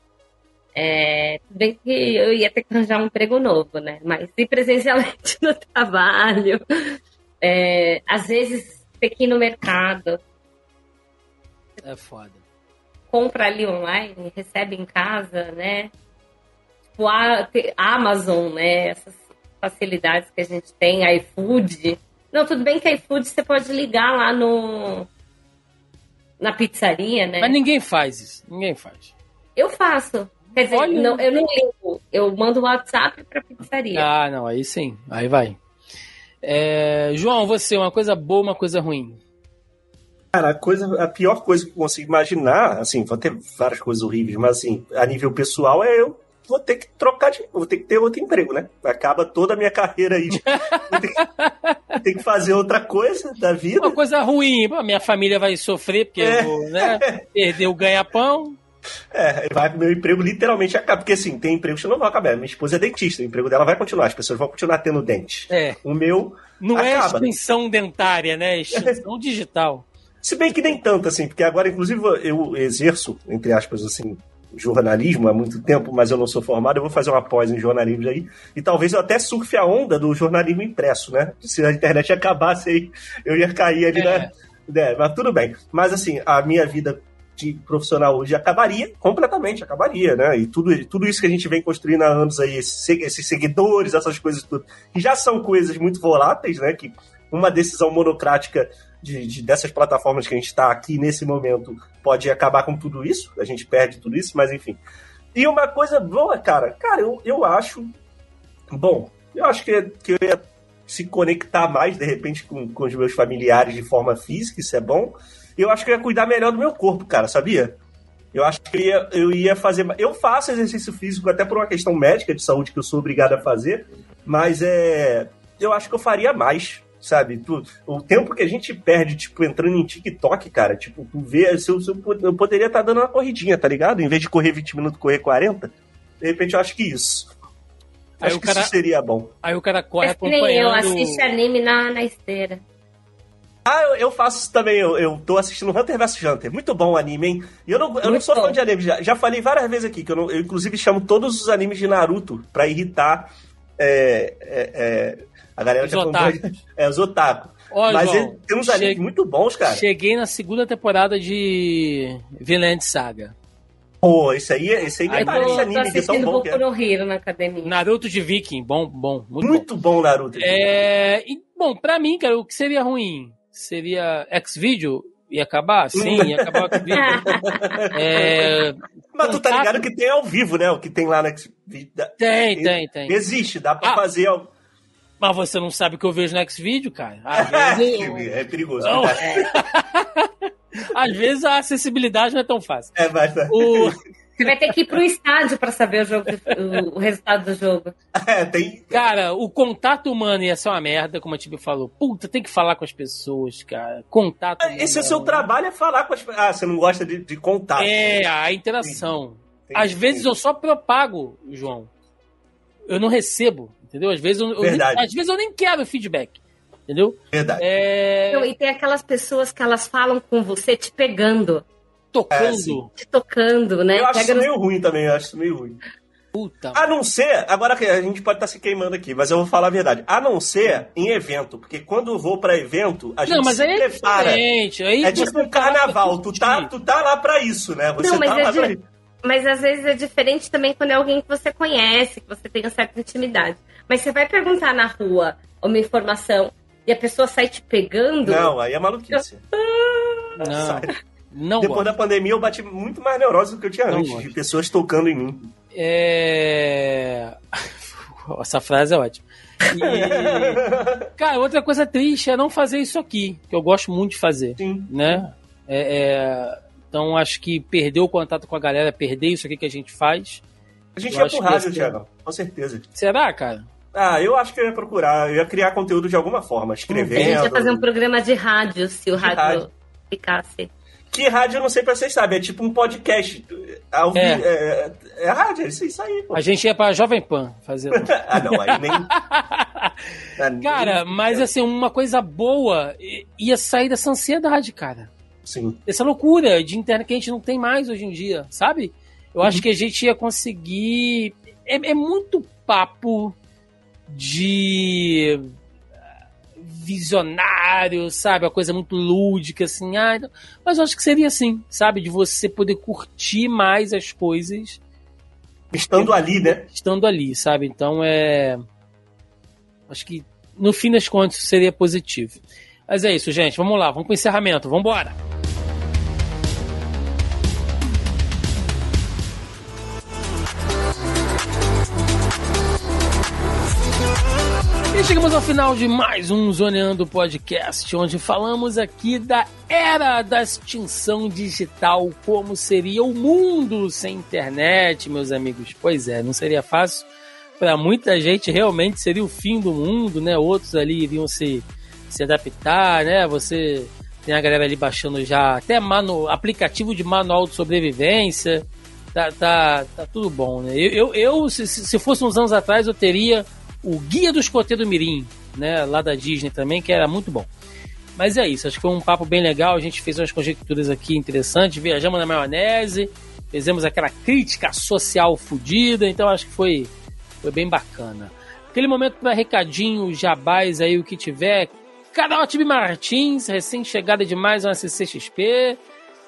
É, bem que eu ia ter que arranjar um emprego novo, né? Mas ir presencialmente no trabalho. É, às vezes ter que ir no mercado.
É foda
compra ali online, recebe em casa, né? Tipo, a Amazon, né? Essas facilidades que a gente tem, iFood. Não, tudo bem que iFood você pode ligar lá no na pizzaria, né?
Mas ninguém faz isso, ninguém faz.
Eu faço. Quer dizer, Olha. não, eu não ligo. Eu mando o WhatsApp pra pizzaria.
Ah, não, aí sim. Aí vai. É, João, você, uma coisa boa, uma coisa ruim?
Cara, a, coisa, a pior coisa que eu consigo imaginar, assim, vão ter várias coisas horríveis, mas assim, a nível pessoal é eu vou ter que trocar de. Vou ter que ter outro emprego, né? Acaba toda a minha carreira aí. vou ter que, ter que fazer outra coisa da vida.
Uma coisa ruim, a minha família vai sofrer, porque é. eu vou, né? Perder o ganha-pão.
É, vai, meu emprego literalmente acaba. Porque assim, tem empregos que não vão acabar. Minha esposa é dentista, o emprego dela vai continuar, as pessoas vão continuar tendo dente.
É.
O meu.
Não
acaba.
é extensão dentária, né? É extensão digital.
Se bem que nem tanto, assim, porque agora, inclusive, eu exerço, entre aspas, assim, jornalismo há muito tempo, mas eu não sou formado, eu vou fazer uma pós em jornalismo aí, e talvez eu até surfe a onda do jornalismo impresso, né? Se a internet acabasse aí, eu ia cair ali, é. né? É, mas tudo bem. Mas assim, a minha vida de profissional hoje acabaria completamente, acabaria, né? E tudo, tudo isso que a gente vem construindo há anos aí, esses, esses seguidores, essas coisas tudo, que já são coisas muito voláteis, né? Que uma decisão monocrática de, de, dessas plataformas que a gente está aqui nesse momento pode acabar com tudo isso, a gente perde tudo isso, mas enfim. E uma coisa boa, cara, cara, eu, eu acho. Bom, eu acho que, que eu ia se conectar mais, de repente, com, com os meus familiares de forma física, isso é bom. Eu acho que eu ia cuidar melhor do meu corpo, cara, sabia? Eu acho que eu ia, eu ia fazer. Eu faço exercício físico até por uma questão médica de saúde que eu sou obrigado a fazer, mas é. Eu acho que eu faria mais sabe? Tu, o tempo que a gente perde, tipo, entrando em TikTok, cara, tipo, tu vê, se eu, se eu, eu poderia estar tá dando uma corridinha, tá ligado? Em vez de correr 20 minutos, correr 40, de repente eu acho que isso. Aí acho que cara, isso seria bom.
Aí o cara corre
é acompanhando... eu, assiste anime na, na esteira.
Ah, eu, eu, faço isso também. Eu, eu tô assistindo Hunter vs Hunter. Muito bom o anime, hein? E eu não, eu não sou fã de anime. Já, já falei várias vezes aqui que eu, não, eu, inclusive, chamo todos os animes de Naruto pra irritar é, é, é, a galera
os já otaku.
É, os otaku. Ó, Mas João, ele tem uns animes muito bons, cara.
Cheguei na segunda temporada de Vinland Saga.
Pô, esse aí, esse aí, aí parece anime
de tão bom que é. Hero na academia.
Naruto de Viking, bom, bom, muito,
muito bom. bom Naruto.
É, e, bom, pra mim, cara, o que seria ruim seria X-Video Ia acabar? Sim, ia acabar com o vídeo. É,
Mas tu tá ligado que tem ao vivo, né? O que tem lá na Xvideo.
Tem, tem, tem.
Existe, dá pra
Ah.
fazer.
Mas você não sabe o que eu vejo no Xvideo, cara. Às vezes, eu-
é perigoso.
Não.
cuidado.
às vezes a acessibilidade não é tão fácil.
É, basta.
O...
Você vai ter que ir pro estádio pra saber o, jogo, o, resultado do jogo.
É, tem.
Cara, o contato humano ia ser uma merda, como a Tibi falou. Puta, tem que falar com as pessoas, cara. Contato humano.
Esse é o seu trabalho, é falar com as pessoas. Ah, você não gosta de, de contato.
É, a interação.
Tem-
Às
tem-
vezes eu só propago, João. Eu não recebo, entendeu? Às vezes eu, eu nem, às vezes eu nem quero feedback, entendeu?
Verdade.
É,
Não, e tem aquelas pessoas que elas falam com você te pegando,
tocando.
É,
te tocando, né?
Eu acho
Pega
isso
no-
meio ruim também, eu acho isso meio ruim.
Puta.
A não ser, agora que a gente pode estar se queimando aqui, mas eu vou falar a verdade. A não ser em evento, porque quando eu vou pra evento, a gente
não, mas
se
aí é
prepara.
diferente. Aí
É tipo um
tá
carnaval, tu tá, tu tá lá pra isso, né? Você
Não, mas
tá
é
lá
de-
pra isso.
Mas às vezes é diferente também quando é alguém que você conhece, que você tem uma certa intimidade. Mas você vai perguntar na rua uma informação e a pessoa sai te pegando.
Não, aí é maluquice.
Não,
Sai.
não
Depois
gosto.
da pandemia eu bati muito mais neurose do que eu tinha
Não
antes,
gosto.
de pessoas tocando em mim.
É... Essa frase é ótima. E... Cara, outra coisa triste é não fazer isso aqui, que eu gosto muito de fazer,
Sim.
né? É, é, Então acho que perder o contato com a galera, perder isso aqui que a gente faz.
A gente
Eu
ia pro rádio, Thiago, com certeza.
Será, cara?
Ah, eu acho que eu ia procurar, eu ia criar conteúdo de alguma forma,
A gente
escrevendo.
ia fazer um programa de rádio se o rádio,
rádio.
ficasse.
Que rádio eu não sei pra vocês sabem, é tipo um podcast. Vi-
É.
é. É, rádio, é isso, isso aí, pô.
A gente ia pra Jovem Pan fazer.
Ah, não, aí nem. Ah, nem-
Cara, mas assim, uma coisa boa ia sair dessa ansiedade, cara.
Sim.
Essa loucura de internet que a gente não tem mais hoje em dia, sabe? Eu acho que a gente ia conseguir. É, é muito papo de visionário, sabe? Uma coisa muito lúdica, assim. Ah, não- mas eu acho que seria assim, sabe? De você poder curtir mais as coisas
Estando ali, né?
estando ali, sabe? Então é. Acho que no fim das contas seria positivo. Mas é isso, gente. Vamos lá, vamos pro encerramento. Vamos embora. E chegamos ao final de mais um Zoneando Podcast, onde falamos aqui da era da extinção digital, como seria o mundo sem internet, meus amigos. Pois é, não seria fácil. Para muita gente, realmente seria o fim do mundo, né? Outros ali iriam se, se adaptar, né? Você tem a galera ali baixando já até manu, aplicativo de manual de sobrevivência. Tá, tá, tá tudo bom, né? Eu, eu, eu, se, se se fosse uns anos atrás, eu teria o Guia do Escoteiro Mirim, né? Lá da Disney também, que era muito bom. Mas é isso, acho que foi um papo bem legal. A gente fez umas conjecturas aqui interessantes, viajamos na maionese, fizemos aquela crítica social fodida, então acho que foi, foi bem bacana. Aquele momento para recadinho, jabás aí, o que tiver. Canal Tibi Martins, recém-chegada de mais uma CCXP,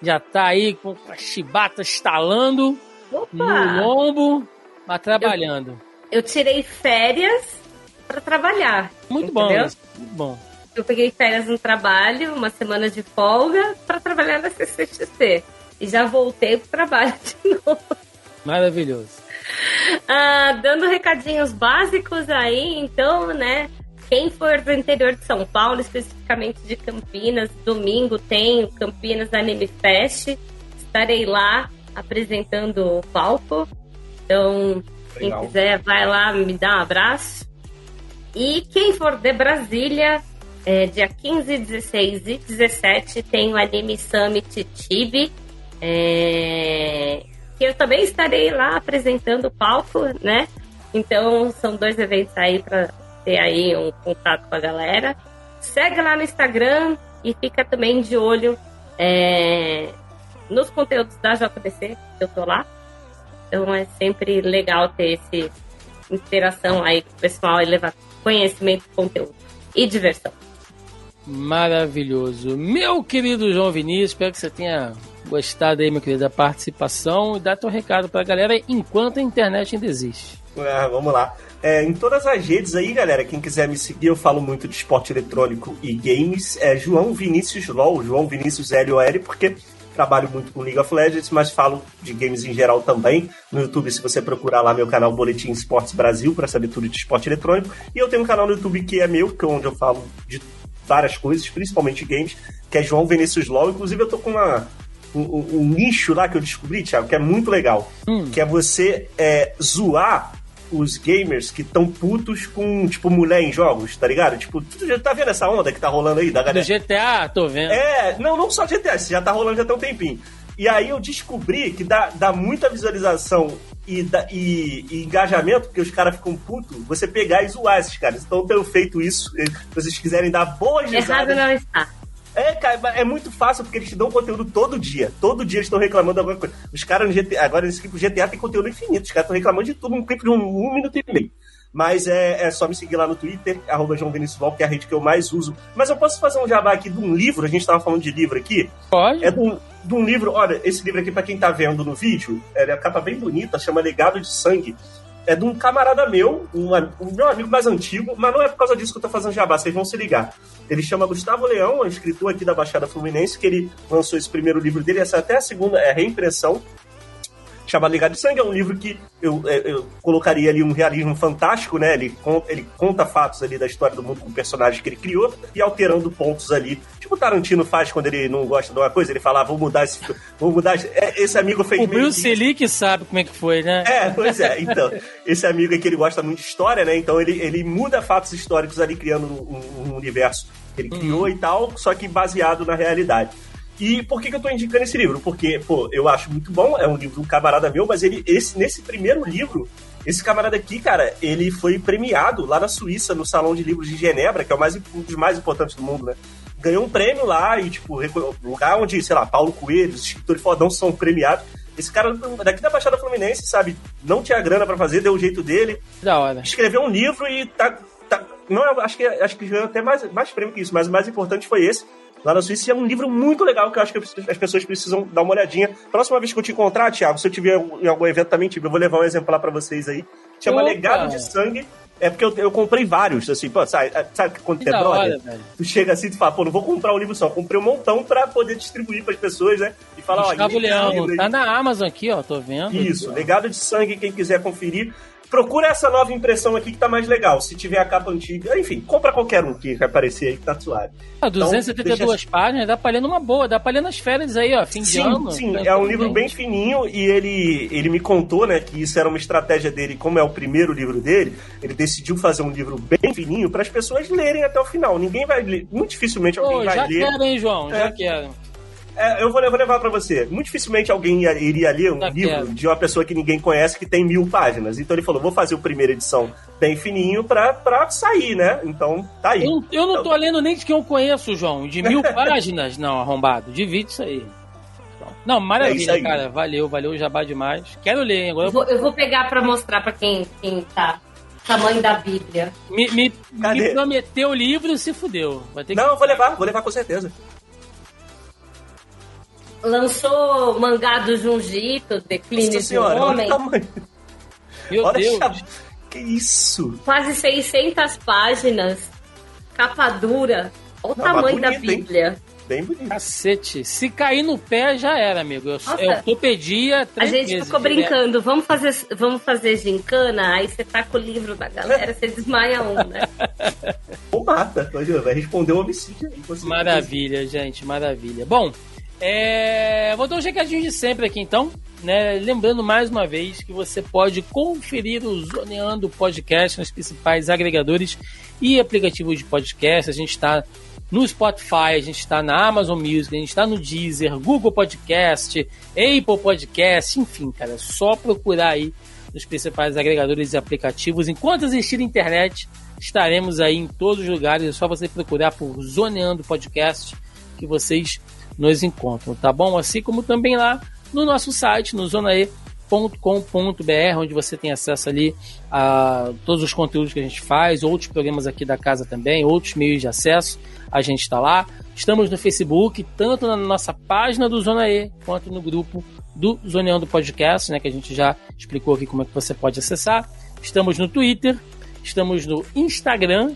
já tá aí com a chibata estalando no
Opa!
lombo, mas trabalhando.
Eu tirei férias pra trabalhar.
Muito bom,
entendeu?
muito bom.
Eu peguei férias no trabalho, uma semana de folga, pra trabalhar na CCXP. E já voltei pro trabalho de novo.
Maravilhoso.
Ah, dando recadinhos básicos aí, então, né? Quem for do interior de São Paulo, especificamente de Campinas, domingo tem o Campinas Anime Fest. Estarei lá apresentando o palco. Então, quem
Legal.
quiser, vai lá me dar um abraço. E quem for de Brasília, é, dia 15, 16 e 17, tem o Anime Summit Tibi. É, que eu também estarei lá apresentando o palco, né? Então, são dois eventos aí para ter aí um contato com a galera. Segue lá no Instagram e fica também de olho é, nos conteúdos da JBC, que eu tô lá. Então é sempre legal ter esse interação aí com o pessoal e levar conhecimento, conteúdo e diversão.
Maravilhoso. Meu querido João Vinícius, espero que você tenha gostado aí, meu querido, da participação e dá teu recado pra galera enquanto a internet ainda existe.
Ah, vamos lá. É, em todas as redes aí, galera, quem quiser me seguir, eu falo muito de esporte eletrônico e games. É João Vinícius LOL, João Vinícius L-O-L, porque trabalho muito com League of Legends, mas falo de games em geral também. No YouTube, se você procurar lá meu canal Boletim Esportes Brasil para saber tudo de esporte eletrônico. E eu tenho um canal no YouTube que é meu, que é onde eu falo de várias coisas, principalmente games, que é João Vinícius LOL. Inclusive, eu tô com uma, um, um, nicho lá que eu descobri, Thiago, que é muito legal. Hum. Que é você é, zoar os gamers que estão putos com, tipo, mulher em jogos, tá ligado? Tipo, tu já tá vendo essa onda que tá rolando aí da galera?
Do GTA, tô vendo.
É, não, não só GTA, isso já tá rolando já tem um tempinho. E aí eu descobri que dá, dá muita visualização e, e, e, engajamento, porque os caras ficam putos, você pegar e zoar esses caras. Então eu tenho feito isso. Se vocês quiserem dar boas
risadas... Errado não está.
É, cara, é muito fácil porque eles te dão conteúdo todo dia. Todo dia eles estão reclamando de alguma coisa. Os caras no GTA, agora nesse clipe GTA tem conteúdo infinito. Os caras estão reclamando de tudo, um clipe de um, um minuto e meio. Mas é, é, só me seguir lá no Twitter, arroba João Vinícius Val, que é a rede que eu mais uso. Mas eu posso fazer um jabá aqui de um livro, a gente estava falando de livro aqui.
Pode.
É de um, de um livro, olha, esse livro aqui, para quem tá vendo no vídeo, é a capa bem bonita, chama Legado de Sangue é de um camarada meu, um, um, meu amigo mais antigo, mas não é por causa disso que eu tô fazendo jabá, vocês vão se ligar. Ele chama Gustavo Leão, é um escritor aqui da Baixada Fluminense, que ele lançou esse primeiro livro dele, essa até a segunda é a reimpressão, chamado Ligado de Sangue. É um livro que eu, é, eu, colocaria ali um realismo fantástico, né? Ele, ele conta fatos ali da história do mundo com personagens que ele criou e alterando pontos ali. Tipo o Tarantino faz quando ele não gosta de uma coisa, ele fala, ah, vou mudar esse. Vou mudar esse, é, esse amigo fez.
O Bruce Lee que sabe como é que foi, né?
É, pois é. Então, esse amigo aqui ele gosta muito de história, né? Então ele, ele muda fatos históricos ali, criando um, um universo que ele criou uhum. e tal, só que baseado na realidade. E por que, que eu tô indicando esse livro? Porque, pô, eu acho muito bom, é um livro de um camarada meu, mas ele, esse, nesse primeiro livro, esse camarada aqui, cara, ele foi premiado lá na Suíça, no Salão de Livros de Genebra, que é o mais, um dos mais importantes do mundo, né? Ganhou um prêmio lá e, tipo, lugar onde, sei lá, Paulo Coelho, os escritores fodão são premiados. Esse cara daqui da Baixada Fluminense, sabe, não tinha grana para fazer, deu o jeito dele.
Da hora.
Escreveu um livro e tá. tá não, acho que, acho que ganhou até mais, mais prêmio que isso, mas o mais importante foi esse lá na Suíça. E é um livro muito legal que eu acho que as pessoas precisam dar uma olhadinha. Próxima vez que eu te encontrar, Thiago, se eu tiver em algum evento também, tipo, eu vou levar um exemplar para vocês aí. Chama Opa. Legado de Sangue. É porque eu, eu comprei vários, assim, pô, sabe, sabe quando
que é brother? Hora,
tu chega assim e fala, pô, não vou comprar um livro só, comprei um montão pra poder distribuir pras pessoas, né? E falar, ó,
Leão, tá na Amazon aqui, ó, tô vendo.
Isso, Legado de Sangue, quem quiser conferir procura essa nova impressão aqui que tá mais legal. Se tiver a capa antiga, enfim, compra qualquer um que vai aparecer aí que tá suave.
Ah, 272 então, deixa... páginas, dá pra ler numa boa, dá pra ler nas férias aí, ó, fim
sim,
de ano.
Sim, é um livro bem fininho e ele, ele me contou, né, que isso era uma estratégia dele, como é o primeiro livro dele, ele decidiu fazer um livro bem fininho para as pessoas lerem até o final. Ninguém vai ler, muito dificilmente alguém vai
já
ler.
Já quero, hein, João, é. já quero.
É, eu vou, vou levar para você. Muito dificilmente alguém ia, iria ler um tá livro de uma pessoa que ninguém conhece que tem mil páginas. Então ele falou: vou fazer a primeira edição bem fininho pra, pra sair, né? Então tá aí.
Eu, eu não tô lendo nem de quem eu conheço, João. De mil páginas, não, arrombado. Divide isso aí. Não, maravilha, é cara. Valeu, valeu, jabá demais. Quero ler, hein? Agora
eu vou, eu vou pegar pra mostrar pra quem, quem tá. Tamanho da Bíblia.
Me, me, me prometeu o livro e se fudeu.
Vai ter não, que... vou levar, vou levar com certeza
lançou mangá do Junjito, Declínio do Homem. Olha
Meu olha Deus.
Chave. Que isso?
Quase 600 páginas. Capa dura. Olha o Não, tamanho da Bíblia. Hein?
Bem bonito.
Cacete. Se cair no pé, já era, amigo. Eu, eu ortopedia
A gente ficou brincando. Vamos fazer, vamos fazer gincana? Aí você tá com o livro da galera, você desmaia um, né?
Ou mata. Vai responder o homicídio aí.
Maravilha, gente. Maravilha. Bom, é, vou dar um recadinho de sempre aqui então. Né? Lembrando mais uma vez que você pode conferir o Zoneando Podcast nos principais agregadores e aplicativos de podcast. A gente está no Spotify, a gente está na Amazon Music, a gente está no Deezer, Google Podcast, Apple Podcast, enfim, cara, é só procurar aí nos principais agregadores e aplicativos. Enquanto existir internet, estaremos aí em todos os lugares. É só você procurar por Zoneando Podcast que vocês nos encontram, tá bom? Assim como também lá no nosso site, no zonae.com.br, .com.br, onde você tem acesso ali a todos os conteúdos que a gente faz, outros programas aqui da casa também, outros meios de acesso, a gente está lá. Estamos no Facebook, tanto na nossa página do Zona E, quanto no grupo do Zoneando Podcast, né, que a gente já explicou aqui como é que você pode acessar. Estamos no Twitter, estamos no Instagram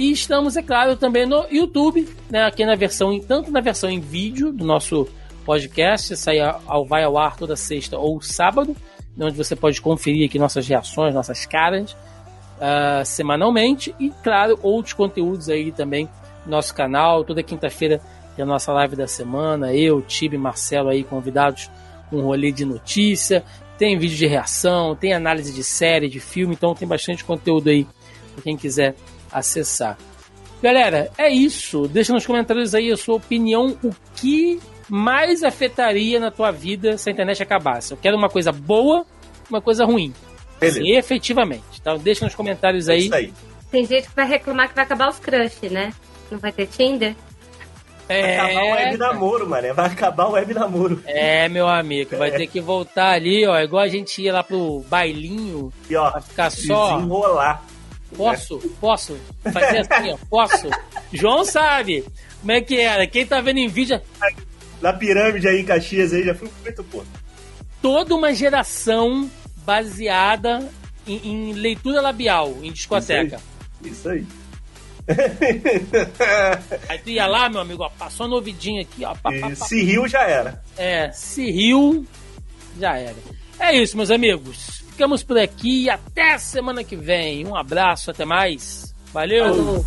e estamos, é claro, também no YouTube, né, aqui na versão, tanto na versão em vídeo do nosso podcast, sai ao, vai ao ar toda sexta ou sábado, onde você pode conferir aqui nossas reações, nossas caras, uh, semanalmente, e claro, outros conteúdos aí também no nosso canal, toda quinta-feira tem a nossa live da semana, eu, Tibe, Marcelo aí convidados um rolê de notícia, tem vídeo de reação, tem análise de série, de filme, então tem bastante conteúdo aí para quem quiser acessar. Galera, é isso. Deixa nos comentários aí a sua opinião, o que mais afetaria na tua vida se a internet acabasse? Eu quero uma coisa boa, uma coisa ruim. Beleza. Sim, efetivamente. Então deixa nos comentários aí. É isso aí.
Tem gente que vai reclamar que vai acabar os crush, né? Não vai ter Tinder?
É... Vai acabar o web namoro, mano. Vai acabar o web namoro.
É, meu amigo. Vai é. ter que voltar ali, ó. Igual a gente ia lá pro bailinho.
E ó, pra ficar só. Desenrolar.
Posso? Posso? Fazer assim, ó. Posso? João sabe como é que era. Quem tá vendo em vídeo
na pirâmide aí em Caxias aí, já fui muito pô.
Toda uma geração baseada em, em leitura labial, em discoteca.
Isso aí. Isso aí.
aí tu ia lá, meu amigo, ó, passou no ouvidinho aqui, ó. Pá,
pá, pá, se riu, já era.
É, se riu, já era. É isso, meus amigos. Ficamos por aqui e até semana que vem. Um abraço, até mais. Valeu! Falou.